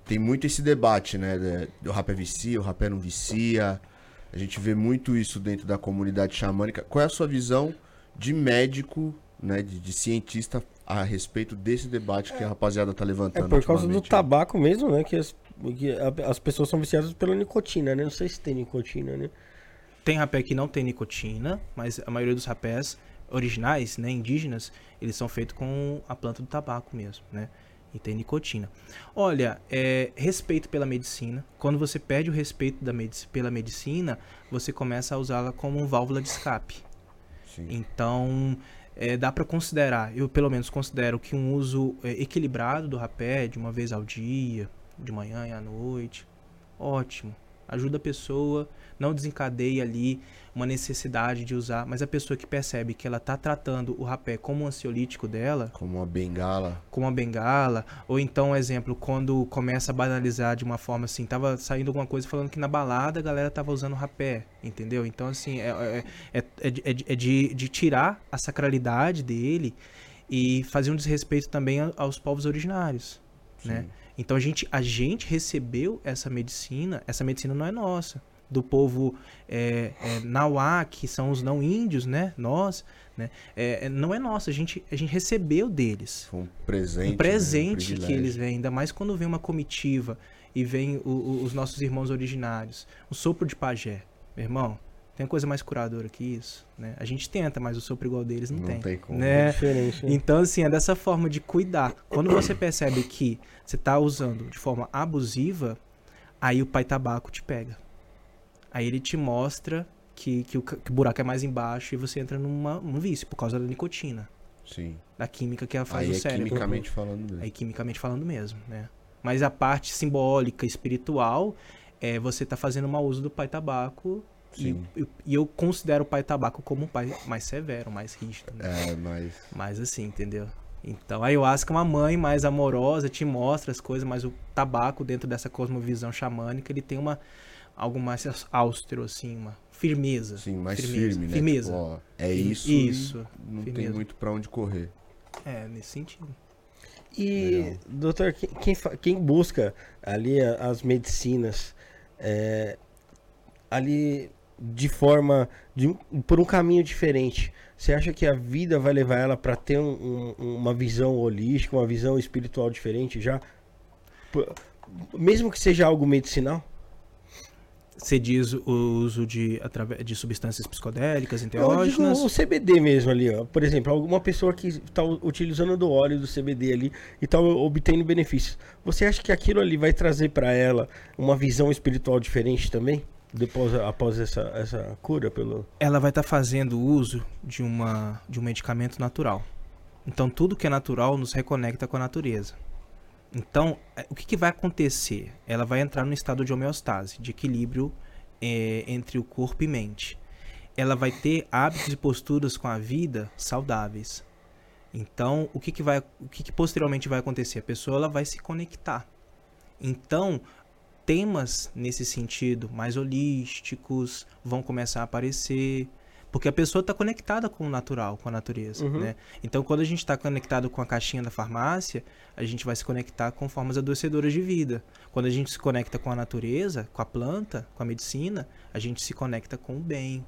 tem muito esse debate, né? de- O rapé vicia, o rapé não vicia. A gente vê muito isso dentro da comunidade xamânica. Qual é a sua visão de médico, né? De, de cientista a respeito desse debate que a rapaziada tá É levantando? por causa do tabaco mesmo, né? Que as, que a- as pessoas são viciadas pela nicotina, né? Não sei se tem nicotina, né? Tem rapé que não tem nicotina, mas a maioria dos rapés originais, né, indígenas, eles são feitos com a planta do tabaco mesmo, né? E tem nicotina. Olha, é, respeito pela medicina. Quando você perde o respeito da pela medicina, você começa a usá-la como válvula de escape. Sim. Então, é, dá para considerar, eu pelo menos considero que um uso é, equilibrado do rapé, de uma vez ao dia, de manhã e à noite, ótimo. Ajuda a pessoa, não desencadeia ali uma necessidade de usar, mas a pessoa que percebe que ela tá tratando o rapé como um ansiolítico dela, Como uma bengala. como uma bengala, ou então, exemplo, quando começa a banalizar de uma forma assim, tava saindo alguma coisa falando que na balada a galera tava usando rapé, entendeu? Então, assim, é, é, é, é de- é de, é tirar a sacralidade dele e fazer um desrespeito também aos povos originários, né? Sim. Então a gente, a gente recebeu essa medicina, essa medicina não é nossa, do povo é, é, Nauá, que são os não índios, né? Nós, né? É, é, não é nossa, a gente, a gente recebeu deles Foi um presente. um presente né? um que eles vêm, ainda mais quando vem uma comitiva e vem o- o- os nossos irmãos originários. O sopro de pajé, meu irmão, tem coisa mais curadora que isso, né? A gente tenta, mas o sopro igual deles não, Não tem. tem como. Né? Diferente. né? Então, assim, é dessa forma de cuidar. Quando você percebe que você tá usando de forma abusiva, aí o pai tabaco te pega. Aí ele te mostra que, que, o, que o buraco é mais embaixo e você entra numa, num vício por causa da nicotina, Sim. da química que ela faz Aí no é cérebro. quimicamente falando mesmo. Aí quimicamente falando mesmo, né? Mas a parte simbólica, espiritual, é você tá fazendo mau uso do pai tabaco. E, Sim. e- eu considero o pai tabaco como um pai mais severo, mais rígido, né? É, mas. Mais assim, entendeu? Então a ayahuasca é uma mãe mais amorosa, te mostra as coisas, mas o tabaco, dentro dessa cosmovisão xamânica, ele tem uma algo mais austero, assim, uma firmeza. Sim, mais Firmeza, firme, né? firmeza. Tipo, ó, é isso. e isso, Não tem firmeza. muito pra onde correr. É, nesse sentido. E, Legal. doutor, quem, quem, busca ali as medicinas, é, ali de forma de, por um caminho diferente. Você acha que a vida vai levar ela para ter um- um- uma visão holística, uma visão espiritual diferente já? Mesmo que seja algo medicinal? Você diz o uso de, através de substâncias psicodélicas, enteógenas. o CBD mesmo ali, ó. Por exemplo, alguma pessoa que está utilizando do óleo do CBD ali e está obtendo benefícios. Você acha que aquilo ali vai trazer para ela uma visão espiritual diferente também? Depois, após essa, essa cura pelo. Ela vai estar fazendo uso de, uma, de um medicamento natural. Então, tudo que é natural nos reconecta com a natureza. Então, é, o que, que vai acontecer? Ela vai entrar num estado de homeostase, de equilíbrio é, entre o corpo e mente. Ela vai ter hábitos e posturas com a vida saudáveis. Então, o que, que, vai, o que, que posteriormente vai acontecer? A pessoa ela vai se conectar. Então, temas nesse sentido, mais holísticos, vão começar a aparecer. Porque a pessoa está conectada com o natural, com a natureza. Uhum. Né? Então, quando a gente está conectado com a caixinha da farmácia, a gente vai se conectar com formas adoecedoras de vida. Quando a gente se conecta com a natureza, com a planta, com a medicina, a gente se conecta com o bem.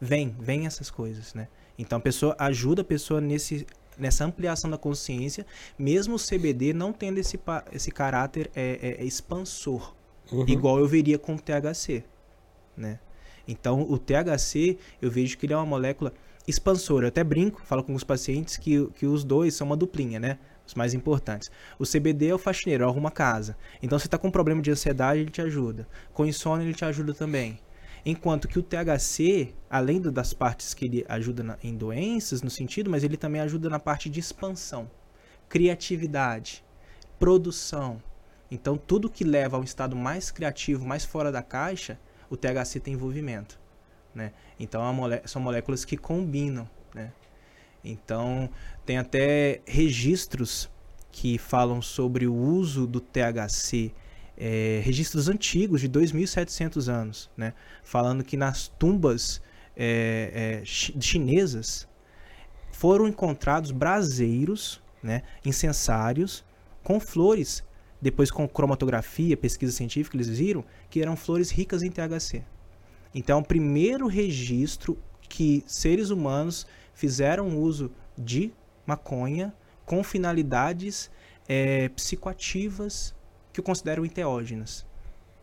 Vem, vem essas coisas, né? Então, a pessoa ajuda a pessoa nesse, nessa ampliação da consciência, mesmo o CBD não tendo esse, esse caráter é, é, é expansor Uhum. igual eu veria com o THC, né? Então, o THC, eu vejo que ele é uma molécula expansora. Eu até brinco, falo com os pacientes que, que os dois são uma duplinha, né? Os mais importantes. O CBD é o faxineiro, arruma casa. Então, você está com um problema de ansiedade, ele te ajuda. Com insônia, ele te ajuda também. Enquanto que o THC, além das partes que ele ajuda na- em doenças, no sentido, mas ele também ajuda na parte de expansão, criatividade, produção. Então, tudo que leva a um estado mais criativo, mais fora da caixa, o THC tem envolvimento. Né? Então, é molé- são moléculas que combinam. Então, tem até registros que falam sobre o uso do THC, é, registros antigos de 2.700 anos, né? falando que nas tumbas é, é, chi- chinesas foram encontrados braseiros, né, incensários, com flores. Depois, com cromatografia, pesquisa científica, eles viram que eram flores ricas em THC. Então, é o primeiro registro que seres humanos fizeram uso de maconha com finalidades eh, psicoativas que eu considero enteógenas,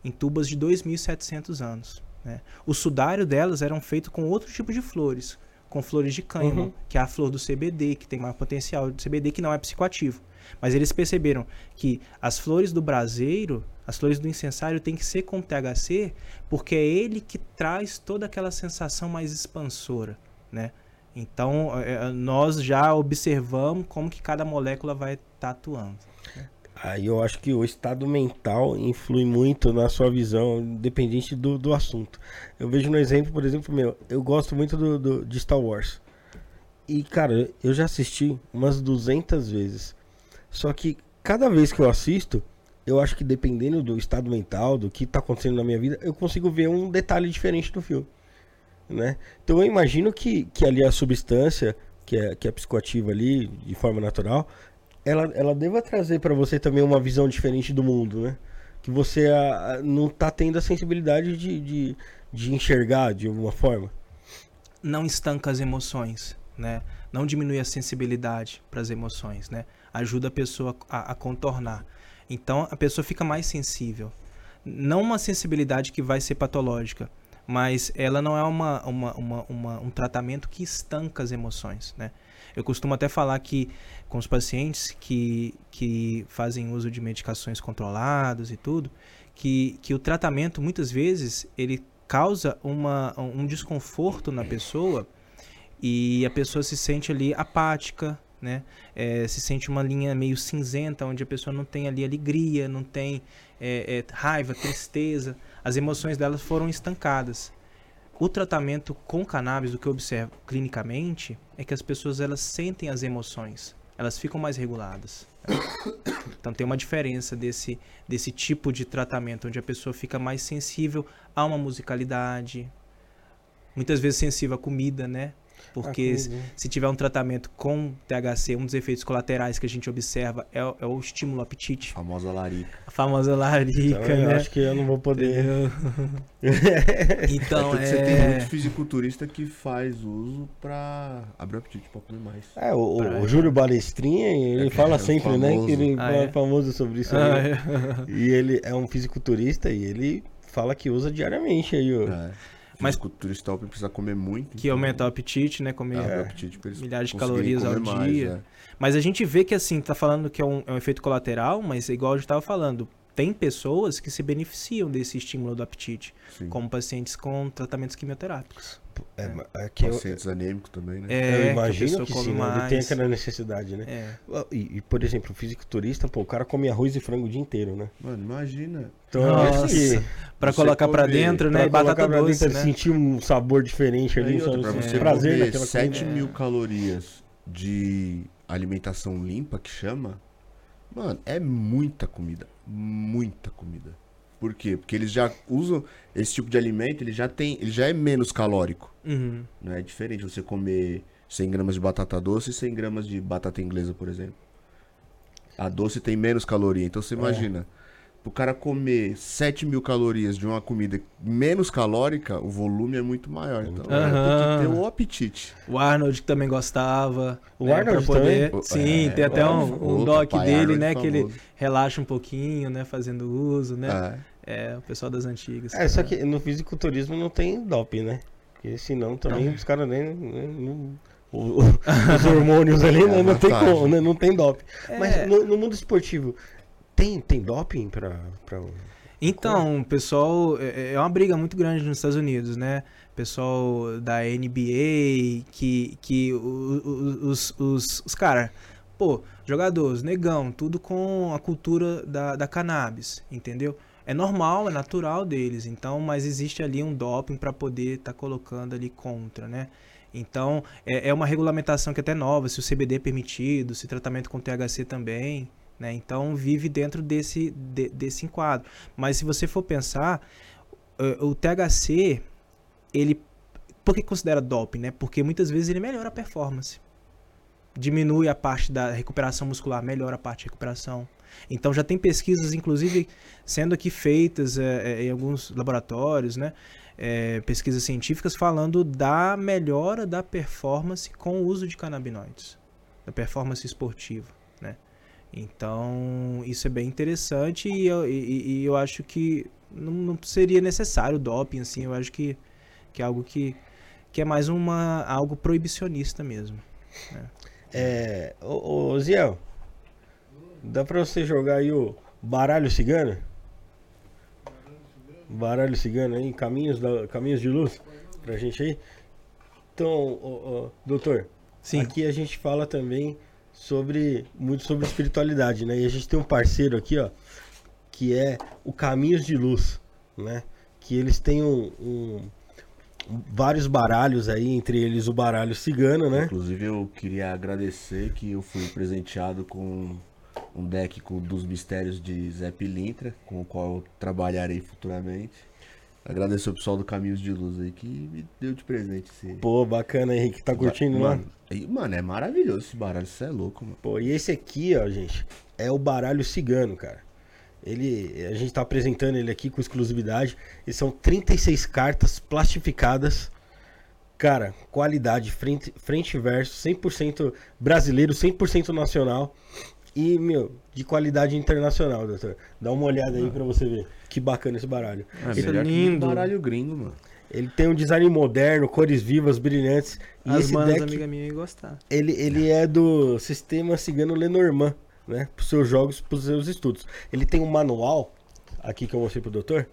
em tubas de 2.700 anos. né? O sudário delas eram feito com outro tipo de flores, com flores de cânhamo, Uhum. que é a flor do CBD, que tem maior potencial de CBD, que não é psicoativo. Mas eles perceberam que as flores do braseiro, as flores do incensário, tem que ser com THC, porque é ele que traz toda aquela sensação mais expansora, né? Então, é, nós já observamos como que cada molécula vai estar atuando. Aí eu acho que o estado mental influi muito na sua visão, independente do, do assunto. Eu vejo no exemplo, por exemplo, meu, eu gosto muito do, do- de Star Wars. E, cara, eu já assisti umas 200 vezes. Só que cada vez que eu assisto, eu acho que dependendo do estado mental, do que tá acontecendo na minha vida, eu consigo ver um detalhe diferente do filme. Né? Então eu imagino que, que ali a substância, que é, que é psicoativa ali, de forma natural, ela, ela deva trazer pra você também uma visão diferente do mundo, né? Que você ah, ah, não tá tendo a sensibilidade de, de, de enxergar de alguma forma. não estanca as emoções, né? Não diminui a sensibilidade para as emoções, né? Ajuda a pessoa a, a contornar. Então a pessoa fica mais sensível. Não uma sensibilidade que vai ser patológica, mas ela não é uma, uma, uma, uma- um tratamento que estanca as emoções, né? Eu costumo até falar que com os pacientes que, que fazem uso de medicações controladas e tudo, que, que o tratamento muitas vezes ele causa uma, um desconforto na pessoa e a pessoa se sente ali apática, né? É, se sente uma linha meio cinzenta, onde a pessoa não tem ali alegria, não tem é, é, raiva, tristeza, as emoções delas foram estancadas. O tratamento com cannabis, o que eu observo clinicamente, é que as pessoas elas sentem as emoções, elas ficam mais reguladas. [COUGHS] Então tem uma diferença desse, desse tipo de tratamento, onde a pessoa fica mais sensível a uma musicalidade, muitas vezes sensível à comida, né? Porque Ah, se, tiver um tratamento com THC, um dos efeitos colaterais que a gente observa é, o- é o estímulo ao apetite. Famosa larica. A famosa larica, Então, eu né? acho que eu não vou poder. [LAUGHS] Então, que você tem muito é... fisiculturista que faz uso pra abrir o apetite pra comer mais. É, o, o- Pra- o Júlio Balestrinha, ele É, fala é sempre, né? famoso. Que ele Ah, é é? famoso sobre isso Ah, aí. é. E ele é um fisiculturista e ele fala que usa diariamente aí, ó. É. Mas- Fisiculturista top precisa comer muito. que então, aumenta o apetite, né? Comer o apetite milhares de calorias ao mais, dia. é. Mas a gente vê que assim, tá falando que é um, é um efeito colateral, mas igual a gente tava falando, tem pessoas que se beneficiam desse estímulo do apetite, Sim. como pacientes com tratamentos quimioterápicos. É, é que eu, anêmicos também, né? É, eu que a imagino que, come sim, né? ele tem aquela necessidade, né? É. E, e, por exemplo, o fisiculturista, pô, o cara come arroz e frango o dia inteiro, né? Mano, imagina. Então, Nossa, esse- Pra Você colocar pra comer- dentro, né? pra E batata pra doce, dentro, né? sentir um sabor diferente ali, outra, um pra você prazer comer naquela 7 comida. mil calorias de alimentação limpa, que chama, mano, é muita comida. Muita comida. Por quê? Porque eles já usam esse tipo de alimento, ele já tem, ele já é menos calórico. Uhum. Não é diferente você comer 100 gramas de batata doce e 100 gramas de batata inglesa, por exemplo. A doce tem menos caloria. Então É. você imagina, pro cara comer 7 mil calorias de uma comida menos calórica, o volume é muito maior. Então é, Aham. tem que ter o apetite. O Arnold também gostava. O né, Arnold poder... também? Sim, É, tem até um, um doc dele, Arnold né? Que ele famoso. relaxa um pouquinho, né? Fazendo uso, né? É. É, o pessoal das antigas. É, só que no fisiculturismo não tem doping, né? Porque senão também os caras nem. nem- não- o- o- os hormônios ali [LAUGHS] né, É não, tem como, né, não tem doping. É. Mas no, no mundo esportivo, tem, tem doping pra. pra... Então, o pessoal, é é uma briga muito grande nos Estados Unidos, né? Pessoal da NBA, que, que o- o- os, os, os caras, pô, jogadores, negão, tudo com a cultura da, da cannabis, entendeu? É normal, é natural deles, então, mas existe ali um doping para poder estar colocando ali contra, né? Então, é, é uma regulamentação que é até nova, se o CBD é permitido, se tratamento com THC também, né? Então, vive dentro desse, de- desse enquadro. Mas se você for pensar, o THC, ele. Por que considera doping, né? Porque muitas vezes ele melhora a performance. Diminui a parte da recuperação muscular, melhora a parte de recuperação. Então já tem pesquisas, inclusive, sendo aqui feitas eh, eh, em alguns laboratórios, né? Eh, pesquisas científicas falando da melhora da performance com o uso de canabinoides, da performance esportiva, né? Então, isso é bem interessante e eu, e- e eu acho que não, não seria necessário o doping, assim, eu acho que, que é algo que, que é mais uma, algo proibicionista mesmo. É. Ô, ô Ziel, dá pra você jogar aí o baralho cigano? Baralho cigano aí, caminhos, da, caminhos de luz pra gente aí? Então, ô, ô, doutor, Sim. Aqui a gente fala também sobre muito sobre espiritualidade, né? E a gente tem um parceiro aqui, ó, que é o Caminhos de Luz, né? Que eles têm um, um- vários baralhos aí, entre eles o baralho cigano, né? Inclusive eu queria agradecer que eu fui presenteado com um deck com, dos mistérios de Zé Pilintra, com o qual eu trabalharei futuramente. Agradecer o pessoal do Caminhos de Luz aí que me deu de presente esse. Pô, bacana, Henrique, tá curtindo, mano, né? e, mano, é maravilhoso esse baralho, isso é louco, mano. Pô, e esse aqui, ó, gente, é o baralho cigano, cara. Ele, a gente tá apresentando ele aqui com exclusividade. E são 36 cartas plastificadas. Cara, qualidade, frente, frente e verso, 100% brasileiro, 100% nacional. E, meu, de qualidade internacional, doutor. Dá uma olhada aí pra você ver. Que bacana esse baralho. É Isso é lindo. baralho gringo, mano. Ele tem um design moderno, cores vivas, brilhantes. E As esse manas deck, amiga minha gostar. ele, ele é do sistema cigano Lenormand, né? Para os seus jogos, para os seus estudos. Ele tem um manual, aqui que eu mostrei pro doutor,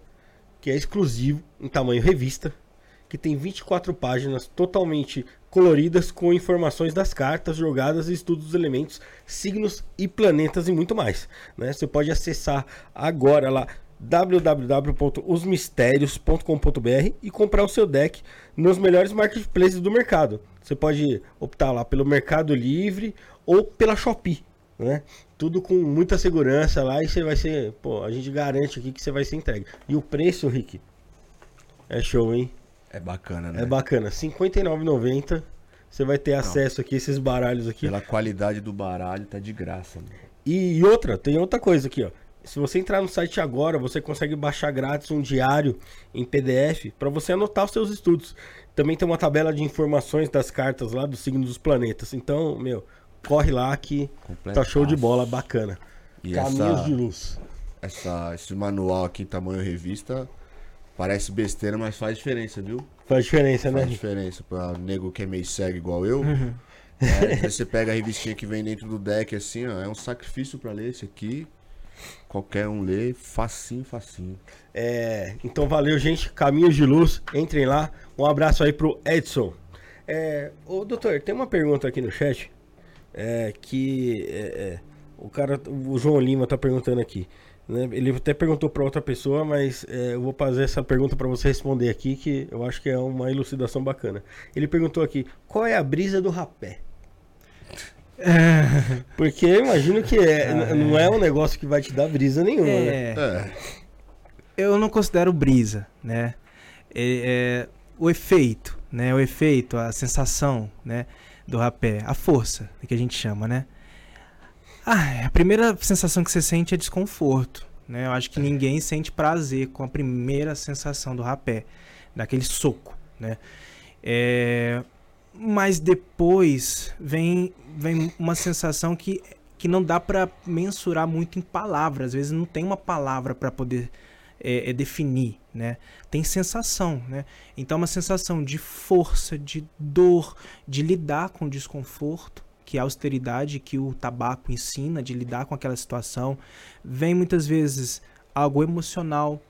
que é exclusivo, em tamanho revista, que tem 24 páginas totalmente coloridas com informações das cartas, jogadas estudos dos elementos, signos e planetas e muito mais. Né? Você pode acessar agora lá www.osmistérios.com.br e comprar o seu deck nos melhores marketplaces do mercado. Você pode optar lá pelo Mercado Livre ou pela Shopee, né? Tudo com muita segurança lá e você vai ser, pô, a gente garante aqui que você vai ser entregue. E o preço, Rick, é show, hein? É bacana, né? É bacana, R$ 59,90. você vai ter acesso aqui a esses baralhos aqui. Pela qualidade do baralho, tá de graça, mano. E outra, tem outra coisa aqui, ó. Se você entrar no site agora, você consegue baixar grátis um diário em PDF para você anotar os seus estudos. Também tem uma tabela de informações das cartas lá do signo dos planetas. Então, meu, corre lá que tá show de bola, bacana. E Caminhos essa- de luz. Essa, esse manual aqui em tamanho revista parece besteira, mas faz diferença, viu? Faz diferença, né? Faz diferença pra nego que é meio cego igual eu. É, aí [LAUGHS] você pega a revistinha que vem dentro do deck assim, ó. É um sacrifício pra ler esse aqui. Qualquer um lê, facinho, facinho. É, então valeu, gente. Caminhos de luz, entrem lá. Um abraço aí pro Edson. É, ô, doutor, tem uma pergunta aqui no chat. É, que é, é, o cara, o João Lima tá perguntando aqui. Né? Ele até perguntou pra outra pessoa, mas é, eu vou fazer essa pergunta pra você responder aqui, que eu acho que é uma elucidação bacana. Ele perguntou aqui: qual é a brisa do rapé? Porque eu imagino que é, n- não é um negócio que vai te dar brisa nenhuma, né? É, É, eu não considero brisa, né? É, é, o efeito, né? O efeito, a sensação, né? Do rapé, a força, que a gente chama, né? Ah, a primeira sensação que você sente é desconforto, né? Eu acho que ninguém sente prazer com a primeira sensação do rapé, daquele soco, né? É, mas depois vem, vem uma sensação que, que não dá pra mensurar muito em palavras. Às vezes não tem uma palavra pra poder é, é, definir, né? Tem sensação, né? Então é uma sensação de força, de dor, de lidar com o desconforto, que a austeridade que o tabaco ensina, de lidar com aquela situação. Vem muitas vezes algo emocional.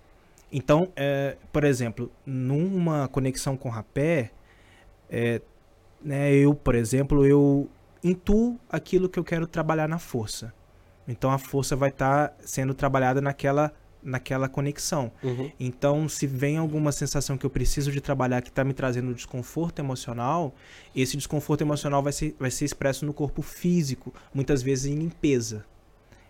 Então, é, por exemplo, numa conexão com rapé, é, né, eu, por exemplo, eu intuo aquilo que eu quero trabalhar na força. Então a força vai estar sendo trabalhada naquela naquela conexão. Uhum. Então, se vem alguma sensação que eu preciso de trabalhar que está me trazendo desconforto emocional, esse desconforto emocional vai ser, vai ser expresso no corpo físico, muitas vezes em limpeza.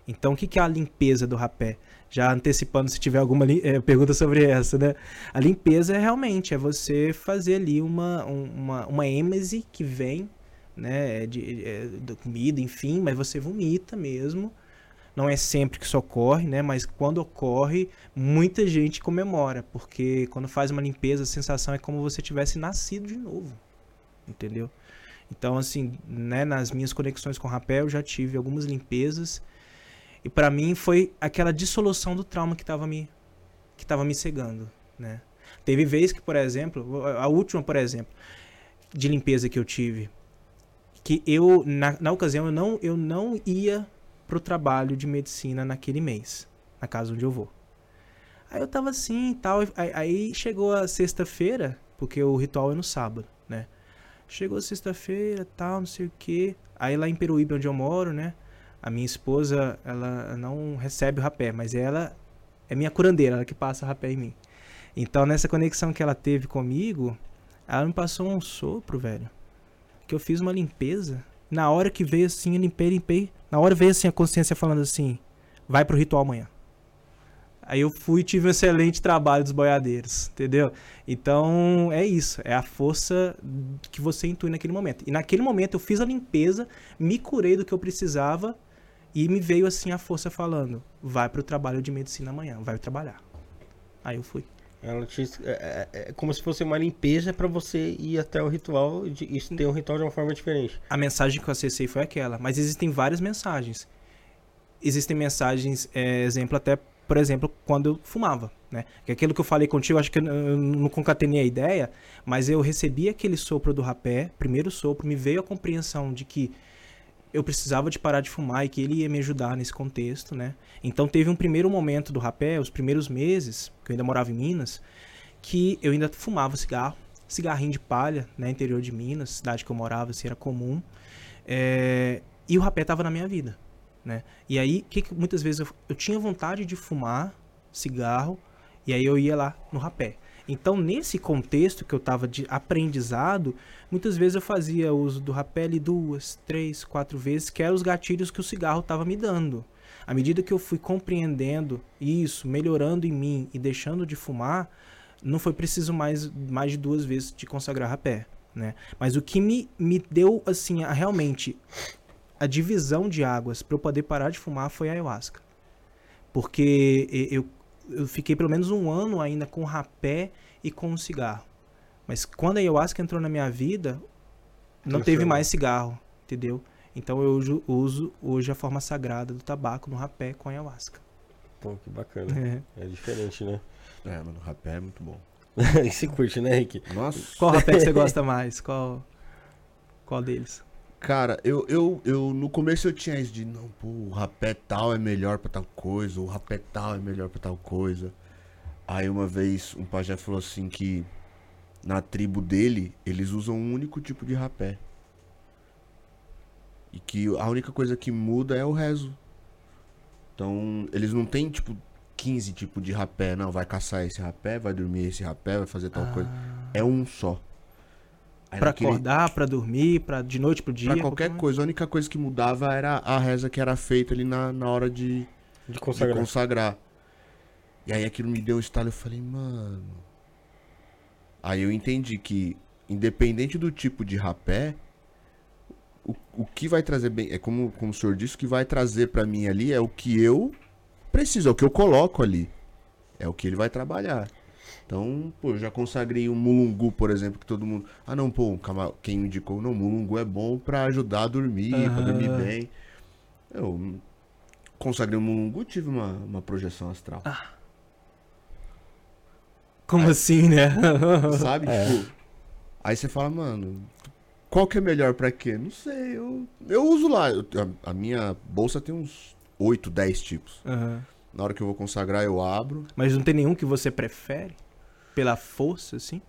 Então, o que, que é a limpeza do rapé? Já antecipando se tiver alguma eh, pergunta sobre essa, né? A limpeza é realmente é você fazer ali uma, um- uma, uma êmese que vem, né, de, eh, da comida, enfim, mas você vomita mesmo. Não é sempre que isso ocorre, né? Mas quando ocorre, muita gente comemora, porque quando faz uma limpeza, a sensação é como você tivesse nascido de novo, entendeu? Então, assim, né, nas minhas conexões com o rapé, eu já tive algumas limpezas e pra mim foi aquela dissolução do trauma que tava me que tava me cegando, né? Teve vez que, por exemplo, a última, por exemplo, de limpeza que eu tive, que eu na, na ocasião eu não eu não ia pro trabalho de medicina naquele mês, na casa onde eu vou. Aí eu tava assim e tal, aí, chegou a sexta-feira, porque o ritual é no sábado, né? Chegou sexta-feira, tal, não sei o que. Aí lá em Peruíbe, onde eu moro, né? A minha esposa, ela não recebe o rapé, mas ela é minha curandeira, ela que passa o rapé em mim. Então, nessa conexão que ela teve comigo, ela me passou um sopro, velho. Que eu fiz uma limpeza. Na hora que veio assim, eu limpei, limpei. Na hora veio assim a consciência falando assim: vai pro ritual amanhã. Aí eu fui e tive um excelente trabalho dos boiadeiros, entendeu? Então é isso, é a força que você intui naquele momento. E naquele momento eu fiz a limpeza, me curei do que eu precisava e me veio assim a força falando: vai pro trabalho de medicina amanhã, vai trabalhar. Aí eu fui. Ela te, é, é- é como se fosse uma limpeza pra você ir até o ritual de- e ter um ritual de uma forma diferente. A mensagem que eu acessei foi aquela, mas existem várias mensagens. Existem mensagens, é, exemplo até, por exemplo, quando eu fumava, né? Que aquilo que eu falei contigo, acho que eu, eu não concatenei a ideia, mas eu recebi aquele sopro do rapé, primeiro sopro, me veio a compreensão de que eu precisava de parar de fumar e que ele ia me ajudar nesse contexto, né? Então teve um primeiro momento do rapé, os primeiros meses, que eu ainda morava em Minas, que eu ainda fumava cigarro, cigarrinho de palha, né, interior de Minas, cidade que eu morava, assim, era comum. É, e o rapé tava na minha vida, né? E aí, que, que muitas vezes eu, eu tinha vontade de fumar cigarro, e aí eu ia lá no rapé. Então, nesse contexto que eu tava de aprendizado, muitas vezes eu fazia uso do rapé ali duas, três, quatro vezes, que eram os gatilhos que o cigarro tava me dando. À medida que eu fui compreendendo isso, melhorando em mim e deixando de fumar, não foi preciso mais, mais de duas vezes de consagrar rapé. né? Mas o que me, me deu, assim, a, realmente a divisão de águas para eu poder parar de fumar foi a ayahuasca. Porque eu, eu fiquei pelo menos um ano ainda com rapé e com um cigarro. Mas quando a ayahuasca entrou na minha vida, não teve mais cigarro, entendeu? Então eu uso, uso hoje a forma sagrada do tabaco no rapé com a ayahuasca. Pô, que bacana. É. É diferente, né? É, mano, o rapé é muito bom. [LAUGHS] e se curte, né, Rick? Nossa. Qual rapé que você gosta mais? Qual, qual deles? Cara, eu, eu, eu no começo eu tinha isso de, não, pô, o rapé tal é melhor pra tal coisa, o rapé tal é melhor pra tal coisa. Aí uma vez um pajé falou assim que na tribo dele eles usam um único tipo de rapé. E que a única coisa que muda é o rezo. Então, eles não têm tipo 15 tipos de rapé, não, vai caçar esse rapé, vai dormir esse rapé, vai fazer tal coisa. É um só. Naquele- acordar, pra dormir, pra, de noite pro dia? Pra qualquer coisa, a única coisa que mudava era a reza que era feita ali na, na hora de, De de consagrar. consagrar. E aí aquilo me deu um estalo, eu falei, mano. Aí eu entendi que, independente do tipo de rapé, o, o que vai trazer bem. É como, como o senhor disse, o que vai trazer pra mim ali é o que eu preciso, é o que eu coloco ali. É o que ele vai trabalhar. Então, pô, eu já consagrei o mulungu, por exemplo, que todo mundo. Ah, não, pô, quem me indicou, não, mulungu é bom pra ajudar a dormir, pra Aham. dormir bem. Eu consagrei o mulungu tive uma, uma projeção astral. Como assim, né? [LAUGHS] Sabe? Tipo, aí você fala, mano, qual que é melhor pra quê? Não sei, eu, eu uso lá. eu- a, a minha bolsa tem uns 8, 10 tipos. Aham. Na hora que eu vou consagrar, eu abro. Mas não tem nenhum que você prefere? Pela força, assim?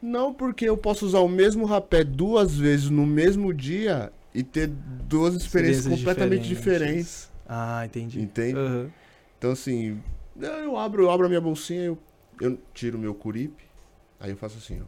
Não, porque eu posso usar o mesmo rapé duas vezes no mesmo dia e ter duas experiências completamente diferentes. diferentes. Ah, entendi. Entende? Aham. Então assim, eu- eu abro, eu abro a minha bolsinha, eu, eu tiro o meu curipe, aí eu faço assim, ó.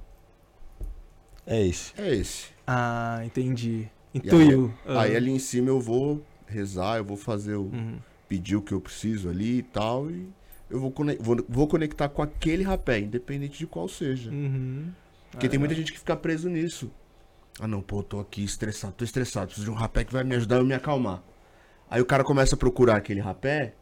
É isso. É esse. Ah, entendi. Intuiu. Aí, aí ali em cima eu vou rezar, eu vou fazer o. Uhum. pedir o que eu preciso ali e tal. E eu vou, vou, vou conectar com aquele rapé, independente de qual seja. Uhum. Porque Ah, tem muita legal. gente que fica preso nisso. Ah não, pô, eu tô aqui estressado, tô estressado, preciso de um rapé que vai me ajudar a me acalmar. Aí o cara começa a procurar aquele rapé,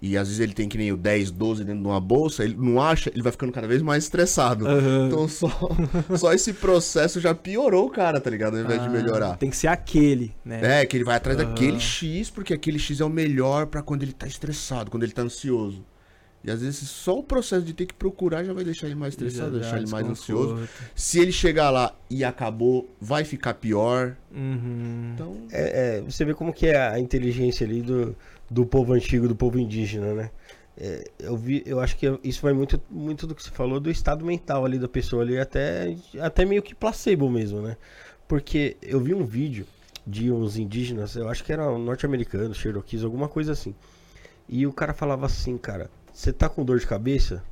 e às vezes ele tem que nem o 10, 12 dentro de uma bolsa, ele não acha, ele vai ficando cada vez mais estressado. Aham. Então só, [LAUGHS] só esse processo já piorou o cara, tá ligado? Ao invés de Ah, melhorar. Tem que ser aquele, né? É, que ele vai atrás Aham. daquele X, porque aquele X é o melhor pra quando ele tá estressado, quando ele tá ansioso. E às vezes só o processo de ter que procurar já vai deixar ele mais estressado, Já deixar ele mais ansioso. Se ele chegar lá e acabou, vai ficar pior. Uhum. Então, É, é, você vê como que é a inteligência ali do, do povo antigo, do povo indígena, né? É, eu vi, eu acho que isso vai muito, muito do que você falou do estado mental ali da pessoa ali, até, até meio que placebo mesmo, né? Porque eu vi um vídeo de uns indígenas, eu acho que eram norte-americanos, cherokees, alguma coisa assim. E o cara falava assim, cara, você tá com dor de cabeça?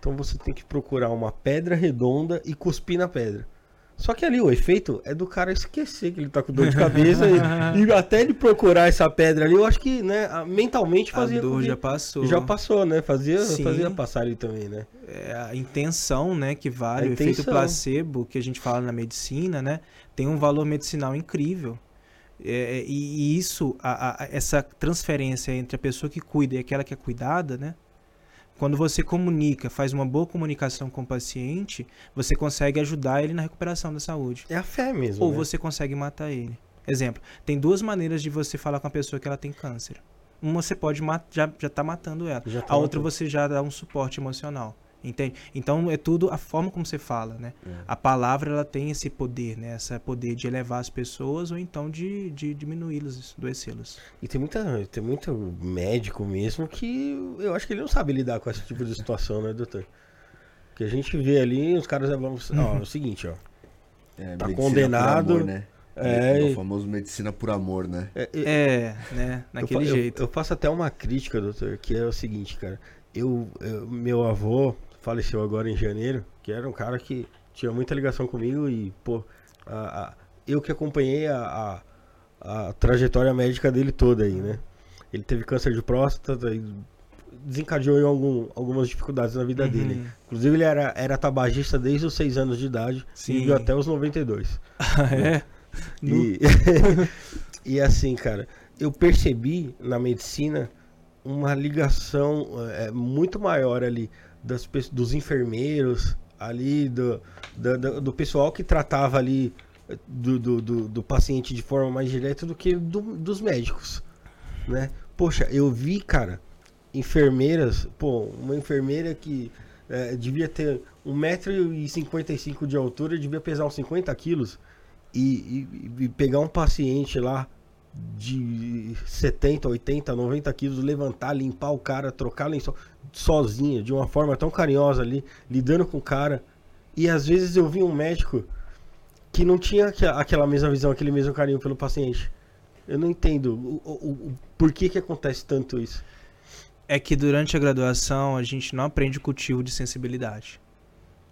Então você tem que procurar uma pedra redonda e cuspir na pedra. Só que ali o efeito é do cara esquecer que ele tá com dor de cabeça e, [LAUGHS] e até ele procurar essa pedra ali, eu acho que, né, mentalmente fazia. a dor já passou. já passou, né? Fazia, Sim. fazia passar ali também, né? É a intenção, né, que vale, A o efeito placebo que a gente fala na medicina, né, tem um valor medicinal incrível. É, e, e isso, a- a- essa transferência entre a pessoa que cuida e aquela que é cuidada, né, quando você comunica, faz uma boa comunicação com o paciente, você consegue ajudar ele na recuperação da saúde. É a fé mesmo. Ou né? você consegue matar ele. Exemplo, tem duas maneiras de você falar com a pessoa que ela tem câncer. Uma você pode já, já tá matando ela. Tá a outra matando. você já dá um suporte emocional. Entende? Então é tudo a forma como você fala, né? É. A palavra ela tem esse poder, né? Esse poder de elevar as pessoas ou então de, de diminuí-las, adoecê-las. E tem muita, tem muito médico mesmo que eu acho que ele não sabe lidar com esse tipo de situação, né, doutor? Que a gente vê ali, os caras vão. Ó, é o seguinte, ó. é, Tá condenado. Por amor, né? É, o famoso medicina por amor, né? É, é- É, né? Naquele eu, fa- eu- jeito. Eu, faço até uma crítica, doutor, que é o seguinte, cara. Eu, eu- meu avô faleceu agora em janeiro, que era um cara que tinha muita ligação comigo e, pô, a- a- eu que acompanhei a, a, trajetória médica dele toda aí, né? Ele teve câncer de próstata e desencadeou em algum, algumas dificuldades na vida Uhum. dele. Inclusive, ele era, era tabagista desde os 6 anos de idade Sim. e viveu até os 92. é? E, [LAUGHS] e assim, cara, eu percebi na medicina uma ligação é, muito maior ali das, dos enfermeiros, ali do, da- do pessoal que tratava ali eh, do, do, do- do paciente de forma mais direta do que do- dos médicos, né? Poxa, eu vi, cara, enfermeiras, pô, uma enfermeira que eh, devia ter 1,55m de altura, devia pesar uns 50 quilos e, e- e pegar um paciente lá de 70, 80, 90 quilos, levantar, limpar o cara, trocar lençol sozinha, de uma forma tão carinhosa ali, lidando com o cara. E às vezes eu vi um médico que não tinha aque- aquela mesma visão, aquele mesmo carinho pelo paciente. Eu não entendo o, o- o- por que que acontece tanto isso. É que durante a graduação a gente não aprende o cultivo de sensibilidade.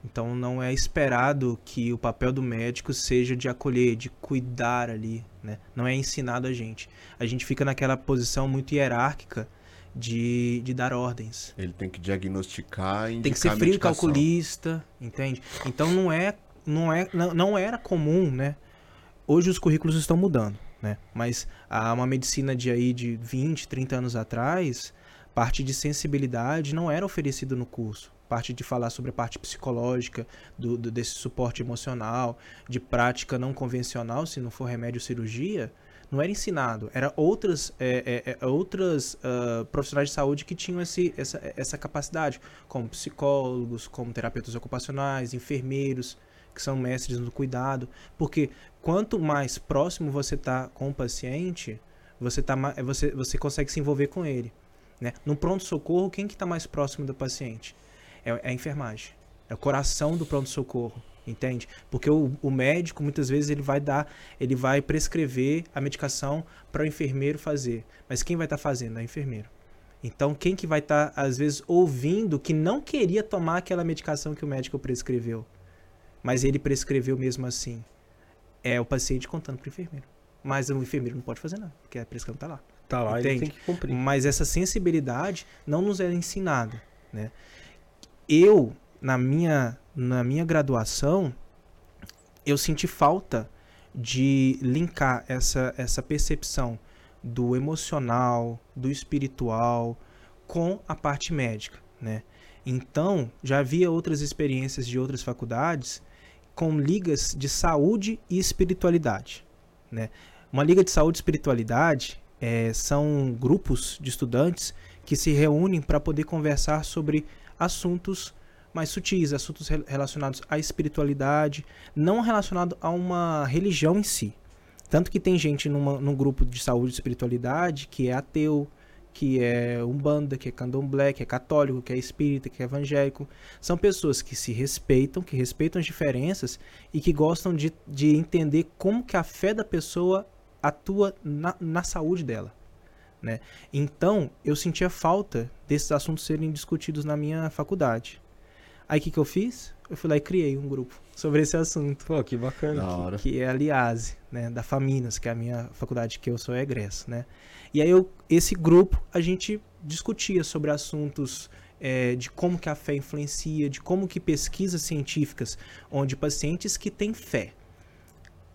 Então não é esperado que o papel do médico seja de acolher, de cuidar ali, né? Não é ensinado a gente. A gente fica naquela posição muito hierárquica de, de dar ordens. Ele tem que diagnosticar e Tem que ser indicar frio calculista, entende? Então não é, não é, não, não era comum, né? Hoje os currículos estão mudando, né? Mas há uma medicina de aí de 20, 30 anos atrás, parte de sensibilidade não era oferecido no curso. Parte de falar sobre a parte psicológica, do, do- desse suporte emocional, de prática não convencional, se não for remédio ou cirurgia, não era ensinado. Era outras, é, é, é, outras ah, profissionais de saúde que tinham esse, essa, essa capacidade, como psicólogos, como terapeutas ocupacionais, enfermeiros, que são mestres no cuidado. Porque quanto mais próximo você está com o paciente, você, tá, você, você consegue se envolver com ele. Né? No pronto-socorro, quem que está mais próximo do paciente? É, é a enfermagem. É o coração do pronto-socorro. Entende? Porque o, o médico, muitas vezes, ele vai dar, ele vai prescrever a medicação para o enfermeiro fazer. Mas quem vai estar fazendo? É o enfermeiro. Então, quem que vai estar, às vezes, ouvindo que não queria tomar aquela medicação que o médico prescreveu, mas ele prescreveu mesmo assim? É o paciente contando para o enfermeiro. Mas o enfermeiro não pode fazer nada, porque a prescrição está lá. Tá lá, ele Entende? tem que cumprir. Mas essa sensibilidade não nos era ensinada, né? Eu, na minha, na minha graduação, eu senti falta de linkar essa, essa percepção do emocional, do espiritual, com a parte médica, né? Então, já havia outras experiências de outras faculdades com ligas de saúde e espiritualidade, né? Uma liga de saúde e espiritualidade é, são grupos de estudantes que se reúnem para poder conversar sobre assuntos mais sutis, assuntos re- relacionados à espiritualidade, não relacionado a uma religião em si. Tanto que tem gente numa, num grupo de saúde e espiritualidade que é ateu, que é umbanda, que é candomblé, que é católico, que é espírita, que é evangélico. São pessoas que se respeitam, que respeitam as diferenças e que gostam de, de entender como que a fé da pessoa atua na, na saúde dela. Né? Então, eu sentia falta desses assuntos serem discutidos na minha faculdade. Aí o que, que eu fiz? Eu fui lá e criei um grupo sobre esse assunto Pô, que bacana. Da hora. que é a Liase, né, da Faminas, que é a minha faculdade que eu sou egresso, né? E aí eu, esse grupo a gente discutia sobre assuntos é, de como que a fé influencia, de como que pesquisas científicas, onde pacientes que têm fé,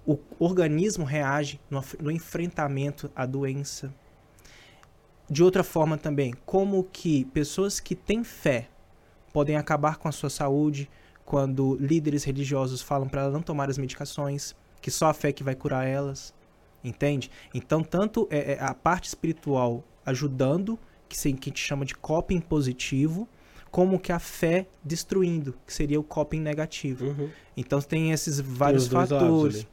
o organismo reage no, no enfrentamento à doença. De outra forma também, como que pessoas que têm fé podem acabar com a sua saúde quando líderes religiosos falam para ela não tomar as medicações, que só a fé que vai curar elas, entende? Então, tanto é, é a parte espiritual ajudando, que, se, que a gente chama de coping positivo, como que a fé destruindo, que seria o coping negativo. Uhum. Então tem esses vários lados fatores.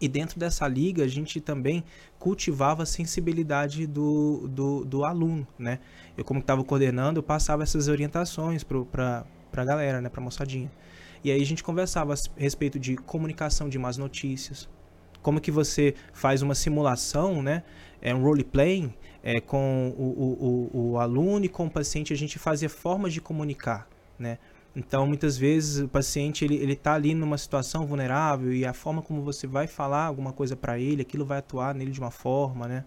E dentro dessa liga a gente também cultivava a sensibilidade do, do, do aluno, né? Eu como estava coordenando, eu passava essas orientações para a galera, né? Para moçadinha. E aí a gente conversava a respeito de comunicação de más notícias, como que você faz uma simulação, né? É um role playing é, com o, o, o, o aluno e com o paciente, a gente fazia formas de comunicar, né? Então, muitas vezes o paciente ele ele tá ali numa situação vulnerável e a forma como você vai falar alguma coisa para ele, aquilo vai atuar nele de uma forma, né?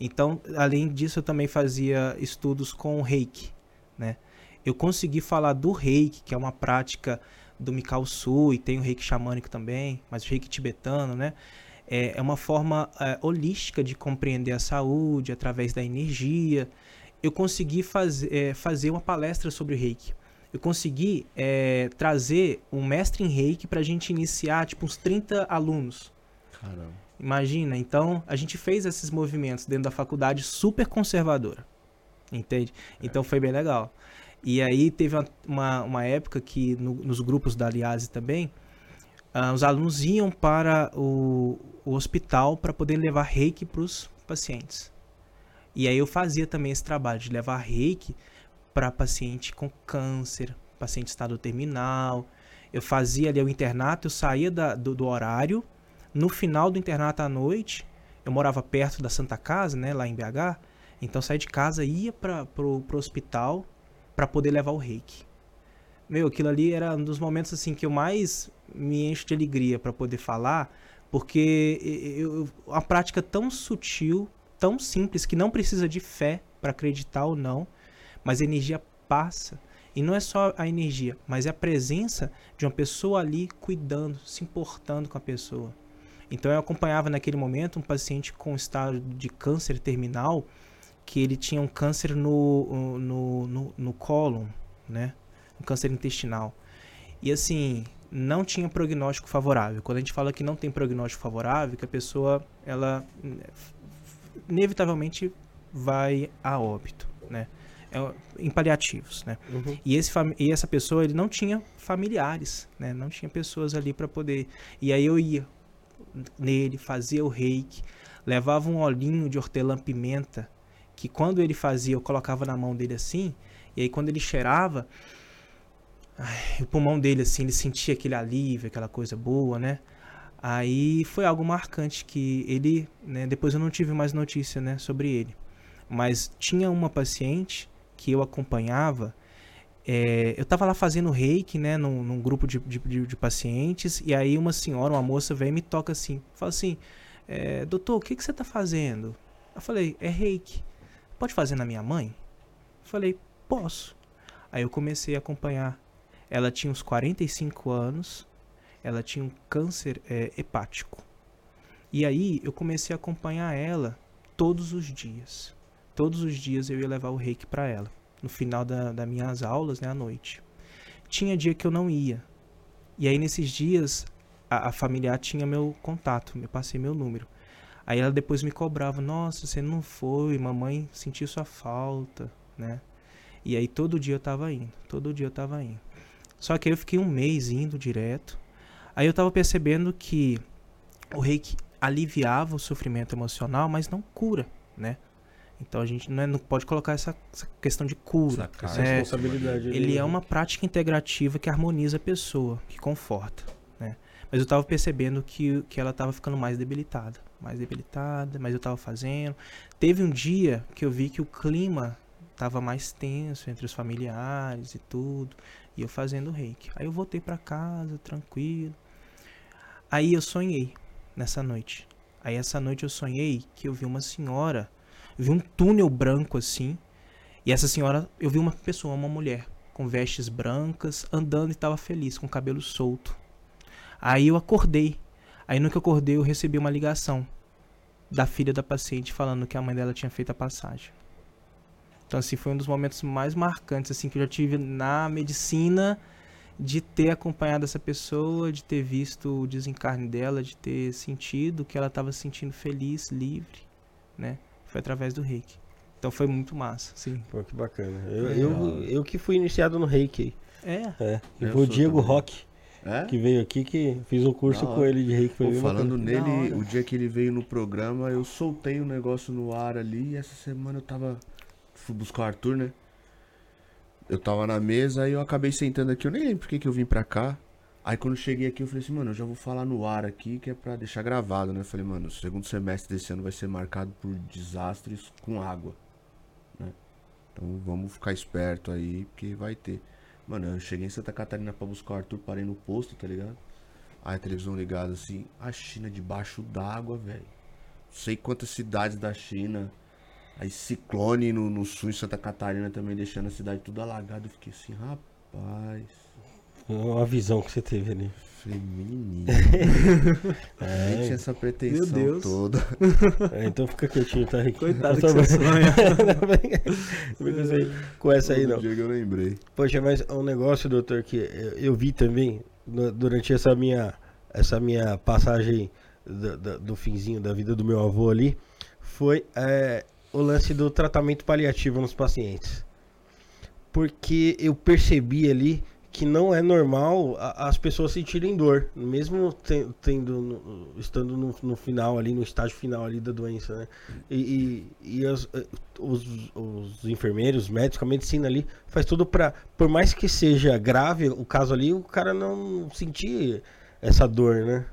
Então, além disso, eu também fazia estudos com o reiki, né? Eu consegui falar do reiki, que é uma prática do Mikao Sui, tem o reiki xamânico também, mas o reiki tibetano, né? É, é uma forma é, holística de compreender a saúde através da energia. Eu consegui faz, é, fazer uma palestra sobre o reiki. Eu consegui é, trazer um mestre em reiki para a gente iniciar, tipo, uns 30 alunos. Caramba. Imagina, então a gente fez esses movimentos dentro da faculdade super conservadora. Entende? Então foi bem legal. E aí teve uma, uma, uma época que no, nos grupos da Aliase também, uh, os alunos iam para o, o hospital para poder levar reiki para os pacientes. E aí eu fazia também esse trabalho de levar reiki para paciente com câncer, paciente em estado terminal. Eu fazia ali o internato, eu saía da, do, do horário. No final do internato à noite, eu morava perto da Santa Casa, né, lá em BH. Então saía de casa, ia para o hospital, para poder levar o reiki. Meu, aquilo ali era um dos momentos assim que eu mais me encho de alegria para poder falar, porque eu, a prática tão sutil, tão simples que não precisa de fé para acreditar ou não, mas a energia passa. E não é só a energia, mas é a presença de uma pessoa ali cuidando, se importando com a pessoa. Então eu acompanhava naquele momento um paciente com estado de câncer terminal que ele tinha um câncer no, no, no, no cólon, né? Um câncer intestinal. E assim, não tinha prognóstico favorável. Quando a gente fala que não tem prognóstico favorável, que a pessoa, ela inevitavelmente vai a óbito, né? É, em paliativos, né? Uhum. E, esse e essa pessoa, ele não tinha familiares, né? Não tinha pessoas ali para poder... E aí eu ia nele, fazia o reiki, levava um olhinho de hortelã-pimenta que quando ele fazia, eu colocava na mão dele assim, e aí quando ele cheirava, ai, o pulmão dele assim, ele sentia aquele alívio, aquela coisa boa, né? Aí foi algo marcante que ele, né, depois eu não tive mais notícia, né, sobre ele. Mas tinha uma paciente que eu acompanhava, é, eu tava lá fazendo reiki, né, num, num grupo de, de, de, pacientes, e aí uma senhora, uma moça, vem e me toca assim, fala assim, é, doutor, o que, que você tá fazendo? Eu falei, é reiki pode fazer na minha mãe? Falei, posso. Aí eu comecei a acompanhar. Ela tinha uns 45 anos, ela tinha um câncer é, hepático. E aí eu comecei a acompanhar ela todos os dias. Todos os dias eu ia levar o reiki para ela, no final da, das minhas aulas, né, à noite. Tinha dia que eu não ia. E aí nesses dias a, a familiar tinha meu contato, eu passei meu número. Aí ela depois me cobrava, nossa, você não foi, mamãe sentiu sua falta, né? E aí todo dia eu tava indo, todo dia eu tava indo. Só que aí eu fiquei um mês indo direto. Aí eu tava percebendo que o reiki aliviava o sofrimento emocional, mas não cura, né? Então a gente não, é, não pode colocar essa, essa, questão de cura. Essa é, responsabilidade. Ele é uma prática integrativa que harmoniza a pessoa, que conforta, né? Mas eu tava percebendo que, que ela tava ficando mais debilitada mais debilitada, mas eu tava fazendo. Teve um dia que eu vi que o clima tava mais tenso entre os familiares e tudo, e eu fazendo reiki. Aí eu voltei para casa, tranquilo. Aí eu sonhei nessa noite. Aí essa noite eu sonhei que eu vi uma senhora, vi um túnel branco assim, e essa senhora, eu vi uma pessoa, uma mulher, com vestes brancas, andando e estava feliz, com cabelo solto. Aí eu acordei Aí no que eu acordei, eu recebi uma ligação da filha da paciente falando que a mãe dela tinha feito a passagem. Então assim, foi um dos momentos mais marcantes assim que eu já tive na medicina de ter acompanhado essa pessoa, de ter visto o desencarne dela, de ter sentido que ela estava se sentindo feliz, livre, né? Foi através do reiki. Então foi muito massa, sim. Pô, que bacana. Eu, eu, eu, que fui iniciado no reiki. É. é. E foi o Diego também. Roque. É? Que veio aqui, que fiz um curso com ele de reiki. Foi Pô, falando nele, o dia que ele veio no programa, eu soltei um negócio no ar ali e essa semana eu tava. Fui buscar o Arthur, né? Eu tava na mesa e eu acabei sentando aqui. Eu nem lembro por que eu vim pra cá. Aí quando cheguei aqui, eu falei assim, mano, eu já vou falar no ar aqui, que é pra deixar gravado, né? Eu falei, mano, o segundo semestre desse ano vai ser marcado por desastres com água. Né? Então vamos ficar esperto aí, porque vai ter. Mano, eu cheguei em Santa Catarina pra buscar o Arthur, parei no posto, tá ligado? Aí a televisão ligada assim, a China debaixo d'água, velho. Sei quantas cidades da China Aí ciclone no, no sul em Santa Catarina também deixando a cidade tudo alagada. Eu fiquei assim, rapaz. Uma visão que você teve ali. Falei, menino. [LAUGHS] Nem tinha essa pretensão Meu Deus. toda. [LAUGHS] É, então fica quietinho, tá, Rick? Coitado Eu que você sonha. [LAUGHS] Com essa aí, não. dia que eu lembrei. Poxa, mas um negócio, doutor, que eu, eu vi também no- durante essa minha, essa minha passagem do, do- do finzinho da vida do meu avô ali, foi é, o lance do tratamento paliativo nos pacientes. Porque eu percebi ali que não é normal as pessoas sentirem dor, mesmo ten- tendo, estando no, no final ali, no estágio final ali da doença, né? E, e, e as- eh, os, os enfermeiros, os médicos, a medicina ali faz tudo pra, por mais que seja grave o caso ali, o cara não sentir essa dor, né?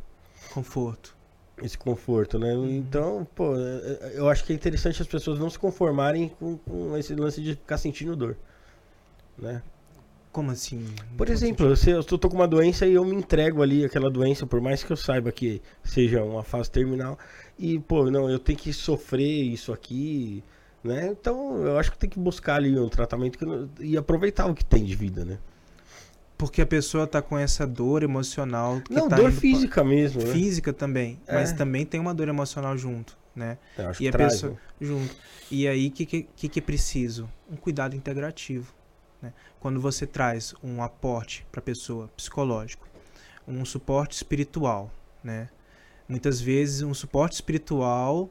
Conforto. Esse conforto, né? Então, pô, eh, eh, eu acho que é interessante as pessoas não se conformarem com, com esse lance de ficar sentindo dor, né? Como assim? Por exemplo, se eu tô tô com uma doença e eu me entrego ali aquela doença, por mais que eu saiba que seja uma fase terminal, e, pô, não, eu tenho que sofrer isso aqui, né? Então, eu acho que tem que buscar ali um tratamento que não- e aproveitar o que tem de vida, né? Porque a pessoa tá com essa dor emocional. Que não, tá dor indo pra- física mesmo, né? Física também. Mas É. também tem uma dor emocional junto, né? Eu acho E que a traz, pessoa né? junto. E aí, o que, que, que que é preciso? Um cuidado integrativo. Né? Quando você traz um aporte para a pessoa psicológico, um suporte espiritual, né? Muitas vezes um suporte espiritual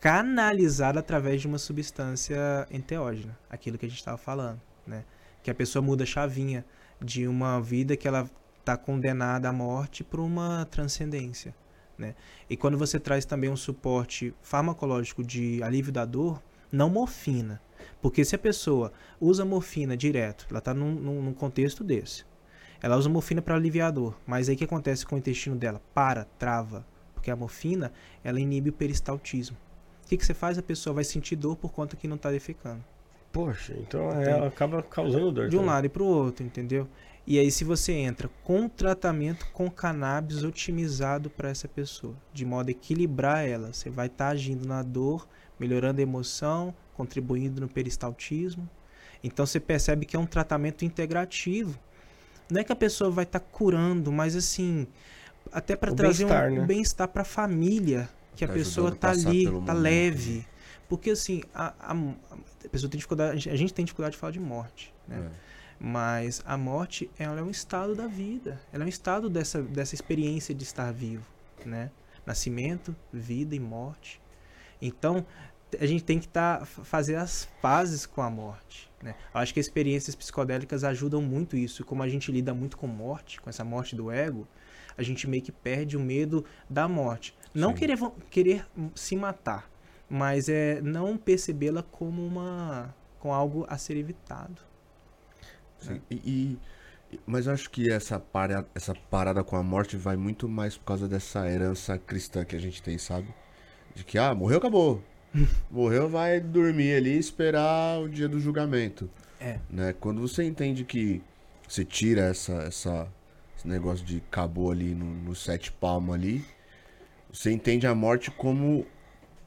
canalizado através de uma substância enteógena, aquilo que a gente estava falando, né? Que a pessoa muda a chavinha de uma vida que ela está condenada à morte para uma transcendência, né? E quando você traz também um suporte farmacológico de alívio da dor, não morfina. Porque se a pessoa usa morfina direto, ela está num, num, contexto desse. Ela usa morfina para aliviar a dor. Mas aí o que acontece com o intestino dela? Para, trava. Porque a morfina, ela inibe o peristaltismo. O que, que você faz? A pessoa vai sentir dor por conta que não está defecando. Poxa, então é, ela acaba causando dor. De um também. lado e para o outro, entendeu? E aí, se você entra com um tratamento com cannabis otimizado para essa pessoa, de modo a equilibrar ela, você vai estar agindo na dor, melhorando a emoção, contribuindo no peristaltismo. Então, você percebe que é um tratamento integrativo. Não é que a pessoa vai estar curando, mas assim, até para trazer um bem-estar, né? um bem-estar para a família, que a Tá pessoa a tá passar ali, tá momento, leve. né? Porque assim, a, a, a pessoa tem dificuldade, a gente tem dificuldade de falar de morte, né? É. Mas a morte, ela é um estado da vida. Ela é um estado dessa, dessa experiência de estar vivo, né? Nascimento, vida e morte. Então, a gente tem que tá, fazer as pazes com a morte, né? Eu acho que experiências psicodélicas ajudam muito isso. Como a gente lida muito com morte, com essa morte do ego, a gente meio que perde o medo da morte. Não Sim. querer, querer se matar, mas é não percebê-la como uma com algo a ser evitado. Sim, e, e- e- mas eu acho que essa, para, essa parada com a morte vai muito mais por causa dessa herança cristã que a gente tem, sabe? De que, ah, morreu, acabou. Morreu, vai dormir ali e esperar o dia do julgamento. É. Né? Quando você entende que você tira essa, essa, esse negócio de acabou ali no, no sete palmo ali, você entende a morte como,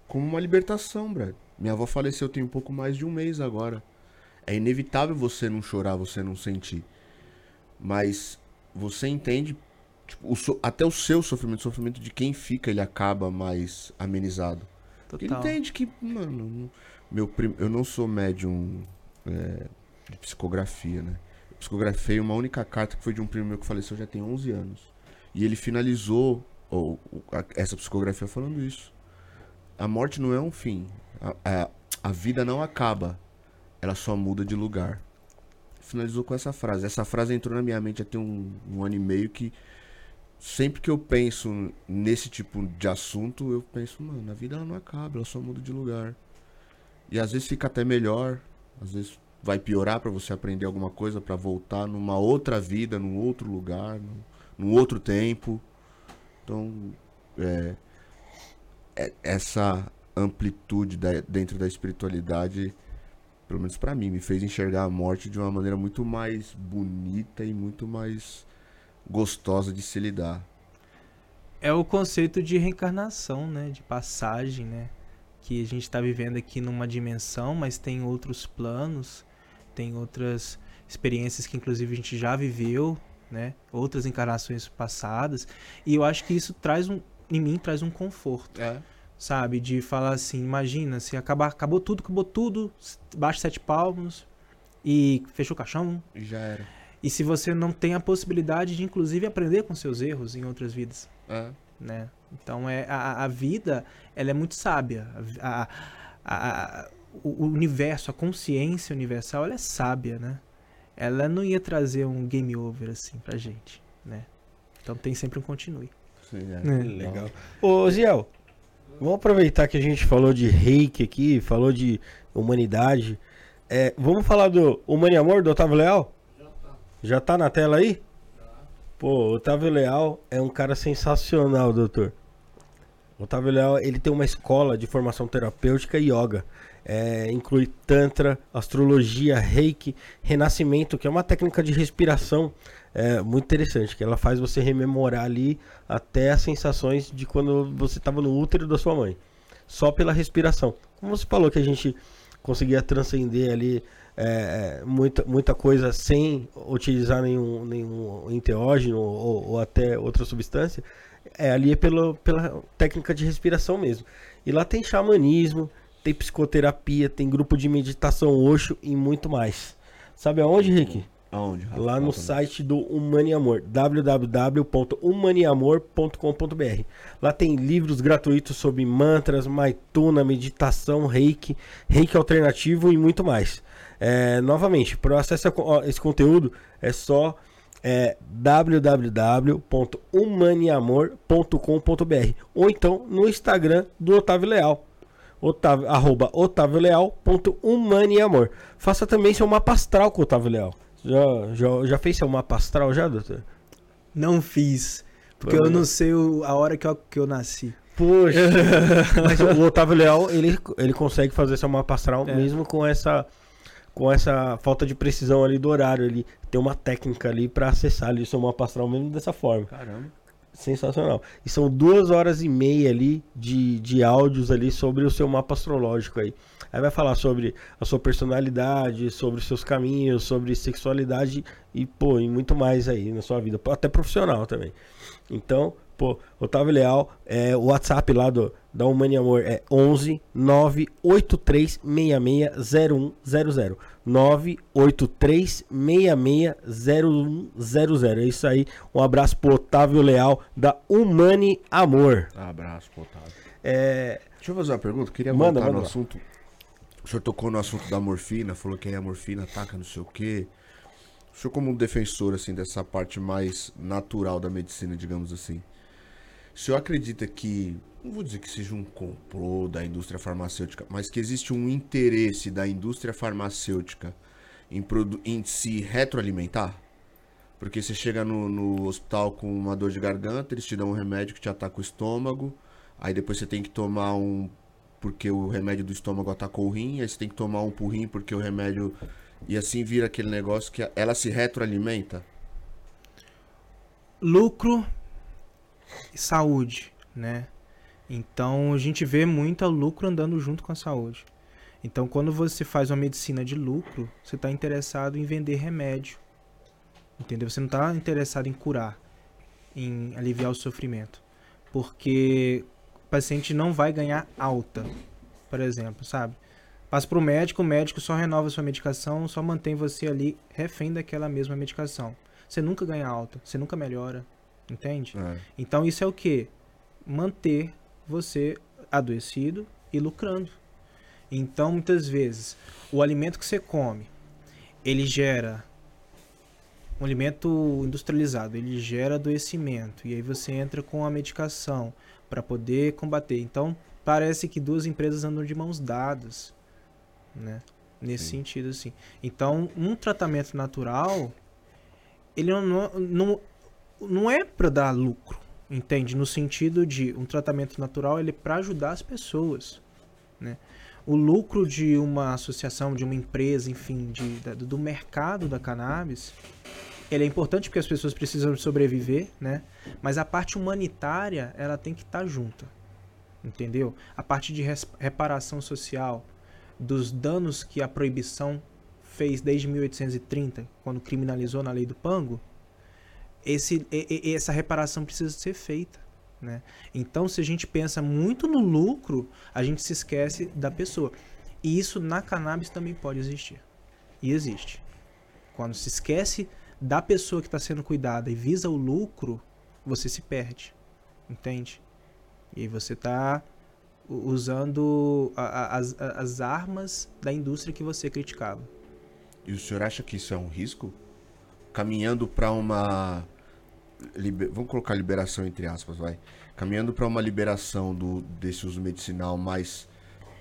como uma libertação, Brad. Minha avó faleceu tem um pouco mais de um mês agora. É inevitável você não chorar, você não sentir. Mas você entende, tipo, o so- até o seu sofrimento, o sofrimento de quem fica, ele acaba mais amenizado. Total. entende que, mano, meu prim... eu não sou médium é, de psicografia, né? Eu psicografei uma única carta que foi de um primo meu que faleceu já tem 11 anos. E ele finalizou ou, a- essa psicografia falando isso. A morte não é um fim. A, a, a vida não acaba. Ela só muda de lugar. Finalizou com essa frase. Essa frase entrou na minha mente já tem um, um ano e meio que sempre que eu penso nesse tipo de assunto, eu penso, mano, a vida ela não acaba, ela só muda de lugar. E às vezes fica até melhor, às vezes vai piorar pra você aprender alguma coisa pra voltar numa outra vida, num outro lugar, num, num outro tempo. Então, é, é- essa amplitude da- dentro da espiritualidade, pelo menos pra mim, me fez enxergar a morte de uma maneira muito mais bonita e muito mais gostosa de se lidar. É o conceito de reencarnação, né? De passagem, né? que a gente está vivendo aqui numa dimensão, mas tem outros planos, tem outras experiências que inclusive a gente já viveu, né? Outras encarnações passadas. E eu acho que isso traz um, em mim traz um conforto. É. Sabe? De falar assim, imagina, se acabar, acabou tudo, acabou tudo, baixa sete palmos e fechou o caixão. Já era. E se você não tem a possibilidade de, inclusive, aprender com seus erros em outras vidas, É. né? Então, é, a, a vida, ela é muito sábia. A, a- a- o universo, a consciência universal, ela é sábia, né? Ela não ia trazer um game over, assim, pra gente, né? Então, tem sempre um continue. Sim, é. É. Legal. Ô, Ziel, vamos aproveitar que a gente falou de reiki aqui, falou de humanidade. É, vamos falar do Humano e Amor do Otávio Leal? Já tá. Na tela aí? Pô, Otávio Leal é um cara sensacional, doutor. Otávio Leal, ele tem uma escola de formação terapêutica e yoga. É, inclui tantra, astrologia, reiki, renascimento, que é uma técnica de respiração é, muito interessante, que ela faz você rememorar ali até as sensações de quando você estava no útero da sua mãe. Só pela respiração. Como você falou que a gente conseguia transcender ali é, é, muita, muita coisa sem utilizar nenhum, nenhum enteógeno ou, ou até outra substância, é ali é pelo, pela técnica de respiração mesmo. E lá tem xamanismo, tem psicoterapia, tem grupo de meditação Osho e muito mais. Sabe aonde, Rick? Aonde? Rafa? Lá no site do Humane Amor, www.humaneamor.com.br. Lá tem livros gratuitos sobre mantras, maituna, meditação, reiki, reiki alternativo e muito mais. É, novamente, para acesso a esse conteúdo é só é, www.humaneamor.com.br ou então no Instagram do Otávio Leal. Otávio, arroba otávioleal.humaneamor. Faça também seu mapa astral com o Otávio Leal. Já, já, já fez seu mapa astral já, doutor? Não fiz, porque eu não sei o- a hora que eu, que eu nasci. Poxa. [LAUGHS] Mas o Otávio Leal, ele, ele consegue fazer seu mapa astral É. mesmo com essa com essa falta de precisão ali do horário. Ele tem uma técnica ali pra acessar ali o seu mapa astral mesmo dessa forma. Caramba. Sensacional. E são duas horas e meia ali de, de áudios ali sobre o seu mapa astrológico aí. Aí vai falar sobre a sua personalidade, sobre os seus caminhos, sobre sexualidade e, pô, e muito mais aí na sua vida. Até profissional também. Então, pô, Otávio Leal, é, o WhatsApp lá do, da Humane Amor é 11 983 660100. 983 660100. É isso aí. Um abraço pro Otávio Leal da Humane Amor. Abraço, pro Otávio. É, Deixa eu fazer uma pergunta. Queria Manda, voltar manda no lá. assunto. O senhor tocou no assunto da morfina, falou que aí a morfina ataca não sei o quê. O senhor, como um defensor assim dessa parte mais natural da medicina, digamos assim, o senhor acredita que, não vou dizer que seja um complô da indústria farmacêutica, mas que existe um interesse da indústria farmacêutica em, em se retroalimentar? Porque você chega no, no hospital com uma dor de garganta, eles te dão um remédio que te ataca o estômago, aí depois você tem que tomar um porque o remédio do estômago atacou o rim, aí você tem que tomar um pro rim porque o remédio. E assim vira aquele negócio que ela se retroalimenta. lucro e saúde, né? Então a gente vê muito lucro andando junto com a saúde. Então quando você faz uma medicina de lucro, você está interessado em vender remédio, entendeu? Você não está interessado em curar, em aliviar o sofrimento, porque o paciente não vai ganhar alta, por exemplo, sabe? Passa para o médico, o médico só renova sua medicação, só mantém você ali refém daquela mesma medicação. Você nunca ganha alta, você nunca melhora, entende? É. Então isso é o que? Manter você adoecido e lucrando. Então muitas vezes o alimento que você come, ele gera um alimento industrializado, ele gera adoecimento e aí você entra com a medicação para poder combater. Então parece que duas empresas andam de mãos dadas, né? Nesse Sim. sentido assim. Então um tratamento natural ele não, não, não é para dar lucro, entende? No sentido de um tratamento natural ele é para ajudar as pessoas, né? O lucro de uma associação, de uma empresa, enfim, de, da- do mercado da cannabis, ele é importante porque as pessoas precisam sobreviver, né? Mas a parte humanitária, ela tem que estar junta, entendeu? A parte de reparação social dos danos que a proibição fez desde 1830, quando criminalizou na lei do Pango, esse, essa reparação precisa ser feita. Né? Então, se a gente pensa muito no lucro, a gente se esquece da pessoa. E isso na cannabis também pode existir. E existe. Quando se esquece da pessoa que está sendo cuidada e visa o lucro, você se perde. Entende? E você está usando a- a- as, as armas da indústria que você criticava. E o senhor acha que isso é um risco? Caminhando para uma. libe- Vamos colocar liberação entre aspas, vai. Caminhando para uma liberação do, desse uso medicinal mais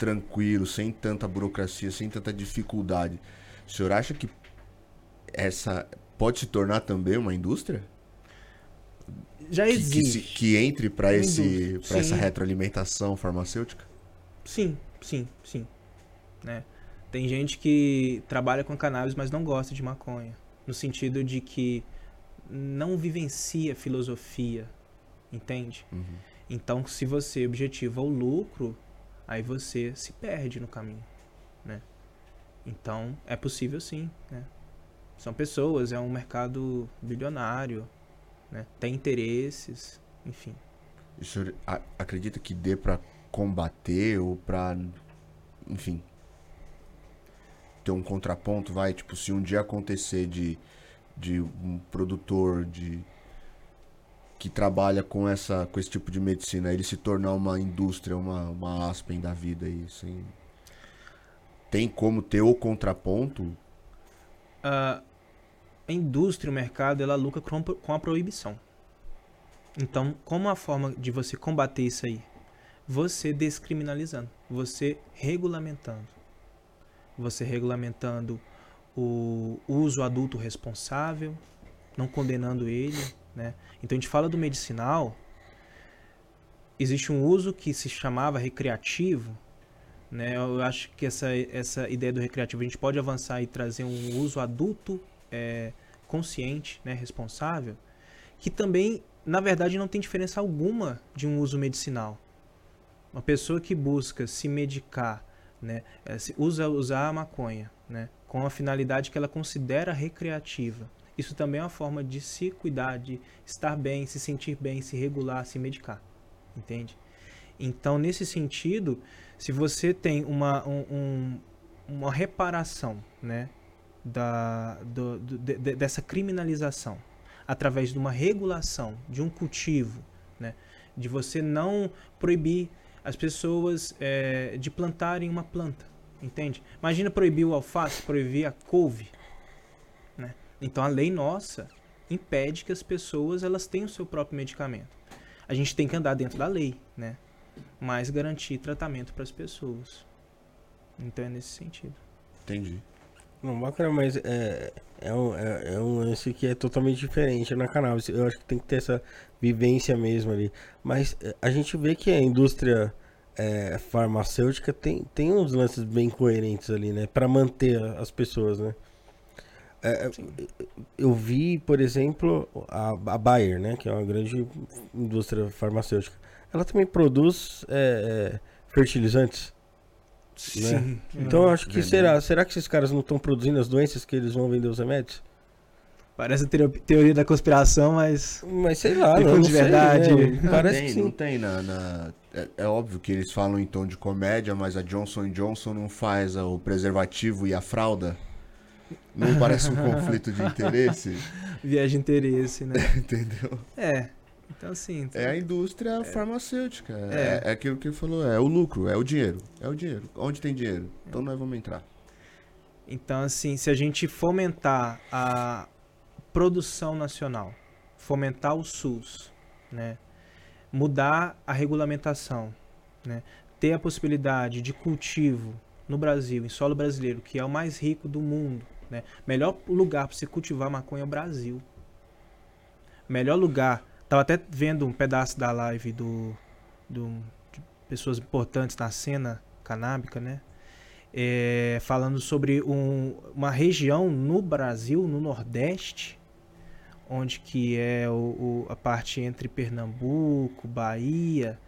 tranquilo, sem tanta burocracia, sem tanta dificuldade. O senhor acha que essa pode se tornar também uma indústria? Já Que, que, existe. que entre para esse para essa retroalimentação farmacêutica? Sim, sim, sim. Né? Tem gente que trabalha com cannabis, mas não gosta de maconha. No sentido de que não vivencia filosofia, entende? Uhum. Então, se você objetiva o lucro, aí você se perde no caminho, né? Então, é possível sim, né? São pessoas, é um mercado bilionário, né? Tem interesses, enfim. O senhor acredita que dê pra combater ou pra, enfim, ter um contraponto, vai? Tipo, se um dia acontecer de, de um produtor de que trabalha com essa com esse tipo de medicina, ele se tornar uma indústria, uma, uma Aspen da vida aí, assim. Tem como ter o contraponto? a a indústria, o mercado, ela lucra com a proibição. Então, como a forma de você combater isso aí? Você descriminalizando, você regulamentando. Você regulamentando o uso adulto responsável, não condenando ele, né? Então a gente fala do medicinal, existe um uso que se chamava recreativo, né? Eu acho que essa, essa ideia do recreativo a gente pode avançar e trazer um uso adulto é, consciente, né, responsável, que também, na verdade, não tem diferença alguma de um uso medicinal. Uma pessoa que busca se medicar, né, se usa usar a maconha, né, com a finalidade que ela considera recreativa. Isso também é uma forma de se cuidar, de estar bem, se sentir bem, se regular, se medicar, entende? Então, nesse sentido, se você tem uma, um- um- uma reparação, né, da, do- do- de- dessa criminalização através de uma regulação, de um cultivo, né? de você não proibir as pessoas eh, de plantarem uma planta, entende? Imagina proibir o alface, proibir a couve, né? Então a lei nossa impede que as pessoas elas tenham o seu próprio medicamento. A gente tem que andar dentro da lei, né? Mas garantir tratamento para as pessoas. Então é nesse sentido. Entendi. Não, bacana, mas é, é, um, é, é um lance que é totalmente diferente na cannabis. Eu acho que tem que ter essa vivência mesmo ali. Mas é, a gente vê que a indústria é, farmacêutica tem, tem uns lances bem coerentes ali, né? Pra manter as pessoas, né? É, eu vi, por exemplo, a, a Bayer, né? Que é uma grande indústria farmacêutica. Ela também produz é, é, fertilizantes. Né? Então eu acho que Veneno. será, será que esses caras não estão produzindo as doenças que eles vão vender os remédios? Parece teo- teoria da conspiração, mas Mas sei lá, Tem não, não de sei, verdade? né? Não Parece tem, que não sim. tem na, na- é, é óbvio que eles falam em tom de comédia, mas a Johnson Johnson não faz o preservativo e a fralda. Não parece um [LAUGHS] conflito de interesse, viagem de interesse, né? [LAUGHS] entendeu? É. Então assim, É a indústria farmacêutica. É. É. é aquilo que ele falou, é o lucro, é o dinheiro. É o dinheiro. Onde tem dinheiro? Então nós vamos entrar. Então, assim, se a gente fomentar a produção nacional, fomentar o SUS, né, mudar a regulamentação, né, ter a possibilidade de cultivo no Brasil, em solo brasileiro, que é o mais rico do mundo, né, melhor lugar para se cultivar maconha é o Brasil. Melhor lugar. Tava até vendo um pedaço da live do, do de pessoas importantes na cena canábica, né? é, falando sobre um- uma região no Brasil, no Nordeste, onde que é o, o- a parte entre Pernambuco, Bahia,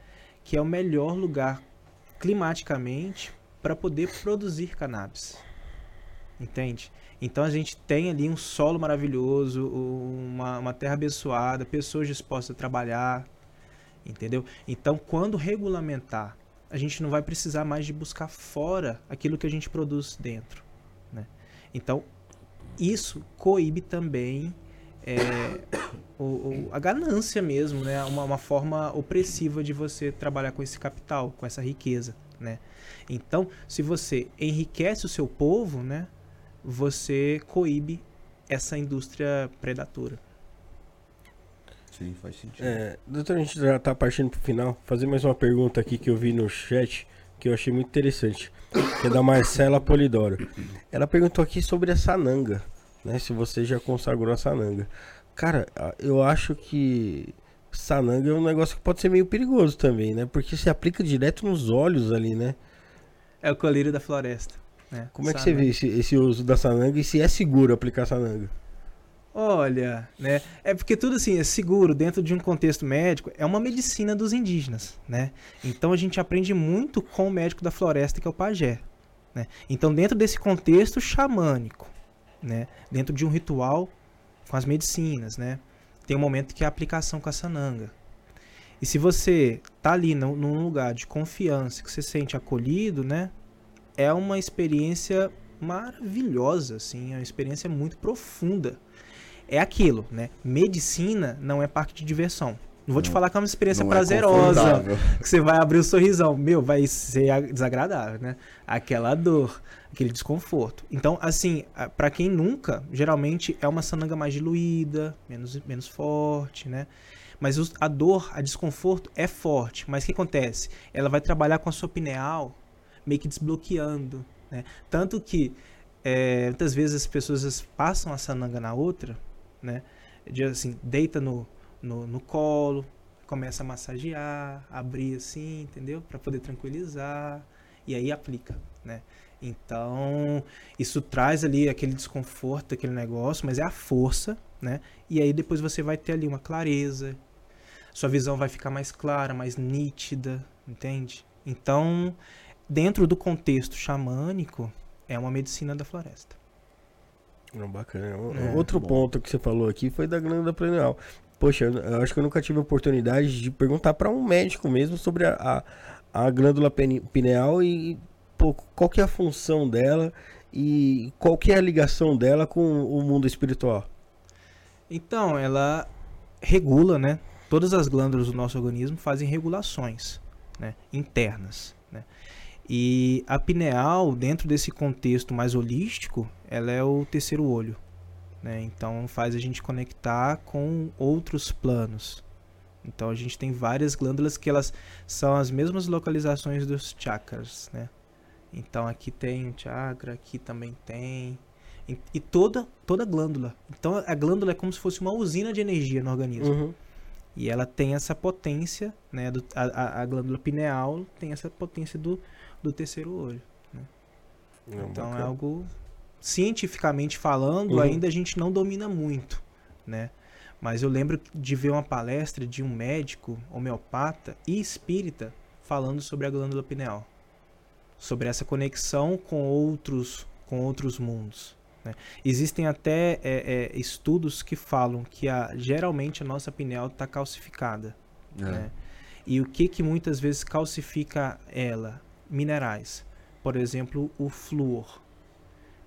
que é o melhor lugar climaticamente para poder produzir cannabis. Entende? Então a gente tem ali um solo maravilhoso, uma, uma terra abençoada, pessoas dispostas a trabalhar, entendeu? Então quando regulamentar, a gente não vai precisar mais de buscar fora aquilo que a gente produz dentro, né? Então isso coíbe também é, o, o, a ganância mesmo, né? Uma, uma forma opressiva de você trabalhar com esse capital, com essa riqueza, né? Então, se você enriquece o seu povo, né? Você coíbe essa indústria predatora. Sim, faz sentido. É, doutor, a gente já tá partindo pro final. Fazer mais uma pergunta aqui que eu vi no chat, que eu achei muito interessante. Que é da Marcela Polidoro. Ela perguntou aqui sobre a sananga, né? Se você já consagrou a sananga. Cara, eu acho que sananga é um negócio que pode ser meio perigoso também, né? Porque se aplica direto nos olhos ali, né? É o colírio da floresta. Né? Como é que você vê esse, esse uso da sananga e se é seguro aplicar sananga? Olha, né? É porque tudo assim é seguro dentro de um contexto médico, é uma medicina dos indígenas, né? Então a gente aprende muito com o médico da floresta que é o pajé, né? Então dentro desse contexto xamânico, né? Dentro de um ritual com as medicinas, né? Tem um momento que é a aplicação com a sananga. E se você tá ali num, num lugar de confiança, que você se sente acolhido, né? É uma experiência maravilhosa, assim, é uma experiência muito profunda é aquilo, né? Medicina não é parque de diversão. Não vou te falar que é uma experiência Não é prazerosa, confortável. que você vai abrir o sorrisão. Meu, vai ser desagradável, né? Aquela dor, aquele desconforto. Então, assim, a- pra quem nunca, geralmente é uma sananga mais diluída, menos, menos forte, né? Mas a dor, a desconforto é forte. Mas o que acontece? Ela vai trabalhar com a sua pineal, meio que desbloqueando, né? Tanto que é, muitas vezes as pessoas passam a sananga na outra, né? De assim, deita no, no, no colo, começa a massagear, abrir assim, entendeu? Para poder tranquilizar e aí aplica, né? Então, isso traz ali aquele desconforto, aquele negócio, mas é a força, né? E aí depois você vai ter ali uma clareza, sua visão vai ficar mais clara, mais nítida, entende? Então, dentro do contexto xamânico, é uma medicina da floresta. Não, bacana. O- É, Outro bom. ponto que você falou aqui foi da glândula pineal. Poxa, eu eu acho que eu nunca tive a oportunidade de perguntar para um médico mesmo sobre a, a, a glândula pineal e pô, qual que é a função dela e qual que é a ligação dela com o mundo espiritual. Então, ela regula, né? Todas as glândulas do nosso organismo fazem regulações né? internas. E a pineal, dentro desse contexto mais holístico, ela é o terceiro olho. Né? Então faz a gente conectar com outros planos. Então a gente tem várias glândulas que elas são as mesmas localizações dos chakras, né? Então aqui tem um chakra, aqui também tem. E, e toda toda glândula. Então a glândula é como se fosse uma usina de energia no organismo. Uhum. E ela tem essa potência, né? do- a, a- a glândula pineal tem essa potência do, do terceiro olho. Não, Então é bacana. algo cientificamente falando, Uhum. ainda a gente não domina muito, né? Mas eu lembro de ver uma palestra de um médico homeopata e espírita falando sobre a glândula pineal, sobre essa conexão com outros com outros mundos. né? Existem até é, é, estudos que falam que a, geralmente a nossa pineal está calcificada. É. né? E o que que muitas vezes calcifica ela? Minerais. Por exemplo, o flúor.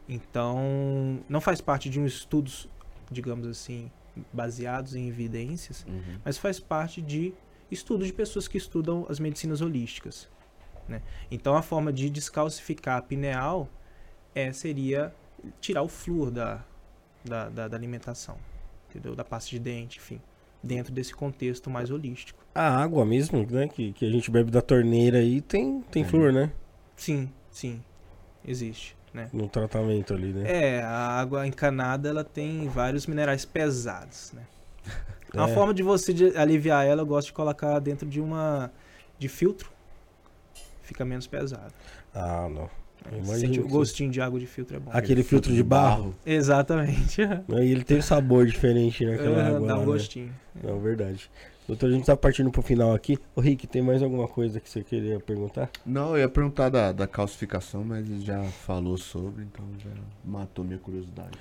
Então, não faz parte de um estudos, digamos assim, baseados em evidências, Uhum. mas faz parte de estudos de pessoas que estudam as medicinas holísticas. né? Então, a forma de descalcificar a pineal é, seria tirar o flúor da, da, da, da alimentação, entendeu? Da pasta de dente, enfim, dentro desse contexto mais holístico. A água mesmo, né? Que, que a gente bebe da torneira aí tem, tem É. flúor, né? Sim, sim, existe, né? No tratamento ali, né? É, a água encanada ela tem vários minerais pesados, né? [LAUGHS] Uma É. forma de você de aliviar ela, eu gosto de colocar dentro de uma de filtro, fica menos pesado. Ah, não. Imagino Sente o gostinho de água de filtro é bom. Aquele filtro de barro. Exatamente. Aí [LAUGHS] ele tem um sabor diferente, né? Aquela Ah, água Dá lá, um né? gostinho. Não, verdade. Doutor, a gente tá partindo pro final aqui. Ô Rick, tem mais alguma coisa que você queria perguntar? Não, eu ia perguntar da, da calcificação, mas ele já falou sobre, então já matou minha curiosidade.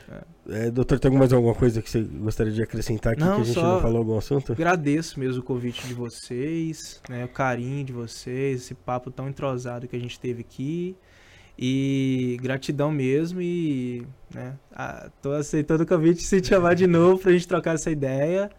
É, doutor, tem mais alguma coisa que você gostaria de acrescentar aqui Não, que a gente só- não falou algum assunto? Agradeço mesmo o convite de vocês, né, o carinho de vocês, esse papo tão entrosado que a gente teve aqui. E gratidão mesmo e, né, ah, tô aceitando o convite de se te chamar de novo pra gente trocar essa ideia.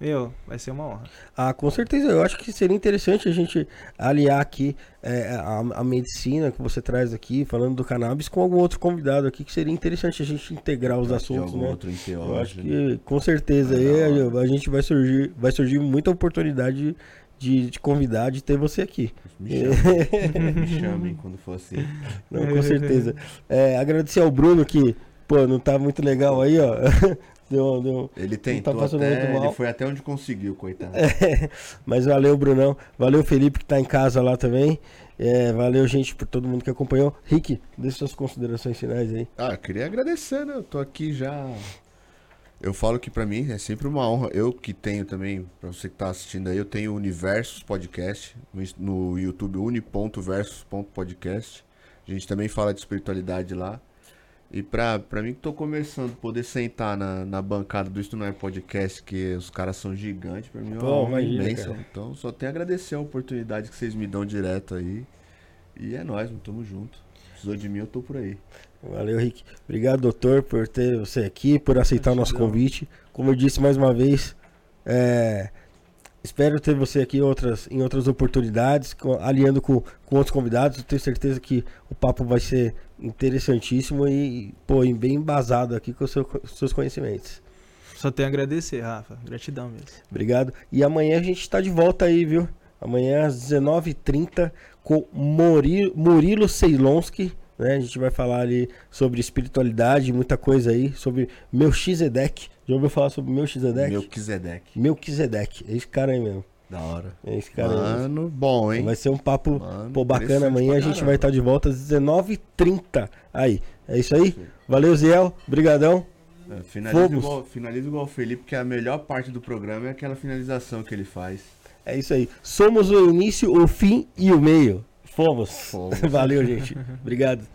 Meu, vai ser uma honra. Ah, com certeza. Eu acho que seria interessante a gente aliar aqui é, a, a medicina que você traz aqui, falando do cannabis, com algum outro convidado aqui, que seria interessante a gente integrar os assuntos, algum né? outro Eu enteógeno. acho que com certeza aí a, a gente vai surgir, vai surgir muita oportunidade de, de convidar, de ter você aqui. Me chamem, [LAUGHS] me chamem quando for assim. Não, com certeza. É, agradecer ao Bruno que, pô, não tá muito legal aí, ó. [LAUGHS] Deu, deu, Ele tentou passando até, muito mal. ele foi até onde conseguiu, coitado. [LAUGHS] Mas valeu, Brunão. Valeu, Felipe, que tá em casa lá também. É, valeu, gente, por todo mundo que acompanhou. Rick, deixa suas considerações finais aí. Ah, eu queria agradecer, né? Eu tô aqui já. Eu falo que pra mim é sempre uma honra. Eu que tenho também, pra você que tá assistindo aí, eu tenho o Universos Podcast no YouTube uni.versus.podcast. A gente também fala de espiritualidade lá. E pra, pra mim que tô começando, poder sentar na, na bancada do Isto Não É Podcast, que os caras são gigantes, pra mim é uma cara. Então só tenho a agradecer a oportunidade que vocês me dão direto aí. E é nóis, mano, tamo junto. Precisou de mim, eu tô por aí. Valeu, Rick. Obrigado, doutor, por ter você aqui, por aceitar o nosso convite. Como eu disse mais uma vez, é, espero ter você aqui em outras, em outras oportunidades, aliando com, com outros convidados. Eu tenho certeza que o papo vai ser interessantíssimo e, pô, bem embasado aqui com os seu- com seus conhecimentos. Só tenho a agradecer, Rafa. Gratidão mesmo. Obrigado. E amanhã a gente está de volta aí, viu? Amanhã às 19h30 com Murilo, Murilo Ceilonski. Né? A gente vai falar ali sobre espiritualidade, muita coisa aí, sobre Melchizedek. Já ouviu falar sobre Melchizedek? Melquisedeque. Melchizedek. É esse cara aí mesmo. Da hora. É esse cara aí. Mano, bom, hein? Vai ser um papo Mano, pô, bacana. Amanhã a gente caramba. vai estar de volta às 19h30. Aí. É isso aí? Valeu, Ziel. Brigadão. É, Finaliza igual, finaliza igual o Felipe, que a melhor parte do programa é aquela finalização que ele faz. É isso aí. Somos o início, o fim e o meio. Fomos. Fomos. [LAUGHS] Valeu, gente. Obrigado.